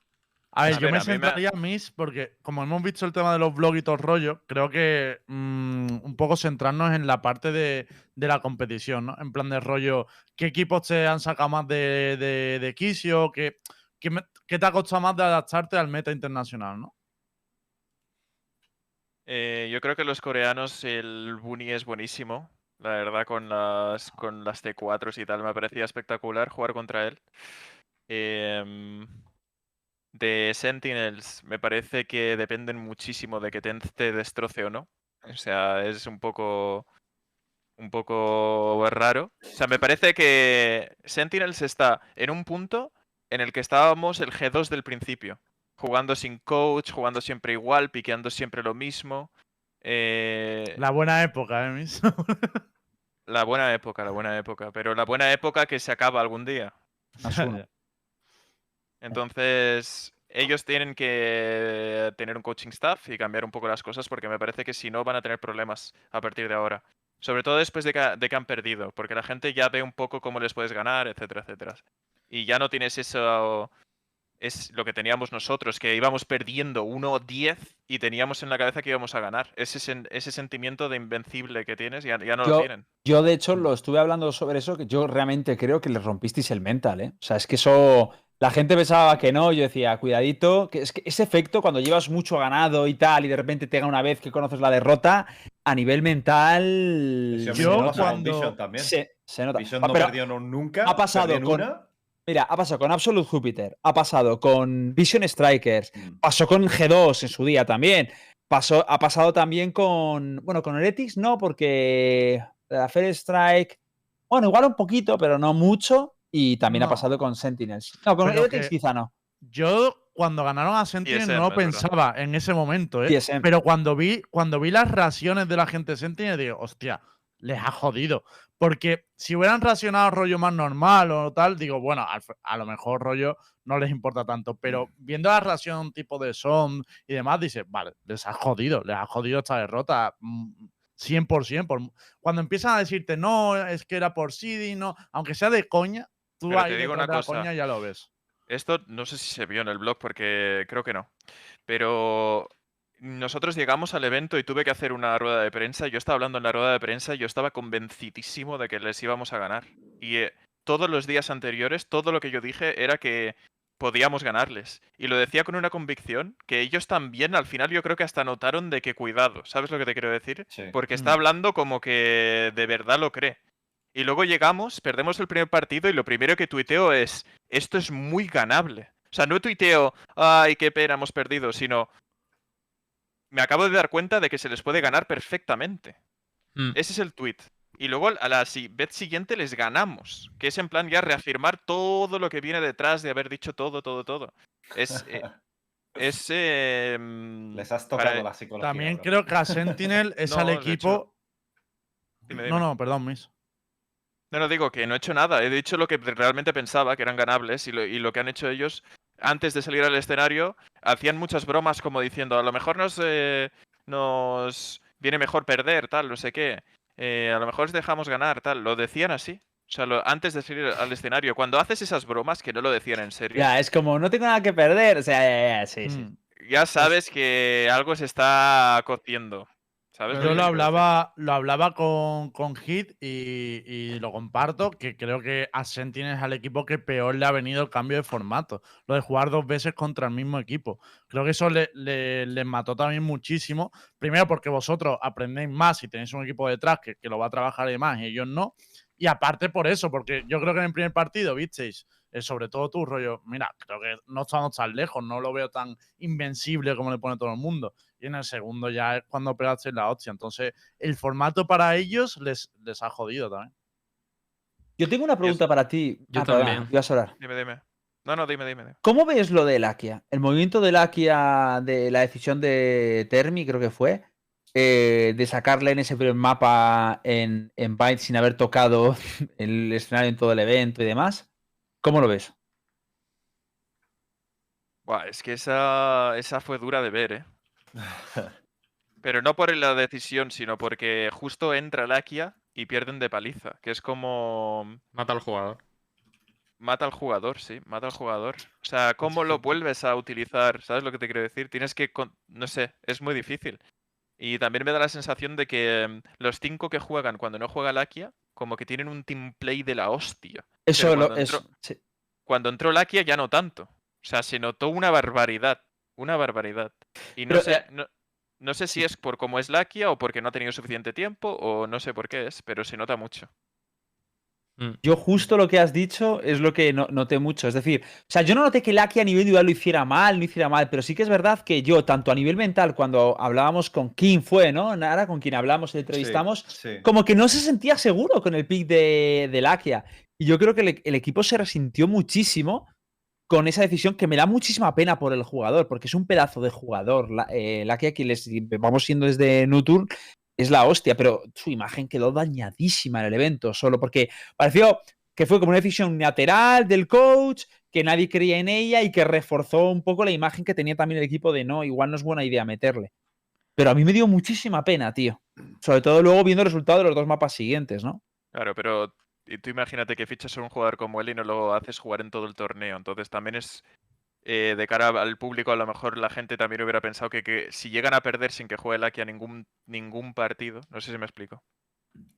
[SPEAKER 5] A ver,
[SPEAKER 7] A
[SPEAKER 5] yo
[SPEAKER 7] ver,
[SPEAKER 5] me
[SPEAKER 7] a mí me
[SPEAKER 5] sentaría Miss porque, como hemos visto el tema de los blogs y todo el rollo, creo que mm, un poco centrarnos en la parte de, de la competición, ¿no? En plan de rollo, ¿qué equipos te han sacado más de, de, de quicio? ¿Qué, qué, me- qué te ha costado más de adaptarte al meta internacional, no?
[SPEAKER 7] Eh, yo creo que los coreanos, el Bunny es buenísimo. La verdad, con las, con las T4s y tal, me parecía espectacular jugar contra él. Em, de Sentinels, me parece que dependen muchísimo de que Tenz te destroce o no. O sea, es un poco. Un poco raro. O sea, me parece que Sentinels está en un punto en el que estábamos el G2 del principio jugando sin coach, jugando siempre igual, piqueando siempre lo mismo. Eh, la...
[SPEAKER 5] La buena época, ¿eh, Miss?
[SPEAKER 7] buena época, la buena época, pero la buena época que se acaba algún día. Entonces, ellos tienen que tener un coaching staff y cambiar un poco las cosas porque me parece que si no van a tener problemas a partir de ahora. Sobre todo después de que, de que han perdido, porque la gente ya ve un poco cómo les puedes ganar, etcétera, etcétera. Y ya no tienes eso, es lo que teníamos nosotros, que íbamos perdiendo 1-10 y teníamos en la cabeza que íbamos a ganar. Ese, sen- ese sentimiento de invencible que tienes ya, ya no
[SPEAKER 4] Yo-
[SPEAKER 7] lo tienen.
[SPEAKER 4] Yo, de hecho, lo estuve hablando sobre eso, que yo realmente creo que le rompisteis el mental, ¿eh? O sea, es que eso. La gente pensaba que no, yo decía, cuidadito, que es que ese efecto cuando llevas mucho ganado y tal, y de repente te una vez que conoces la derrota, a nivel mental. Se
[SPEAKER 5] Yo
[SPEAKER 3] no
[SPEAKER 4] nota.
[SPEAKER 5] cuando-
[SPEAKER 3] también.
[SPEAKER 4] Se, se nota.
[SPEAKER 3] Vision
[SPEAKER 4] Ah,
[SPEAKER 3] no
[SPEAKER 4] pero-
[SPEAKER 3] perdió no- nunca.
[SPEAKER 4] ha pasado con-
[SPEAKER 3] una.
[SPEAKER 4] Mira, ha pasado con Absolute Jupiter, ha pasado con Vision Strikers,
[SPEAKER 3] Mm.
[SPEAKER 4] pasó con G2 en su día también. Pasó, ha pasado también con. Bueno, con Heretics no, porque la Fair Strike. Bueno, igual un poquito, pero no mucho. Y también ha pasado con Sentinels. No, con
[SPEAKER 5] Pero
[SPEAKER 4] Heretics
[SPEAKER 5] que-
[SPEAKER 4] quizá no.
[SPEAKER 5] Yo cuando ganaron a Sentinel
[SPEAKER 7] TSM,
[SPEAKER 5] no pensaba en ese momento, ¿eh?
[SPEAKER 4] TSM.
[SPEAKER 5] Pero cuando vi, cuando vi las reacciones de la gente de Sentinel, digo, hostia, les ha jodido. Porque si hubieran reaccionado rollo más normal o tal, digo, bueno, a lo mejor rollo no les importa tanto. Pero viendo la reacción tipo de Son y demás, dices, vale, les ha jodido, les ha jodido esta derrota. mm, 100%. Por, mu- cuando empiezan a decirte, no, es que era por seeding, no, aunque sea de coña, tú ahí
[SPEAKER 7] te digo una cosa.
[SPEAKER 5] coña ya lo ves.
[SPEAKER 7] Esto no sé si se vio en el blog porque creo que no. Pero nosotros llegamos al evento y tuve que hacer una rueda de prensa. Yo estaba hablando en la rueda de prensa y yo estaba convencidísimo de que les íbamos a ganar. Y eh, todos los días anteriores, todo lo que yo dije era que podíamos ganarles. Y lo decía con una convicción que ellos también al final yo creo que hasta notaron de que cuidado. ¿Sabes lo que te quiero decir?
[SPEAKER 3] Sí.
[SPEAKER 7] Porque está
[SPEAKER 5] Mm.
[SPEAKER 7] hablando como que de verdad lo cree. Y luego llegamos, perdemos el primer partido y lo primero que tuiteo es, esto es muy ganable. O sea, no tuiteo, ay, qué pena, hemos perdido, sino, me acabo de dar cuenta de que se les puede ganar perfectamente.
[SPEAKER 1] Mm.
[SPEAKER 7] Ese es el tweet. Y luego a la vez siguiente les ganamos, que es en plan ya reafirmar todo lo que viene detrás de haber dicho todo, todo, todo. Es... eh, es eh,
[SPEAKER 3] Les has
[SPEAKER 7] para-
[SPEAKER 3] tocado la psicología.
[SPEAKER 5] También
[SPEAKER 3] bro.
[SPEAKER 5] creo que a Sentinel es
[SPEAKER 7] No,
[SPEAKER 5] al equipo.
[SPEAKER 7] Dime,
[SPEAKER 5] No, no, perdón, Miss.
[SPEAKER 7] No, no digo que no he hecho nada, he dicho lo que realmente pensaba, que eran ganables, y lo, y lo que han hecho ellos antes de salir al escenario, hacían muchas bromas como diciendo, a lo mejor nos, eh, nos viene mejor perder, tal, no sé qué, eh, a lo mejor os dejamos ganar, tal, lo decían así. O sea, lo- antes de salir al escenario, cuando haces esas bromas que no lo decían en serio,
[SPEAKER 4] Ya, es como, no tengo nada que perder. O sea, ya, ya, sí, sí.
[SPEAKER 5] Mm.
[SPEAKER 7] ya sabes que algo se está cociendo. ¿Sabes?
[SPEAKER 5] Yo lo hablaba, lo hablaba con, con Hit y, y lo comparto, que creo que a Sentinel es al equipo que peor le ha venido el cambio de formato. Lo de jugar dos veces contra el mismo equipo. Creo que eso le, le- les mató también muchísimo. Primero porque vosotros aprendéis más y tenéis un equipo detrás que, que lo va a trabajar y más y ellos no. Y aparte por eso, porque yo creo que en el primer partido visteis, eh, sobre todo tú, rollo, mira, creo que no estamos tan lejos, no lo veo tan invencible como le pone todo el mundo. Y en el segundo ya es cuando pegaste la hostia. Entonces, el formato para ellos les, les ha jodido también.
[SPEAKER 4] Yo tengo una pregunta para ti.
[SPEAKER 1] Yo
[SPEAKER 4] Ah,
[SPEAKER 1] también.
[SPEAKER 4] ibas a hablar.
[SPEAKER 7] Dime, dime. No, no, dime, dime. dime.
[SPEAKER 4] ¿Cómo ves lo de Lakia? El movimiento de Lakia, de la decisión de Termi, creo que fue, eh, de sacarle en ese primer mapa en, en Byte sin haber tocado el escenario en todo el evento y demás. ¿Cómo lo ves?
[SPEAKER 7] Buah, es que esa, esa fue dura de ver, ¿eh? Pero no por la decisión, sino porque justo entra Lakia y pierden de paliza, que es como
[SPEAKER 1] Mata al jugador.
[SPEAKER 7] mata al jugador, sí, mata al jugador. O sea, ¿cómo lo vuelves a utilizar? ¿Sabes lo que te quiero decir? Tienes que, con- no sé, es muy difícil. Y también me da la sensación de que em, los cinco que juegan cuando no juega Lakia, como que tienen un team play de la hostia.
[SPEAKER 4] Eso
[SPEAKER 7] Pero
[SPEAKER 4] lo,
[SPEAKER 7] cuando
[SPEAKER 4] eso-
[SPEAKER 7] entró-
[SPEAKER 4] sí.
[SPEAKER 7] Cuando entró Lakia ya no tanto. O sea, se notó una barbaridad. Una barbaridad. Y no
[SPEAKER 4] Pero,
[SPEAKER 7] sé,
[SPEAKER 4] eh,
[SPEAKER 7] no, no sé si es por cómo es Lakia o porque no ha tenido suficiente tiempo o no sé por qué es, pero se nota mucho.
[SPEAKER 1] Mm.
[SPEAKER 4] Yo justo lo que has dicho es lo que no- noté mucho. Es decir, o sea, yo no noté que Lakia a nivel individual lo hiciera mal, no hiciera mal, pero sí que es verdad que yo, tanto a nivel mental, cuando hablábamos con Kim fue, ¿no? Nara, con quien hablamos y entrevistamos,
[SPEAKER 3] Sí, sí.
[SPEAKER 4] como que no se sentía seguro con el pick de, de Lakia. Y yo creo que el, el equipo se resintió muchísimo con esa decisión que me da muchísima pena por el jugador, porque es un pedazo de jugador. La, eh, que les vamos siendo desde Nutur, es la hostia, pero su imagen quedó dañadísima en el evento, solo porque pareció que fue como una decisión unilateral del coach, que nadie creía en ella y que reforzó un poco la imagen que tenía también el equipo de no, igual no es buena idea meterle. Pero a mí me dio muchísima pena, tío. Sobre todo luego viendo el resultado de los dos mapas siguientes, ¿no?
[SPEAKER 7] Claro, pero tú imagínate que fichas a un jugador como él y no lo haces jugar en todo el torneo. Entonces también es eh, de cara al público, a lo mejor la gente también hubiera pensado que, que si llegan a perder sin que juegue Lakia ningún, ningún partido, no sé si me explico.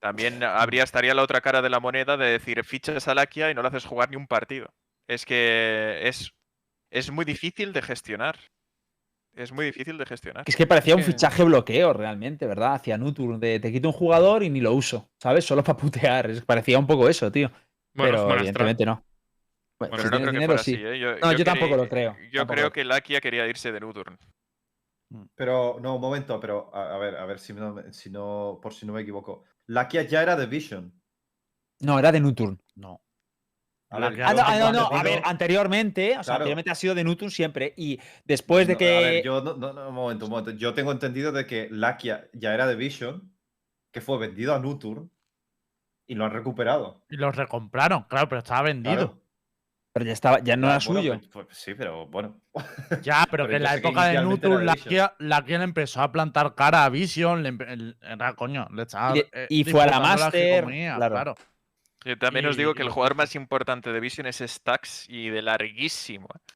[SPEAKER 7] También habría, estaría la otra cara de la moneda de decir, fichas a Lakia y no le haces jugar ni un partido. Es que es, es muy difícil de gestionar. Es muy difícil de gestionar.
[SPEAKER 4] Es que parecía un
[SPEAKER 6] que-
[SPEAKER 4] fichaje bloqueo realmente, ¿verdad? Hacia Nutur, de te quito un jugador y ni lo uso, ¿sabes? Solo para putear. Es- parecía un poco eso, tío.
[SPEAKER 1] Bueno,
[SPEAKER 4] pero evidentemente no.
[SPEAKER 1] Bueno,
[SPEAKER 4] Bueno, si
[SPEAKER 7] Pero no
[SPEAKER 4] tienes
[SPEAKER 7] creo que
[SPEAKER 4] dinero,
[SPEAKER 7] fuera
[SPEAKER 4] sí.
[SPEAKER 7] así, ¿eh? Yo,
[SPEAKER 4] No, yo
[SPEAKER 7] quería-
[SPEAKER 4] tampoco lo creo,
[SPEAKER 7] Yo
[SPEAKER 4] tampoco
[SPEAKER 7] creo
[SPEAKER 4] lo
[SPEAKER 7] que Lakia quería irse de Nocturne.
[SPEAKER 3] Pero, no, un momento, pero a, a ver, a ver si no, si no, por si no me equivoco. Lakia ya era de Vision.
[SPEAKER 4] No, era de Nuturn.
[SPEAKER 5] No.
[SPEAKER 3] A ver,
[SPEAKER 4] Ah, no, ah, no, no, A ver, anteriormente, o sea,
[SPEAKER 3] Claro.
[SPEAKER 4] anteriormente ha sido de Nuturn siempre. Y después de
[SPEAKER 3] No,
[SPEAKER 4] que.
[SPEAKER 3] A ver, yo no, no, no, un momento, un momento. Yo tengo entendido de que Lakia ya era de Vision, que fue vendido a Nutur y lo han recuperado.
[SPEAKER 5] Y los recompraron, claro, pero estaba vendido.
[SPEAKER 3] Claro.
[SPEAKER 4] Pero ya estaba, ya no
[SPEAKER 3] Ya,
[SPEAKER 4] era
[SPEAKER 3] bueno,
[SPEAKER 4] suyo.
[SPEAKER 3] pues- pues sí, pero bueno.
[SPEAKER 5] Ya, pero,
[SPEAKER 3] Pero
[SPEAKER 5] que en la
[SPEAKER 3] sé
[SPEAKER 5] época de
[SPEAKER 3] era
[SPEAKER 5] la la que le empezó a plantar cara a Vision, le el- era coño, le estaba.
[SPEAKER 4] Y
[SPEAKER 5] eh,
[SPEAKER 4] y fue a la Master, claro.
[SPEAKER 5] claro.
[SPEAKER 7] Yo también os digo que el jugador más importante de Vision es Stacks y de larguísimo. ¿eh?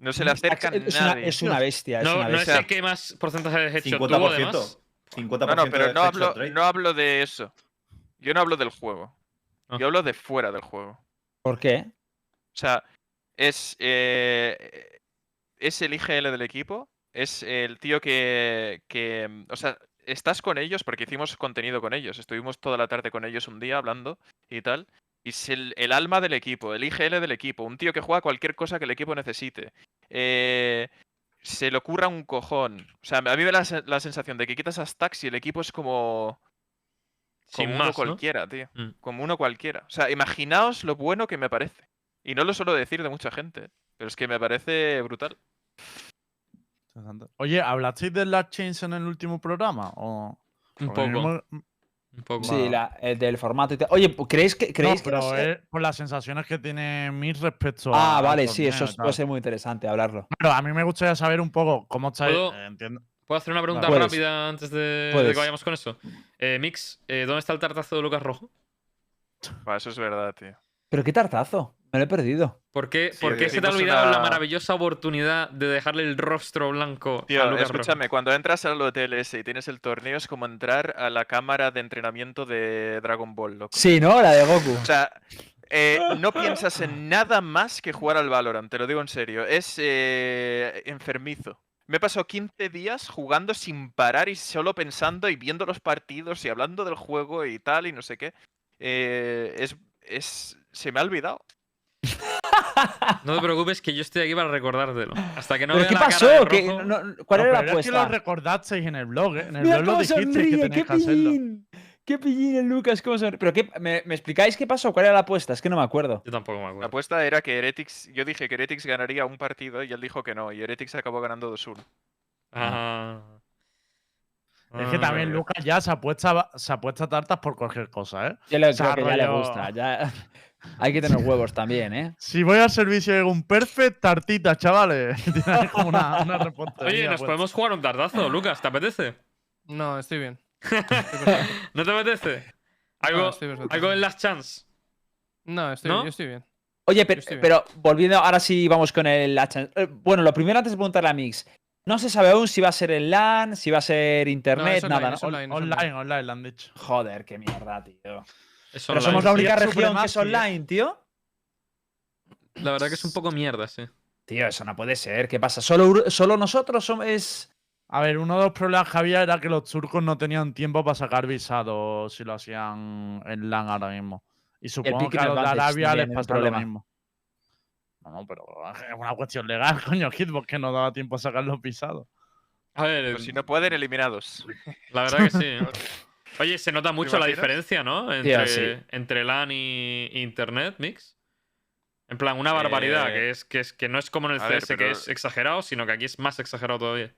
[SPEAKER 7] No se le acerca
[SPEAKER 4] es, una,
[SPEAKER 7] nadie.
[SPEAKER 4] es una bestia. Es
[SPEAKER 1] No,
[SPEAKER 4] una
[SPEAKER 1] no es
[SPEAKER 4] bestia.
[SPEAKER 1] el que más porcentaje de headshot
[SPEAKER 3] 50%.
[SPEAKER 1] tuvo, además.
[SPEAKER 3] 50%
[SPEAKER 7] No, no, pero no hablo, no hablo de eso. Yo no hablo del juego.
[SPEAKER 1] Ah.
[SPEAKER 7] Yo hablo de fuera del juego.
[SPEAKER 4] ¿Por qué?
[SPEAKER 7] O sea, es, eh, es el IGL del equipo, es el tío que, que, o sea, estás con ellos porque hicimos contenido con ellos, estuvimos toda la tarde con ellos un día hablando y tal, y es el, el alma del equipo, el IGL del equipo, un tío que juega cualquier cosa que el equipo necesite. Eh, se le ocurra un cojón. O sea, a mí me da la, sen- la sensación de que quitas a Stacks y el equipo es como,
[SPEAKER 1] Sin
[SPEAKER 7] como
[SPEAKER 1] más,
[SPEAKER 7] uno
[SPEAKER 1] ¿no?
[SPEAKER 7] cualquiera, tío.
[SPEAKER 1] Mm.
[SPEAKER 7] Como uno cualquiera. O sea, imaginaos lo bueno que me parece. Y no lo suelo decir de mucha gente, pero es que me parece brutal.
[SPEAKER 5] Oye, ¿hablasteis de las chains en el último programa? ¿O...
[SPEAKER 1] Un poco. Un poco.
[SPEAKER 4] Sí, la- el del formato y tal. Oye, ¿creéis que,
[SPEAKER 5] No,
[SPEAKER 4] creéis que
[SPEAKER 5] pero
[SPEAKER 4] no sé-
[SPEAKER 5] es por las sensaciones que tiene Mir respecto a.
[SPEAKER 4] Ah,
[SPEAKER 5] al
[SPEAKER 4] vale, sí, eso puede ser muy interesante hablarlo.
[SPEAKER 5] Claro, a mí me gustaría saber un poco cómo estáis.
[SPEAKER 1] ¿Puedo?
[SPEAKER 5] eh, entiendo.
[SPEAKER 1] ¿Puedo hacer una pregunta
[SPEAKER 4] Puedes.
[SPEAKER 1] rápida antes de, que vayamos con eso? Eh, Mix, eh, ¿dónde está el tartazo de Lucas Rojo?
[SPEAKER 7] Eso es verdad, tío.
[SPEAKER 4] Pero qué tartazo. Me lo he perdido.
[SPEAKER 1] ¿Por qué,
[SPEAKER 7] Sí,
[SPEAKER 1] por qué se te ha olvidado la maravillosa oportunidad de dejarle el rostro blanco a
[SPEAKER 7] Tío,
[SPEAKER 1] Lucas
[SPEAKER 7] escúchame,
[SPEAKER 1] Rojo?
[SPEAKER 7] cuando entras al hotel ese y tienes el torneo es como entrar a la cámara de entrenamiento de Dragon Ball, loco.
[SPEAKER 4] Sí, ¿no? La de Goku.
[SPEAKER 7] O sea, eh, no piensas en nada más que jugar al Valorant, te lo digo en serio. Es eh, enfermizo. Me he pasado 15 días jugando sin parar y solo pensando y viendo los partidos y hablando del juego y tal y no sé qué. Eh, es, es, se me ha olvidado.
[SPEAKER 1] No te preocupes que yo estoy aquí para recordártelo. Hasta que no
[SPEAKER 4] ¿Pero
[SPEAKER 1] vea
[SPEAKER 4] qué
[SPEAKER 1] la cara
[SPEAKER 4] pasó?
[SPEAKER 1] de
[SPEAKER 4] ¿Qué-
[SPEAKER 1] Rojo-
[SPEAKER 4] no- no- ¿Cuál
[SPEAKER 5] No,
[SPEAKER 4] era la
[SPEAKER 5] es que lo
[SPEAKER 4] apuesta?
[SPEAKER 5] recordasteis en el blog, ¿eh? En el
[SPEAKER 4] Mira
[SPEAKER 5] blog lo dijisteis
[SPEAKER 4] sonríe, qué
[SPEAKER 5] tenéis que hacerlo.
[SPEAKER 4] pillín. Qué pillín el Lucas, cómo sonríe. ¿Pero qué, me, me explicáis qué pasó? ¿Cuál era la apuesta? Es que no me acuerdo.
[SPEAKER 1] Yo tampoco me
[SPEAKER 7] La
[SPEAKER 1] acuerdo.
[SPEAKER 7] apuesta era que Heretics, yo dije que Heretics ganaría un partido y él dijo que no, y Heretics acabó ganando 2-1.
[SPEAKER 1] Ah.
[SPEAKER 5] Es que
[SPEAKER 1] Ah,
[SPEAKER 5] también
[SPEAKER 1] vale.
[SPEAKER 5] Lucas ya se apuesta, se apuesta tartas por cualquier cosa, ¿eh?
[SPEAKER 4] Yo le, creo que ya le gusta. Ya... Hay que tener huevos también, ¿eh?
[SPEAKER 5] Si voy al servicio de un perfect, tartita, chavales. Como una, una
[SPEAKER 1] Oye, nos
[SPEAKER 5] puesta.
[SPEAKER 1] podemos jugar un tartazo, Lucas. ¿Te apetece?
[SPEAKER 6] No, estoy bien.
[SPEAKER 1] ¿No te apetece?
[SPEAKER 6] No,
[SPEAKER 1] ¿Algo, algo en las chance?
[SPEAKER 6] No, estoy,
[SPEAKER 1] ¿No?
[SPEAKER 6] yo estoy bien.
[SPEAKER 4] Oye, pero,
[SPEAKER 6] estoy bien.
[SPEAKER 4] pero volviendo, ahora sí vamos con el Hachan- eh, Bueno, lo primero antes de preguntarle a Mix. No se sabe aún si va a ser en LAN, si va a ser internet,
[SPEAKER 6] online,
[SPEAKER 4] nada, ¿no?
[SPEAKER 6] es online, es
[SPEAKER 5] Online, online, le han dicho.
[SPEAKER 4] Joder, qué mierda, tío.
[SPEAKER 1] Es
[SPEAKER 4] Pero somos la única región que es
[SPEAKER 5] ¿eh?
[SPEAKER 4] online, tío.
[SPEAKER 1] La verdad que es un poco mierda, sí.
[SPEAKER 4] Tío, eso no puede ser. ¿Qué pasa? ¿Solo, solo nosotros somos...? Es...
[SPEAKER 5] A ver, uno de los problemas que había era que los turcos no tenían tiempo para sacar visados si lo hacían en LAN ahora mismo. Y supongo que a los de Arabia les
[SPEAKER 4] problema.
[SPEAKER 5] lo mismo. No, no, pero es una cuestión legal, coño, Hitbox, que no daba tiempo a sacar los visados.
[SPEAKER 1] A ver,
[SPEAKER 7] Pues si no pueden, eliminados.
[SPEAKER 1] la verdad que sí. Oye, se nota mucho la diferencia, ¿no? Entre,
[SPEAKER 4] sí.
[SPEAKER 1] entre LAN y Internet, Mix. En plan, una barbaridad,
[SPEAKER 7] Eh,
[SPEAKER 1] que, es, que, es, que no es como en el
[SPEAKER 7] a ver,
[SPEAKER 1] CS, que es exagerado, sino que aquí es más exagerado todavía.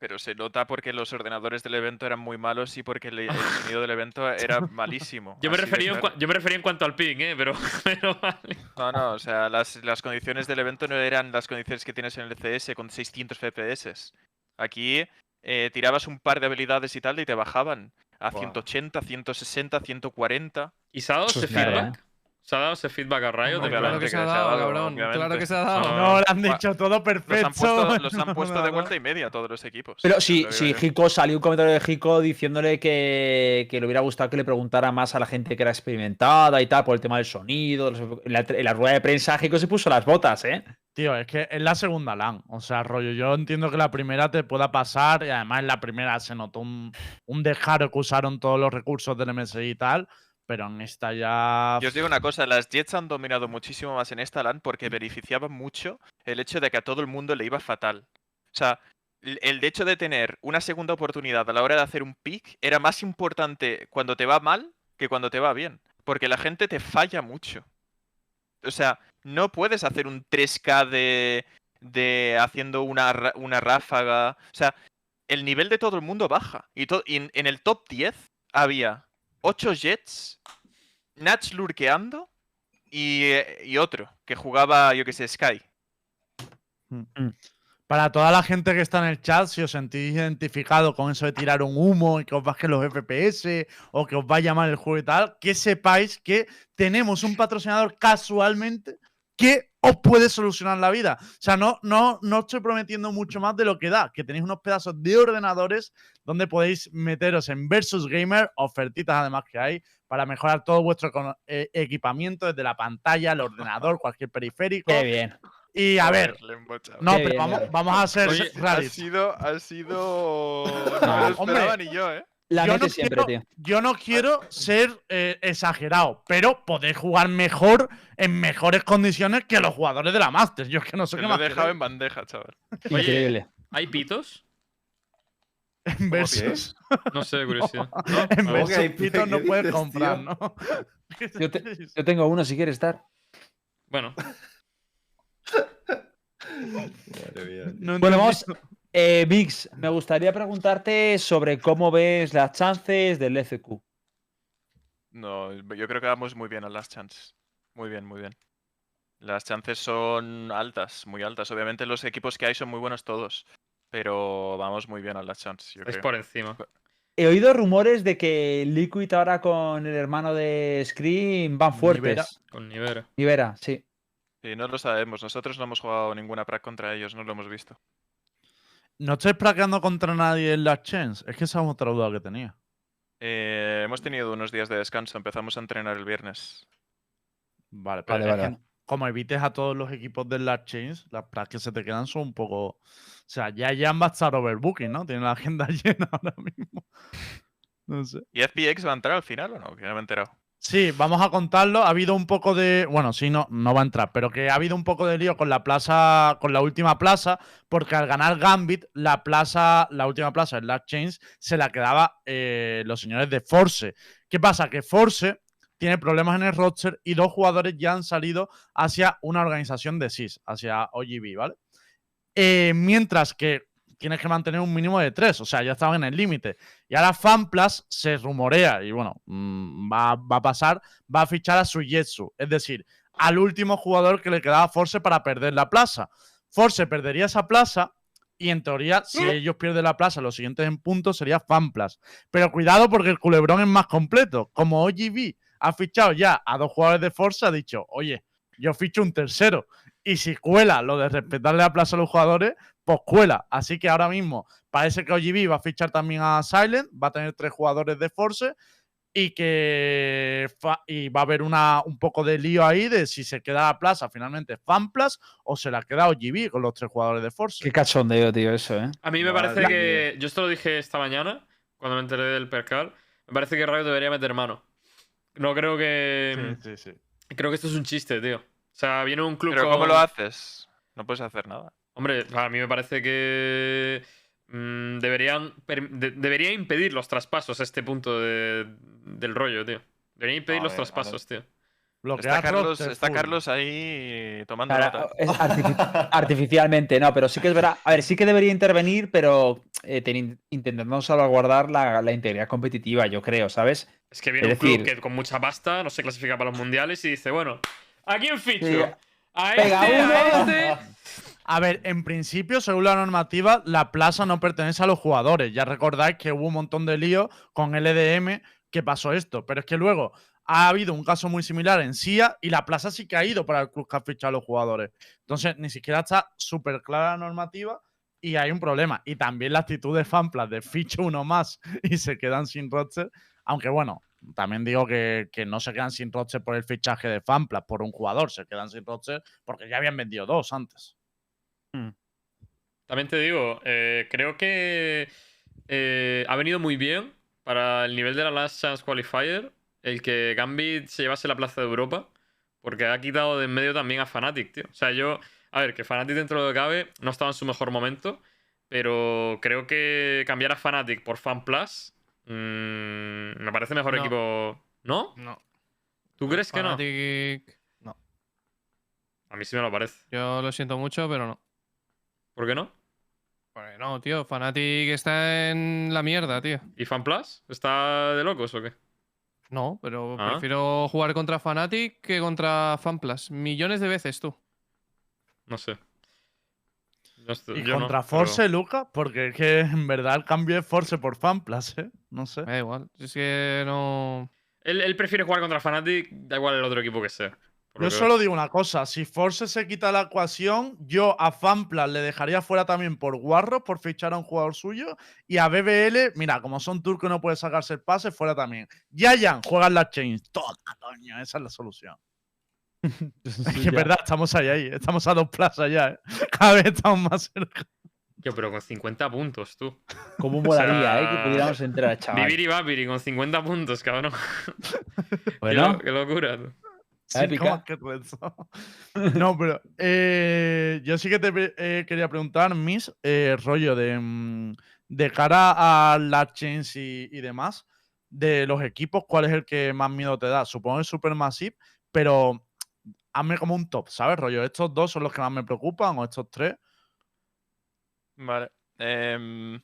[SPEAKER 7] Pero se nota porque los ordenadores del evento eran muy malos y porque el, el sonido del evento era malísimo.
[SPEAKER 1] Yo me, refería en
[SPEAKER 7] claro.
[SPEAKER 1] cua- yo me refería en cuanto al ping, ¿eh? Pero, pero vale.
[SPEAKER 7] No, no, o sea, las, las condiciones del evento no eran las condiciones que tienes en el CS con 600 FPS. Aquí eh, tirabas un par de habilidades y tal y te bajaban a
[SPEAKER 3] Buah.
[SPEAKER 7] 180, 160, 140.
[SPEAKER 1] ¿Y se ha dado ese feedback? ¿Se ha dado ese feedback a Riot? En
[SPEAKER 6] claro que se ha
[SPEAKER 7] que se ha
[SPEAKER 6] dado,
[SPEAKER 7] dado,
[SPEAKER 6] cabrón. Claro que se ha dado.
[SPEAKER 1] No,
[SPEAKER 5] No, le han dicho todo
[SPEAKER 7] Los
[SPEAKER 5] perfecto.
[SPEAKER 7] han puesto, los han
[SPEAKER 5] no,
[SPEAKER 7] puesto de vuelta y media todos los equipos.
[SPEAKER 4] Pero sí,
[SPEAKER 7] lo
[SPEAKER 4] sí. Jico salió un comentario de Jico diciéndole que, que le hubiera gustado que le preguntara más a la gente que era experimentada y tal, por el tema del sonido. los- En la, en la rueda de prensa, Jico se puso las botas, ¿eh?
[SPEAKER 5] Tío, es que es la segunda LAN. O sea, rollo, yo entiendo que la primera te pueda pasar y además en la primera se notó un, un descaro que usaron todos los recursos del MSI y tal, pero en esta ya...
[SPEAKER 7] Yo os digo una cosa, las Jets han dominado muchísimo más en esta LAN porque beneficiaban mucho el hecho de que a todo el mundo le iba fatal. O sea, el hecho de tener una segunda oportunidad a la hora de hacer un pick era más importante cuando te va mal que cuando te va bien. Porque la gente te falla mucho. O sea, no puedes hacer un 3K de, de haciendo una, una ráfaga. O sea, el nivel de todo el mundo baja. Y, to- y en, en el top 10 había 8 Jets, Nats lurkeando y, eh, y otro que jugaba, yo que sé, Sky.
[SPEAKER 5] Para toda la gente que está en el chat, si os sentís identificado con eso de tirar un humo y que os bajen los FPS o que os vaya mal el juego y tal, que sepáis que tenemos un patrocinador casualmente que os puede solucionar la vida. O sea, no, no, no estoy prometiendo mucho más de lo que da, que tenéis unos pedazos de ordenadores donde podéis meteros en Versus Gamer, ofertitas además que hay, para mejorar todo vuestro eh, equipamiento, desde la pantalla, el ordenador, cualquier periférico.
[SPEAKER 4] Qué bien.
[SPEAKER 5] Y a ver, no, pero vamos, vamos a ser
[SPEAKER 1] Oye,
[SPEAKER 7] Ha sido, ha sido.
[SPEAKER 4] No,
[SPEAKER 7] No lo
[SPEAKER 5] hombre.
[SPEAKER 7] esperaba ni yo, ¿eh?
[SPEAKER 4] La
[SPEAKER 5] yo no,
[SPEAKER 4] siempre,
[SPEAKER 5] quiero,
[SPEAKER 4] tío.
[SPEAKER 5] yo no quiero ser eh, exagerado, pero poder jugar mejor en mejores condiciones que los jugadores de la Master. Yo es que no sé
[SPEAKER 7] Te
[SPEAKER 5] qué
[SPEAKER 7] lo he
[SPEAKER 5] más
[SPEAKER 7] dejado en bandeja, chaval.
[SPEAKER 1] Oye,
[SPEAKER 4] Increíble.
[SPEAKER 1] ¿Hay pitos?
[SPEAKER 5] en versus.
[SPEAKER 1] No sé, curiosidad.
[SPEAKER 5] En
[SPEAKER 3] ¿Cómo que
[SPEAKER 5] versus
[SPEAKER 3] hay
[SPEAKER 5] Pito no
[SPEAKER 3] ¿Qué
[SPEAKER 5] puedes
[SPEAKER 3] dices,
[SPEAKER 5] comprar,
[SPEAKER 3] tío?
[SPEAKER 5] ¿no? ¿Qué
[SPEAKER 4] Yo te-
[SPEAKER 5] dices?
[SPEAKER 4] Yo tengo uno si quieres estar.
[SPEAKER 1] Bueno,
[SPEAKER 3] Madre mía.
[SPEAKER 5] No
[SPEAKER 4] Bueno, vamos. Eh, Mix, me gustaría preguntarte sobre cómo ves las chances del FQ.
[SPEAKER 7] No, yo creo que vamos muy bien a las chances. Muy bien, muy bien. Las chances son altas, muy altas. Obviamente los equipos que hay son muy buenos todos. Pero vamos muy bien a las chances, yo
[SPEAKER 1] es
[SPEAKER 7] creo.
[SPEAKER 1] por encima.
[SPEAKER 4] He oído rumores de que Liquid ahora con el hermano de Scream van fuertes.
[SPEAKER 5] Nivera.
[SPEAKER 1] Con Nivera.
[SPEAKER 4] Nivera, sí.
[SPEAKER 7] Sí, no lo sabemos. Nosotros no hemos jugado ninguna prac contra ellos, no lo hemos visto.
[SPEAKER 5] No estoy praqueando contra nadie en las chains. Es que esa es otra duda que tenía.
[SPEAKER 7] Eh, hemos tenido unos días de descanso. Empezamos a entrenar el viernes.
[SPEAKER 5] Vale, pero
[SPEAKER 4] Vale, vale,
[SPEAKER 5] que como evites a todos los equipos de las chains, las pracs que se te quedan son un poco. O sea, ya ya va a estar overbooking, ¿no? Tiene la agenda llena ahora mismo. No sé.
[SPEAKER 7] ¿Y FPX va a entrar al final o no? Que no me he enterado.
[SPEAKER 5] Sí, vamos a contarlo. Ha habido un poco de. Bueno, sí, no, no va a entrar, pero que ha habido un poco de lío con la plaza, con la última plaza, porque al ganar Gambit, la plaza, la última plaza en Last Chains, se la quedaba eh, los señores de Force. ¿Qué pasa? Que Force tiene problemas en el roster y dos jugadores ya han salido hacia una organización de SIS, hacia OGB, ¿vale? Eh, mientras que tienes que mantener un mínimo de tres, o sea, ya estaban en el límite. Y ahora FanPlus se rumorea, y bueno, mm, va, va a pasar, va a fichar a Suigetsu, es decir, al último jugador que le quedaba a Force para perder la plaza. Force perdería esa plaza y en teoría, si ellos pierden la plaza, los siguientes en puntos sería FanPlus. Pero cuidado porque el culebrón es más completo. Como OGB ha fichado ya a dos jugadores de Force, ha dicho, oye, yo ficho un tercero. Y si cuela lo de respetarle la plaza a los jugadores, pues cuela. Así que ahora mismo parece que OGB va a fichar también a Silent, va a tener tres jugadores de Force y que y va a haber una, un poco de lío ahí de si se queda la plaza finalmente FanPlus o se la queda OGB con los tres jugadores de Force.
[SPEAKER 4] Qué cachondeo, tío, eso, ¿eh?
[SPEAKER 1] A mí me parece que. Yo esto lo dije esta mañana, cuando me enteré del percal. Me parece que Riot debería meter mano. No creo que.
[SPEAKER 5] Sí, sí, sí.
[SPEAKER 1] Creo que esto es un chiste, tío. O sea, viene un club
[SPEAKER 7] Pero
[SPEAKER 1] con-
[SPEAKER 7] ¿cómo lo haces? No puedes hacer nada.
[SPEAKER 1] Hombre, a mí me parece que mm, deberían, per- de- debería impedir los traspasos a este punto de- del rollo, tío. Debería impedir
[SPEAKER 7] A
[SPEAKER 1] los
[SPEAKER 7] ver,
[SPEAKER 1] traspasos, tío.
[SPEAKER 5] Bloquear
[SPEAKER 7] Está Carlos, está ahí tomando nota.
[SPEAKER 4] es artifici- artificialmente, no, pero sí que es verdad. A ver, sí que debería intervenir, pero eh, intentando salvaguardar la, la integridad competitiva, yo creo, ¿sabes?
[SPEAKER 1] Es que viene
[SPEAKER 4] Es
[SPEAKER 1] un club
[SPEAKER 4] decir-
[SPEAKER 1] que con mucha pasta no se clasifica para los mundiales y dice, bueno, ¿a quién ficho?
[SPEAKER 4] Sí.
[SPEAKER 1] Este, a este.
[SPEAKER 5] A ver, en principio, según la normativa, la plaza no pertenece a los jugadores. Ya recordáis que hubo un montón de lío con LDM que pasó esto. Pero es que luego ha habido un caso muy similar en SIA y la plaza sí que ha ido para el club que ha fichado a los jugadores. Entonces, ni siquiera está súper clara la normativa y hay un problema. Y también la actitud de Fanplas de ficho uno más y se quedan sin roster. Aunque bueno, también digo que, que no se quedan sin roster por el fichaje de Fanplas, por un jugador, se quedan sin roster porque ya habían vendido dos antes.
[SPEAKER 1] También te digo, eh, creo que eh, ha venido muy bien para el nivel de la Last Chance Qualifier el que Gambit se llevase la plaza de Europa, porque ha quitado de en medio también a Fnatic, tío. O sea, yo, a ver, que Fnatic dentro de lo que cabe no estaba en su mejor momento, pero creo que cambiar a Fnatic por FanPlus mm, me parece mejor
[SPEAKER 6] No.
[SPEAKER 1] equipo. ¿No?
[SPEAKER 6] No.
[SPEAKER 1] ¿Tú crees que no?
[SPEAKER 6] Fnatic,
[SPEAKER 1] A mí sí me lo parece.
[SPEAKER 6] Yo lo siento mucho, pero no.
[SPEAKER 1] ¿Por qué no?
[SPEAKER 6] Pues no, tío. Fnatic está en la mierda, tío.
[SPEAKER 1] ¿Y FanPlus? ¿Está de locos o qué?
[SPEAKER 6] No, pero
[SPEAKER 1] Ah.
[SPEAKER 6] prefiero jugar contra Fnatic que contra FanPlus. Millones de veces, tú.
[SPEAKER 1] No sé. Yo estoy-
[SPEAKER 5] Y
[SPEAKER 1] yo no,
[SPEAKER 5] contra
[SPEAKER 1] pero-
[SPEAKER 5] Force, Luca, porque es que en verdad el cambio es Force por Fanplas, ¿eh? No sé.
[SPEAKER 6] Me da igual. Es que no.
[SPEAKER 1] Él, él prefiere jugar contra Fnatic, da igual el otro equipo que sea.
[SPEAKER 5] Yo solo digo una cosa, si Force se quita la ecuación, yo a Fanplas le dejaría fuera también por Warro, por fichar a un jugador suyo, y a BBL, mira, como son turcos no puede sacarse el pase, fuera también. Yayan, juegan las chains. Toma, coño, esa es la solución. Es que es verdad, estamos ahí, ahí, estamos a dos plazas ya, ¿eh? Cada vez estamos más cerca.
[SPEAKER 1] Tío, pero con 50 puntos, tú.
[SPEAKER 4] ¿Cómo
[SPEAKER 1] O
[SPEAKER 4] molaría,
[SPEAKER 1] sea,
[SPEAKER 4] eh? Que pudiéramos entrar, chaval.
[SPEAKER 1] Vivir y Vapiri con 50 puntos, cabrón. Qué,
[SPEAKER 4] Bueno,
[SPEAKER 1] lo- qué locura, tú.
[SPEAKER 5] No, pero eh, yo sí que te eh, quería preguntar, Miss, eh, rollo de, mm, de cara a las chains y, y demás, de los equipos, ¿cuál es el que más miedo te da? Supongo el Supermassive, pero hazme como un top, ¿sabes? Rollo, estos dos son los que más me preocupan o estos tres.
[SPEAKER 7] Vale. em,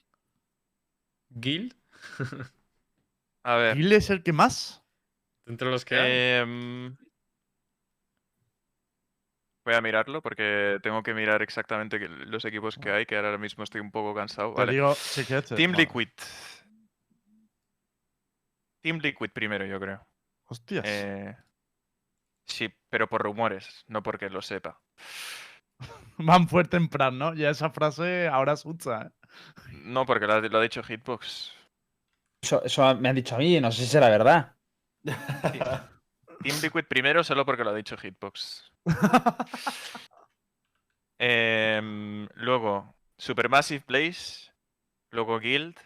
[SPEAKER 1] Guild,
[SPEAKER 7] a ver.
[SPEAKER 5] ¿Guild es el que más?
[SPEAKER 1] entre los que hay.
[SPEAKER 7] Voy a mirarlo porque tengo que mirar exactamente los equipos que hay, que ahora mismo estoy un poco cansado.
[SPEAKER 5] Te
[SPEAKER 7] Vale.
[SPEAKER 5] digo, sí que.
[SPEAKER 7] Team. Liquid. Team Liquid primero, yo creo.
[SPEAKER 5] Hostias.
[SPEAKER 7] Eh, sí, pero por rumores, no porque lo sepa.
[SPEAKER 5] Van fuerte en plan, ¿no? Ya esa frase ahora asusta, ¿eh?
[SPEAKER 7] No, porque lo ha, lo ha dicho Hitbox.
[SPEAKER 4] eso, eso me han dicho a mí, no sé si será verdad.
[SPEAKER 7] Team Liquid primero solo porque lo ha dicho Hitbox. Em, luego, Supermassive Blaze. Luego Guild.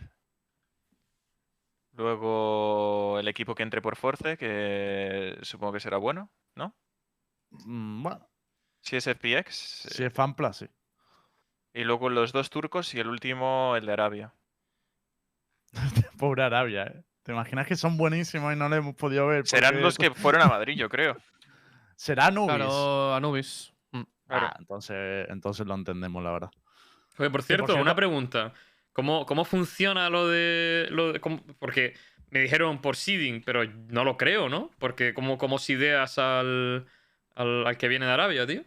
[SPEAKER 7] Luego el equipo que entre por Force, que supongo que será bueno, ¿no?
[SPEAKER 5] Mm, bueno,
[SPEAKER 7] Si es FPX.
[SPEAKER 5] si es Fanplas, sí.
[SPEAKER 7] Y luego los dos turcos y el último el de Arabia.
[SPEAKER 5] Pobre Arabia, ¿eh? ¿Te imaginas que son buenísimos y no le hemos podido ver?
[SPEAKER 7] Serán los que fueron a Madrid, yo creo.
[SPEAKER 5] Será Nubis.
[SPEAKER 6] Claro, Anubis. Mm.
[SPEAKER 7] Claro.
[SPEAKER 5] Ah, entonces, entonces lo entendemos, la verdad.
[SPEAKER 1] Oye, por cierto,
[SPEAKER 5] cierto-
[SPEAKER 1] una pregunta. ¿Cómo, cómo funciona lo de. Lo de- cómo- porque me dijeron por seeding, pero no lo creo, ¿no? Porque ¿cómo, cómo seedeas al, al, al que viene de Arabia, tío?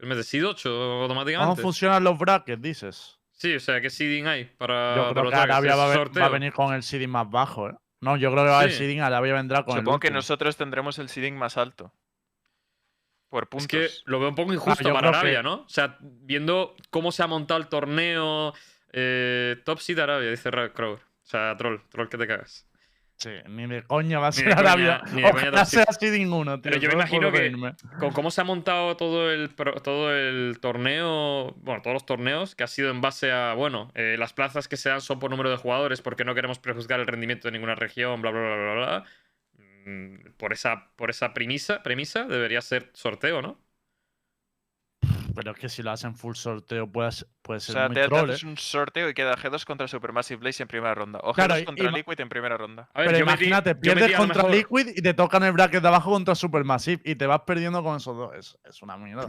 [SPEAKER 1] ¿El mes de seed 8
[SPEAKER 5] ¿Cómo
[SPEAKER 1] automáticamente?
[SPEAKER 5] funcionan los brackets, dices?
[SPEAKER 1] Sí, o sea, ¿qué seeding hay para,
[SPEAKER 5] Yo
[SPEAKER 1] para
[SPEAKER 5] creo
[SPEAKER 1] los
[SPEAKER 5] que Arabia va a, venir con el seeding más bajo, ¿eh? No, yo creo que va a haber
[SPEAKER 1] Sí.
[SPEAKER 5] seeding, Arabia vendrá con
[SPEAKER 7] Supongo
[SPEAKER 5] el
[SPEAKER 7] que nosotros tendremos el seeding más alto. Por puntos.
[SPEAKER 1] Es que lo veo un poco injusto
[SPEAKER 5] yo
[SPEAKER 1] para
[SPEAKER 5] que-
[SPEAKER 1] Arabia, ¿no? O sea, viendo cómo se ha montado el torneo. eh, top seed Arabia, dice Crower. O sea, troll, troll que te cagas.
[SPEAKER 5] Sí, ni de coña va a ser Arabia.
[SPEAKER 1] ni de coña top
[SPEAKER 5] sea seeding uno, tío.
[SPEAKER 1] Pero yo me imagino que-
[SPEAKER 5] reírme.
[SPEAKER 1] Con cómo se ha montado todo el, todo el torneo, bueno, todos los torneos, que ha sido en base a, bueno, eh, las plazas que se dan son por número de jugadores porque no queremos prejuzgar el rendimiento de ninguna región, bla, bla, bla, bla, bla. Mm, Por esa, por esa premisa, premisa debería ser sorteo, ¿no?
[SPEAKER 5] Pero es que si lo hacen full sorteo puede, ser- puede
[SPEAKER 7] O
[SPEAKER 5] ser
[SPEAKER 7] sea,
[SPEAKER 5] muy
[SPEAKER 7] te, te
[SPEAKER 5] troll, ¿eh?
[SPEAKER 7] haces un sorteo y queda G2 contra Supermassive Blaze en primera ronda. O G2
[SPEAKER 5] Claro, y-
[SPEAKER 7] contra Liquid en primera ronda.
[SPEAKER 1] A ver,
[SPEAKER 5] Pero imagínate, pierdes contra
[SPEAKER 1] mejor-
[SPEAKER 5] Liquid y te tocan el bracket de abajo contra Supermassive y te vas perdiendo con esos dos. Es, es una mierda.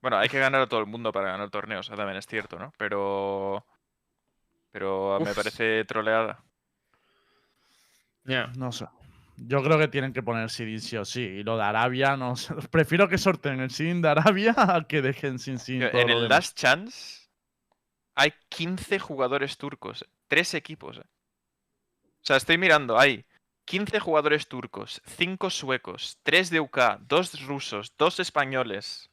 [SPEAKER 7] Bueno, hay que ganar a todo el mundo para ganar torneos, eso también es cierto, ¿no? Pero. Pero me parece troleada.
[SPEAKER 1] Ya.
[SPEAKER 5] No sé. Yo creo que tienen que poner seeding sí o sí. Y lo de Arabia, no. Prefiero que sorteen el seeding de Arabia a que dejen sin todo
[SPEAKER 7] En el. Last Chance hay 15 jugadores turcos, tres equipos. eh. O sea, estoy mirando, hay 15 jugadores turcos, 5 suecos, 3 de UK, 2 rusos, 2 españoles.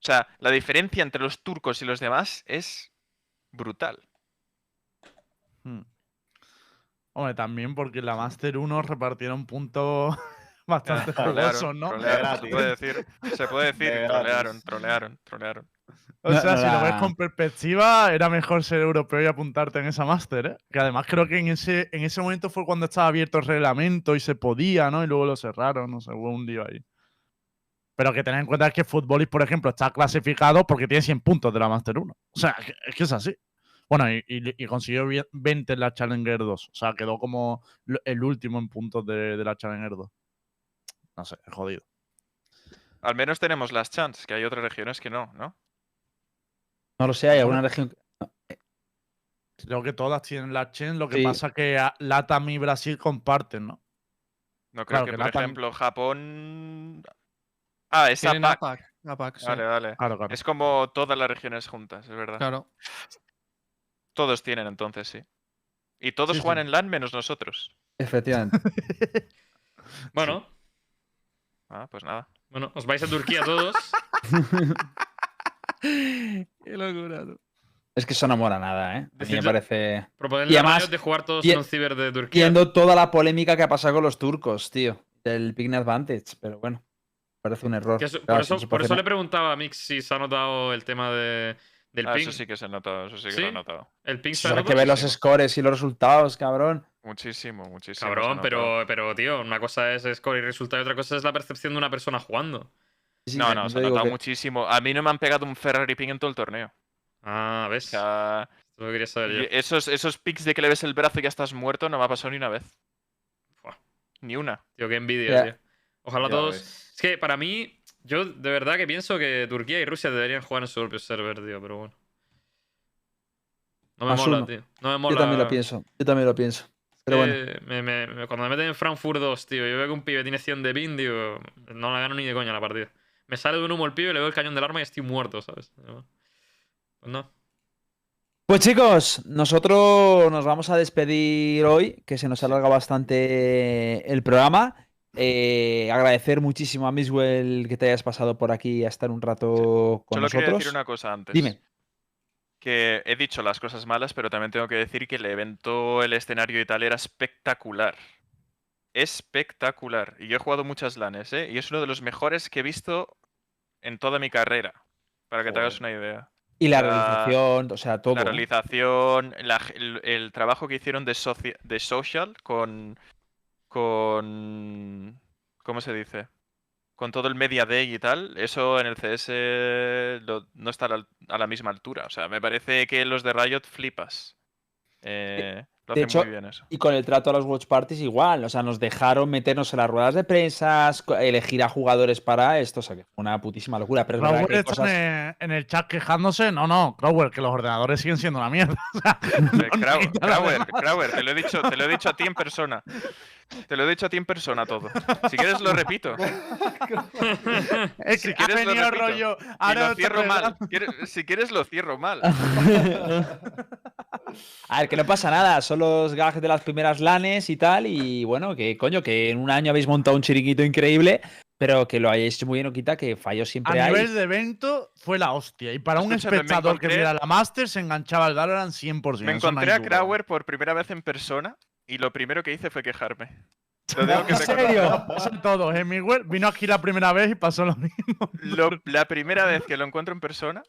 [SPEAKER 7] O sea, la diferencia entre los turcos y los demás es brutal.
[SPEAKER 5] Hmm. Hombre, también porque en la Master 1 repartieron puntos bastante jugosos, ¿no?
[SPEAKER 7] trolearon, se puede decir. Se puede decir,
[SPEAKER 3] De
[SPEAKER 7] trolearon, trolearon, trolearon.
[SPEAKER 5] O sea,
[SPEAKER 4] no
[SPEAKER 5] si lo ves con perspectiva, era mejor ser europeo y apuntarte en esa máster, ¿eh? Que además creo que en ese, en ese momento fue cuando estaba abierto el reglamento y se podía, ¿no? Y luego lo cerraron, no sé, hubo un lío ahí. Pero que tened en cuenta es que Futbolist, por ejemplo, está clasificado porque tiene 100 puntos de la Master 1. O sea, es que es así. Bueno, y, y- y consiguió vie- 20 en la Challenger 2. O sea, quedó como el último en puntos de, de la Challenger 2. No sé, es jodido.
[SPEAKER 7] Al menos tenemos las chances, que hay otras regiones que no, ¿no?
[SPEAKER 4] No lo sé, hay alguna región.
[SPEAKER 5] Creo que todas tienen la Chen, lo que
[SPEAKER 4] Sí.
[SPEAKER 5] pasa que Latam y Brasil comparten, ¿no?
[SPEAKER 7] No creo
[SPEAKER 5] Claro,
[SPEAKER 7] que,
[SPEAKER 5] que
[SPEAKER 7] por
[SPEAKER 5] Latam-
[SPEAKER 7] ejemplo, Japón. Ah, es. APAC.
[SPEAKER 6] APAC, sí.
[SPEAKER 7] Vale, vale.
[SPEAKER 5] Claro, claro.
[SPEAKER 7] Es como todas las regiones juntas, es verdad.
[SPEAKER 6] Claro.
[SPEAKER 7] Todos tienen entonces, sí. Y todos
[SPEAKER 5] Sí,
[SPEAKER 7] juegan
[SPEAKER 5] sí.
[SPEAKER 7] en LAN menos nosotros.
[SPEAKER 4] Efectivamente.
[SPEAKER 1] Bueno,
[SPEAKER 7] Ah, pues nada.
[SPEAKER 1] bueno, os vais a Turquía todos.
[SPEAKER 6] Qué locura, tú.
[SPEAKER 4] es que eso no mola nada, ¿eh? A mí me parece.
[SPEAKER 1] Proponerle
[SPEAKER 4] Y
[SPEAKER 1] a
[SPEAKER 4] además,
[SPEAKER 1] de jugar todos en un ciber de Turquía.
[SPEAKER 4] Viendo toda la polémica que ha pasado con los turcos, tío. Del Picnic Advantage, pero bueno. Parece un error.
[SPEAKER 1] Que eso-
[SPEAKER 4] Claro,
[SPEAKER 1] por eso, por eso le preguntaba a Mix si se ha notado el tema de, del
[SPEAKER 7] Ah,
[SPEAKER 1] ping.
[SPEAKER 7] eso sí que se ha notado, eso sí que
[SPEAKER 1] ¿Sí?
[SPEAKER 7] se ha notado.
[SPEAKER 1] El ping se ha
[SPEAKER 4] que ver los
[SPEAKER 7] muchísimo.
[SPEAKER 4] scores y los resultados, cabrón.
[SPEAKER 7] Muchísimo, muchísimo.
[SPEAKER 1] Cabrón, pero, pero tío, una cosa es score y resultado y otra cosa es la percepción de una persona jugando.
[SPEAKER 4] Sí,
[SPEAKER 7] No, no, se ha notado
[SPEAKER 4] que-
[SPEAKER 7] muchísimo. A mí no me han pegado un Ferrari ping en todo el torneo.
[SPEAKER 1] Ah,
[SPEAKER 7] O
[SPEAKER 1] ¿ves?
[SPEAKER 7] sea,
[SPEAKER 1] Esto lo quería saber yo.
[SPEAKER 7] esos, esos picks de que le ves el brazo y ya estás muerto no me ha pasado ni una vez.
[SPEAKER 1] Buah.
[SPEAKER 7] Ni una.
[SPEAKER 1] Tío, qué envidia, tío. Ojalá
[SPEAKER 3] Ya
[SPEAKER 1] todos.
[SPEAKER 3] ves.
[SPEAKER 1] Es que para mí, yo de verdad que pienso que Turquía y Rusia deberían jugar en su propio server, tío, pero bueno. No me mola, tío. No me mola.
[SPEAKER 4] Yo también lo pienso. Yo también lo pienso. Pero bueno.
[SPEAKER 1] Me- me- me- cuando me meten en Frankfurt 2, tío, yo veo que un pibe tiene 100 de pin, digo, no la gano ni de coña la partida. Me sale de un humo el pibe, le veo el cañón del arma y estoy muerto, ¿sabes? Pues no.
[SPEAKER 4] Pues chicos, nosotros nos vamos a despedir hoy, que se nos alarga bastante el programa. Eh, agradecer muchísimo a Miswell que te hayas pasado por aquí a estar un rato con
[SPEAKER 7] Solo
[SPEAKER 4] nosotros.
[SPEAKER 7] decir una cosa antes.
[SPEAKER 4] Dime.
[SPEAKER 7] Que he dicho las cosas malas, pero también tengo que decir que el evento, el escenario y tal era espectacular. Espectacular. Y yo he jugado muchas LANes, ¿eh? Y es uno de los mejores que he visto en toda mi carrera. Para que te hagas una
[SPEAKER 3] Joder.
[SPEAKER 7] idea.
[SPEAKER 4] Y la
[SPEAKER 7] la-
[SPEAKER 4] realización, o sea, todo.
[SPEAKER 7] La realización, la el, el trabajo que hicieron de social con. Con. ¿Cómo se dice? Con todo el Media Day y tal, eso en el CS lo- no está a la, a la misma altura. O sea, me parece que los de Riot flipas. Eh, lo
[SPEAKER 4] de
[SPEAKER 7] hacen
[SPEAKER 4] hecho,
[SPEAKER 7] muy bien eso.
[SPEAKER 4] Y con el trato a los watch parties igual, o sea, nos dejaron meternos en las ruedas de prensa, elegir a jugadores para esto, o sea, que fue una putísima locura. Pero es verdad
[SPEAKER 5] Crowell
[SPEAKER 4] que hay
[SPEAKER 5] está
[SPEAKER 4] cosas...
[SPEAKER 5] en, el chat quejándose. No, no, Crowell, que los ordenadores siguen siendo una mierda. O sea,
[SPEAKER 7] Eh,
[SPEAKER 5] no
[SPEAKER 7] Crow-
[SPEAKER 5] quita lo
[SPEAKER 7] Crower,
[SPEAKER 5] demás.
[SPEAKER 7] Crower, te lo he dicho, te lo he dicho a ti en persona. Te lo he dicho a ti en persona todo. Si quieres lo repito.
[SPEAKER 5] Es
[SPEAKER 7] Si
[SPEAKER 5] que
[SPEAKER 7] quieres
[SPEAKER 5] ha
[SPEAKER 7] lo
[SPEAKER 5] venido
[SPEAKER 7] repito.
[SPEAKER 5] rollo.
[SPEAKER 7] Y
[SPEAKER 5] ahora
[SPEAKER 7] lo
[SPEAKER 5] otra
[SPEAKER 7] cierro mal. Si quieres lo cierro mal.
[SPEAKER 4] A ver, que no pasa nada, son los gags de las primeras lanes y tal, y bueno, que coño, que en un año habéis montado un chiringuito increíble, pero que lo hayáis hecho muy bien, no quita que fallos siempre
[SPEAKER 5] A
[SPEAKER 4] hay.
[SPEAKER 5] nivel de evento fue la hostia. Y para un
[SPEAKER 7] Escúchame,
[SPEAKER 5] espectador que
[SPEAKER 7] encontré-
[SPEAKER 5] viera la Master se enganchaba al Valorant 100%.
[SPEAKER 7] Me encontré a. Crauer por primera vez en persona y lo primero que hice fue quejarme. Lo tengo que
[SPEAKER 4] ¿En serio?
[SPEAKER 5] Pasa en todos. En Miguel vino aquí la primera vez y pasó lo mismo.
[SPEAKER 7] Lo- la primera vez que lo encuentro en persona,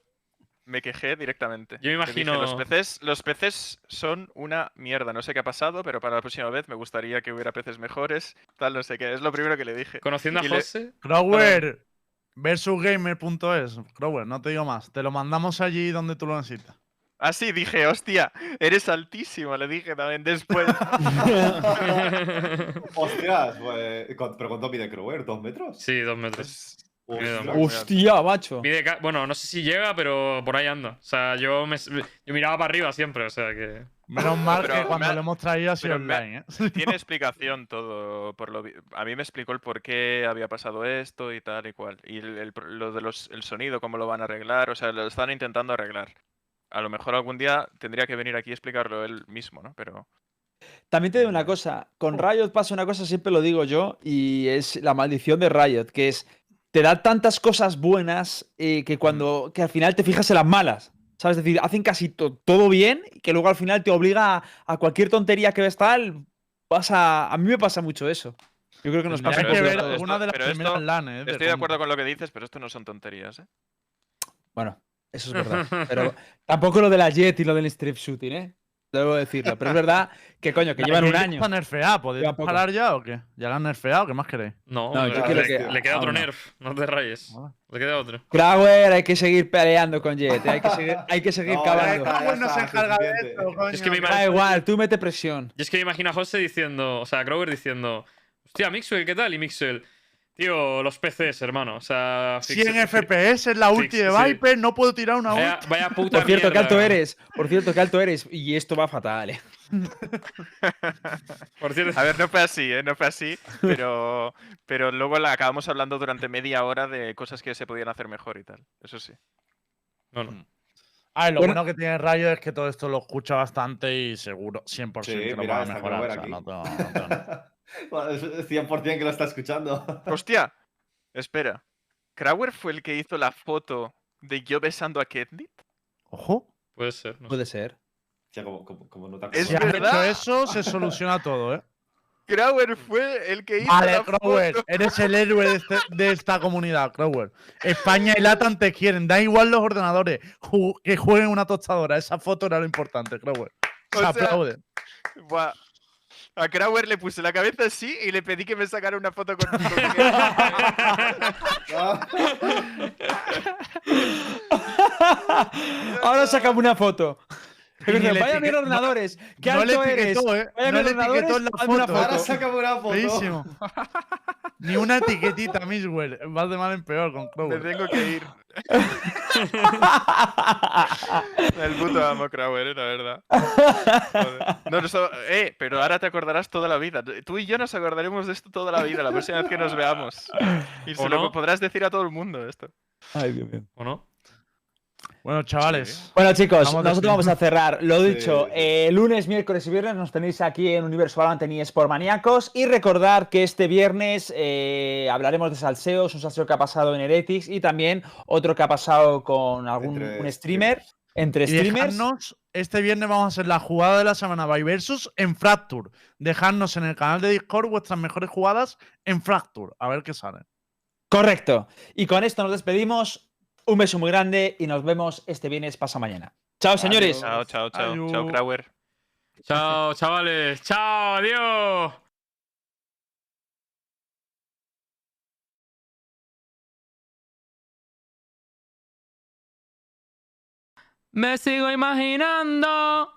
[SPEAKER 7] me quejé directamente.
[SPEAKER 1] Yo me
[SPEAKER 7] dije,
[SPEAKER 1] imagino-
[SPEAKER 7] los peces, los peces son una mierda. No sé qué ha pasado, pero para la próxima vez me gustaría que hubiera peces mejores. Tal, no sé qué. Es lo primero que le dije.
[SPEAKER 1] Conociendo a
[SPEAKER 7] Y
[SPEAKER 1] José,
[SPEAKER 5] Crower versusgamer.es. Crower, no te digo más. Te lo mandamos allí donde tú lo necesitas.
[SPEAKER 7] Así dije, hostia, eres altísimo. Le dije también después.
[SPEAKER 3] Hostias, pues, ¿cuánto- ¿pero cuánto mide Crower? ¿Dos metros?
[SPEAKER 1] sí, dos metros.
[SPEAKER 7] Pues,
[SPEAKER 4] Hostia, macho.
[SPEAKER 1] Bueno, no sé si llega, pero por ahí anda. O sea, yo, me, yo miraba para arriba siempre, o sea que.
[SPEAKER 5] Menos mal
[SPEAKER 7] Pero
[SPEAKER 5] que cuando
[SPEAKER 7] ha-
[SPEAKER 5] lo hemos traído ha sido online. ¿eh?
[SPEAKER 7] tiene explicación todo. Por lo, a mí me explicó el por qué había pasado esto y tal y cual. Y el, el lo de los, el sonido, cómo lo van a arreglar. O sea, lo están intentando arreglar. A lo mejor algún día tendría que venir aquí a explicarlo él mismo, ¿no? Pero.
[SPEAKER 4] También te digo una cosa, con Riot pasa una cosa, siempre lo digo yo, y es la maldición de Riot, que es, te da tantas cosas buenas eh, que cuando, que al final te fijas en las malas. ¿Sabes? Es decir, hacen casi to- todo bien y que luego al final te obliga a, a cualquier tontería que ves tal. Pasa, a mí me pasa mucho eso. Yo creo que nos pasa
[SPEAKER 5] que ver
[SPEAKER 7] esto-
[SPEAKER 4] a todos.
[SPEAKER 5] alguna de las primeras
[SPEAKER 7] esto-
[SPEAKER 5] LAN, ¿eh?
[SPEAKER 7] Estoy de acuerdo con lo que dices, pero esto no son tonterías, ¿eh?
[SPEAKER 4] Bueno, eso es verdad. Pero tampoco lo de la Jet y lo del strip shooting, ¿eh? Debo decirlo. Pero es verdad que, coño, que
[SPEAKER 5] La
[SPEAKER 4] llevan un año.
[SPEAKER 5] Está nerfeada, ¿podéis parar ya o qué? ¿Ya la han nerfeado? ¿Qué más queréis?
[SPEAKER 1] No,
[SPEAKER 4] No,
[SPEAKER 1] le,
[SPEAKER 4] yo
[SPEAKER 3] quiero
[SPEAKER 1] le-
[SPEAKER 3] que-
[SPEAKER 1] le queda otro
[SPEAKER 4] no.
[SPEAKER 1] nerf, no te rayes.
[SPEAKER 5] Vale.
[SPEAKER 1] Le queda otro.
[SPEAKER 4] Crowder, hay que seguir peleando con Jet. ¿eh? Hay que seguir, hay que seguir
[SPEAKER 3] No,
[SPEAKER 4] cavando.
[SPEAKER 5] Bueno, se encarga de esto, coño.
[SPEAKER 1] Es que me
[SPEAKER 4] Da
[SPEAKER 1] imagino-
[SPEAKER 4] igual, tú mete presión.
[SPEAKER 1] Y es que me imagino a José diciendo, o sea, Grover diciendo, hostia, Mixwell, ¿qué tal? Y Mixwell, tío, los PCs, hermano. O sea,
[SPEAKER 5] 100
[SPEAKER 1] fix-
[SPEAKER 5] FPS es la ulti de
[SPEAKER 1] sí.
[SPEAKER 5] Viper, no puedo tirar una
[SPEAKER 1] Vaya,
[SPEAKER 5] ulti.
[SPEAKER 1] vaya puta
[SPEAKER 4] Por cierto, qué alto
[SPEAKER 1] mierda.
[SPEAKER 4] eres. Por cierto, qué alto eres. Y esto va fatal, ¿eh?
[SPEAKER 1] Por cierto,
[SPEAKER 7] A ver, no fue así, ¿eh? No fue así, pero, pero luego la acabamos hablando durante media hora de cosas que se podían hacer mejor y tal. Eso sí.
[SPEAKER 1] no, no.
[SPEAKER 5] A ver, lo
[SPEAKER 4] Bueno.
[SPEAKER 5] bueno que tiene Rayo es que todo esto lo escucha bastante y seguro, 100%
[SPEAKER 3] Sí,
[SPEAKER 5] que lo
[SPEAKER 3] mira,
[SPEAKER 5] va a mejorar. O sea, no tengo- no tengo
[SPEAKER 3] 100% que lo está escuchando.
[SPEAKER 7] ¡Hostia! Espera. ¿Crauer fue el que hizo la foto de yo besando a Ketnit?
[SPEAKER 5] Ojo.
[SPEAKER 1] Puede ser. No sé.
[SPEAKER 4] Puede ser.
[SPEAKER 3] Hostia, como, como, como no te
[SPEAKER 7] Es
[SPEAKER 5] Si hecho
[SPEAKER 7] verdad.
[SPEAKER 5] eso, se soluciona todo, ¿eh?
[SPEAKER 7] Crauer fue el que hizo
[SPEAKER 5] Vale,
[SPEAKER 7] la
[SPEAKER 5] Crower,
[SPEAKER 7] foto.
[SPEAKER 5] eres el héroe de, este- de esta comunidad, Crower. España y Latam te quieren, da igual los ordenadores, ju- que jueguen una tostadora. Esa foto era lo importante, Crower. Se
[SPEAKER 7] O sea,
[SPEAKER 5] aplaude.
[SPEAKER 7] Buah. A Crauer le puse la cabeza así y le pedí que me sacara una foto con-
[SPEAKER 4] Ahora sacamos una foto.
[SPEAKER 5] Le
[SPEAKER 4] Vaya
[SPEAKER 5] no-
[SPEAKER 4] ordenadores. ¿Qué
[SPEAKER 5] no le
[SPEAKER 4] alto eres?
[SPEAKER 5] etiquetó, ¿eh?
[SPEAKER 4] Vaya
[SPEAKER 5] No
[SPEAKER 4] bien
[SPEAKER 5] le etiquetó en la
[SPEAKER 4] una
[SPEAKER 5] foto.
[SPEAKER 3] Ahora una foto.
[SPEAKER 5] Feísimo. Ni una etiquetita, Miswell. Vas de mal en peor con
[SPEAKER 7] me
[SPEAKER 5] Crower.
[SPEAKER 7] tengo que ir. El puto amo Crauer, eh, la verdad. Joder. No, no, eh, pero ahora te acordarás toda la vida. Tú y yo nos acordaremos de esto toda la vida, la próxima vez que nos veamos. Y se
[SPEAKER 1] ¿O
[SPEAKER 7] lo
[SPEAKER 1] no?
[SPEAKER 7] podrás decir a todo el mundo esto.
[SPEAKER 4] Ay, Dios mío.
[SPEAKER 1] ¿O no?
[SPEAKER 5] Bueno, chavales.
[SPEAKER 4] Bueno, chicos,
[SPEAKER 5] Vamos
[SPEAKER 4] nosotros vamos a cerrar. Lo
[SPEAKER 3] Sí.
[SPEAKER 4] dicho, eh, lunes, miércoles y viernes nos tenéis aquí en Universo Valorant en eSport Maníacos. Y recordar que este viernes eh, hablaremos de salseos, un salseo que ha pasado en Heretics y también otro que ha pasado con algún
[SPEAKER 3] Entre
[SPEAKER 4] un streamer. Entre
[SPEAKER 5] Y
[SPEAKER 4] streamers.
[SPEAKER 5] dejadnos, este viernes vamos a hacer la jugada de la semana by Versus en Fracture. Dejadnos en el canal de Discord vuestras mejores jugadas en Fracture. A ver qué sale.
[SPEAKER 4] Correcto. Y con esto nos despedimos. Un beso muy grande y nos vemos este viernes pasa mañana. Chao, señores.
[SPEAKER 7] Chao, chao, chao.
[SPEAKER 5] Adiós.
[SPEAKER 7] Chao, Crauer.
[SPEAKER 1] Chao, chavales. Chao, adiós. Me sigo imaginando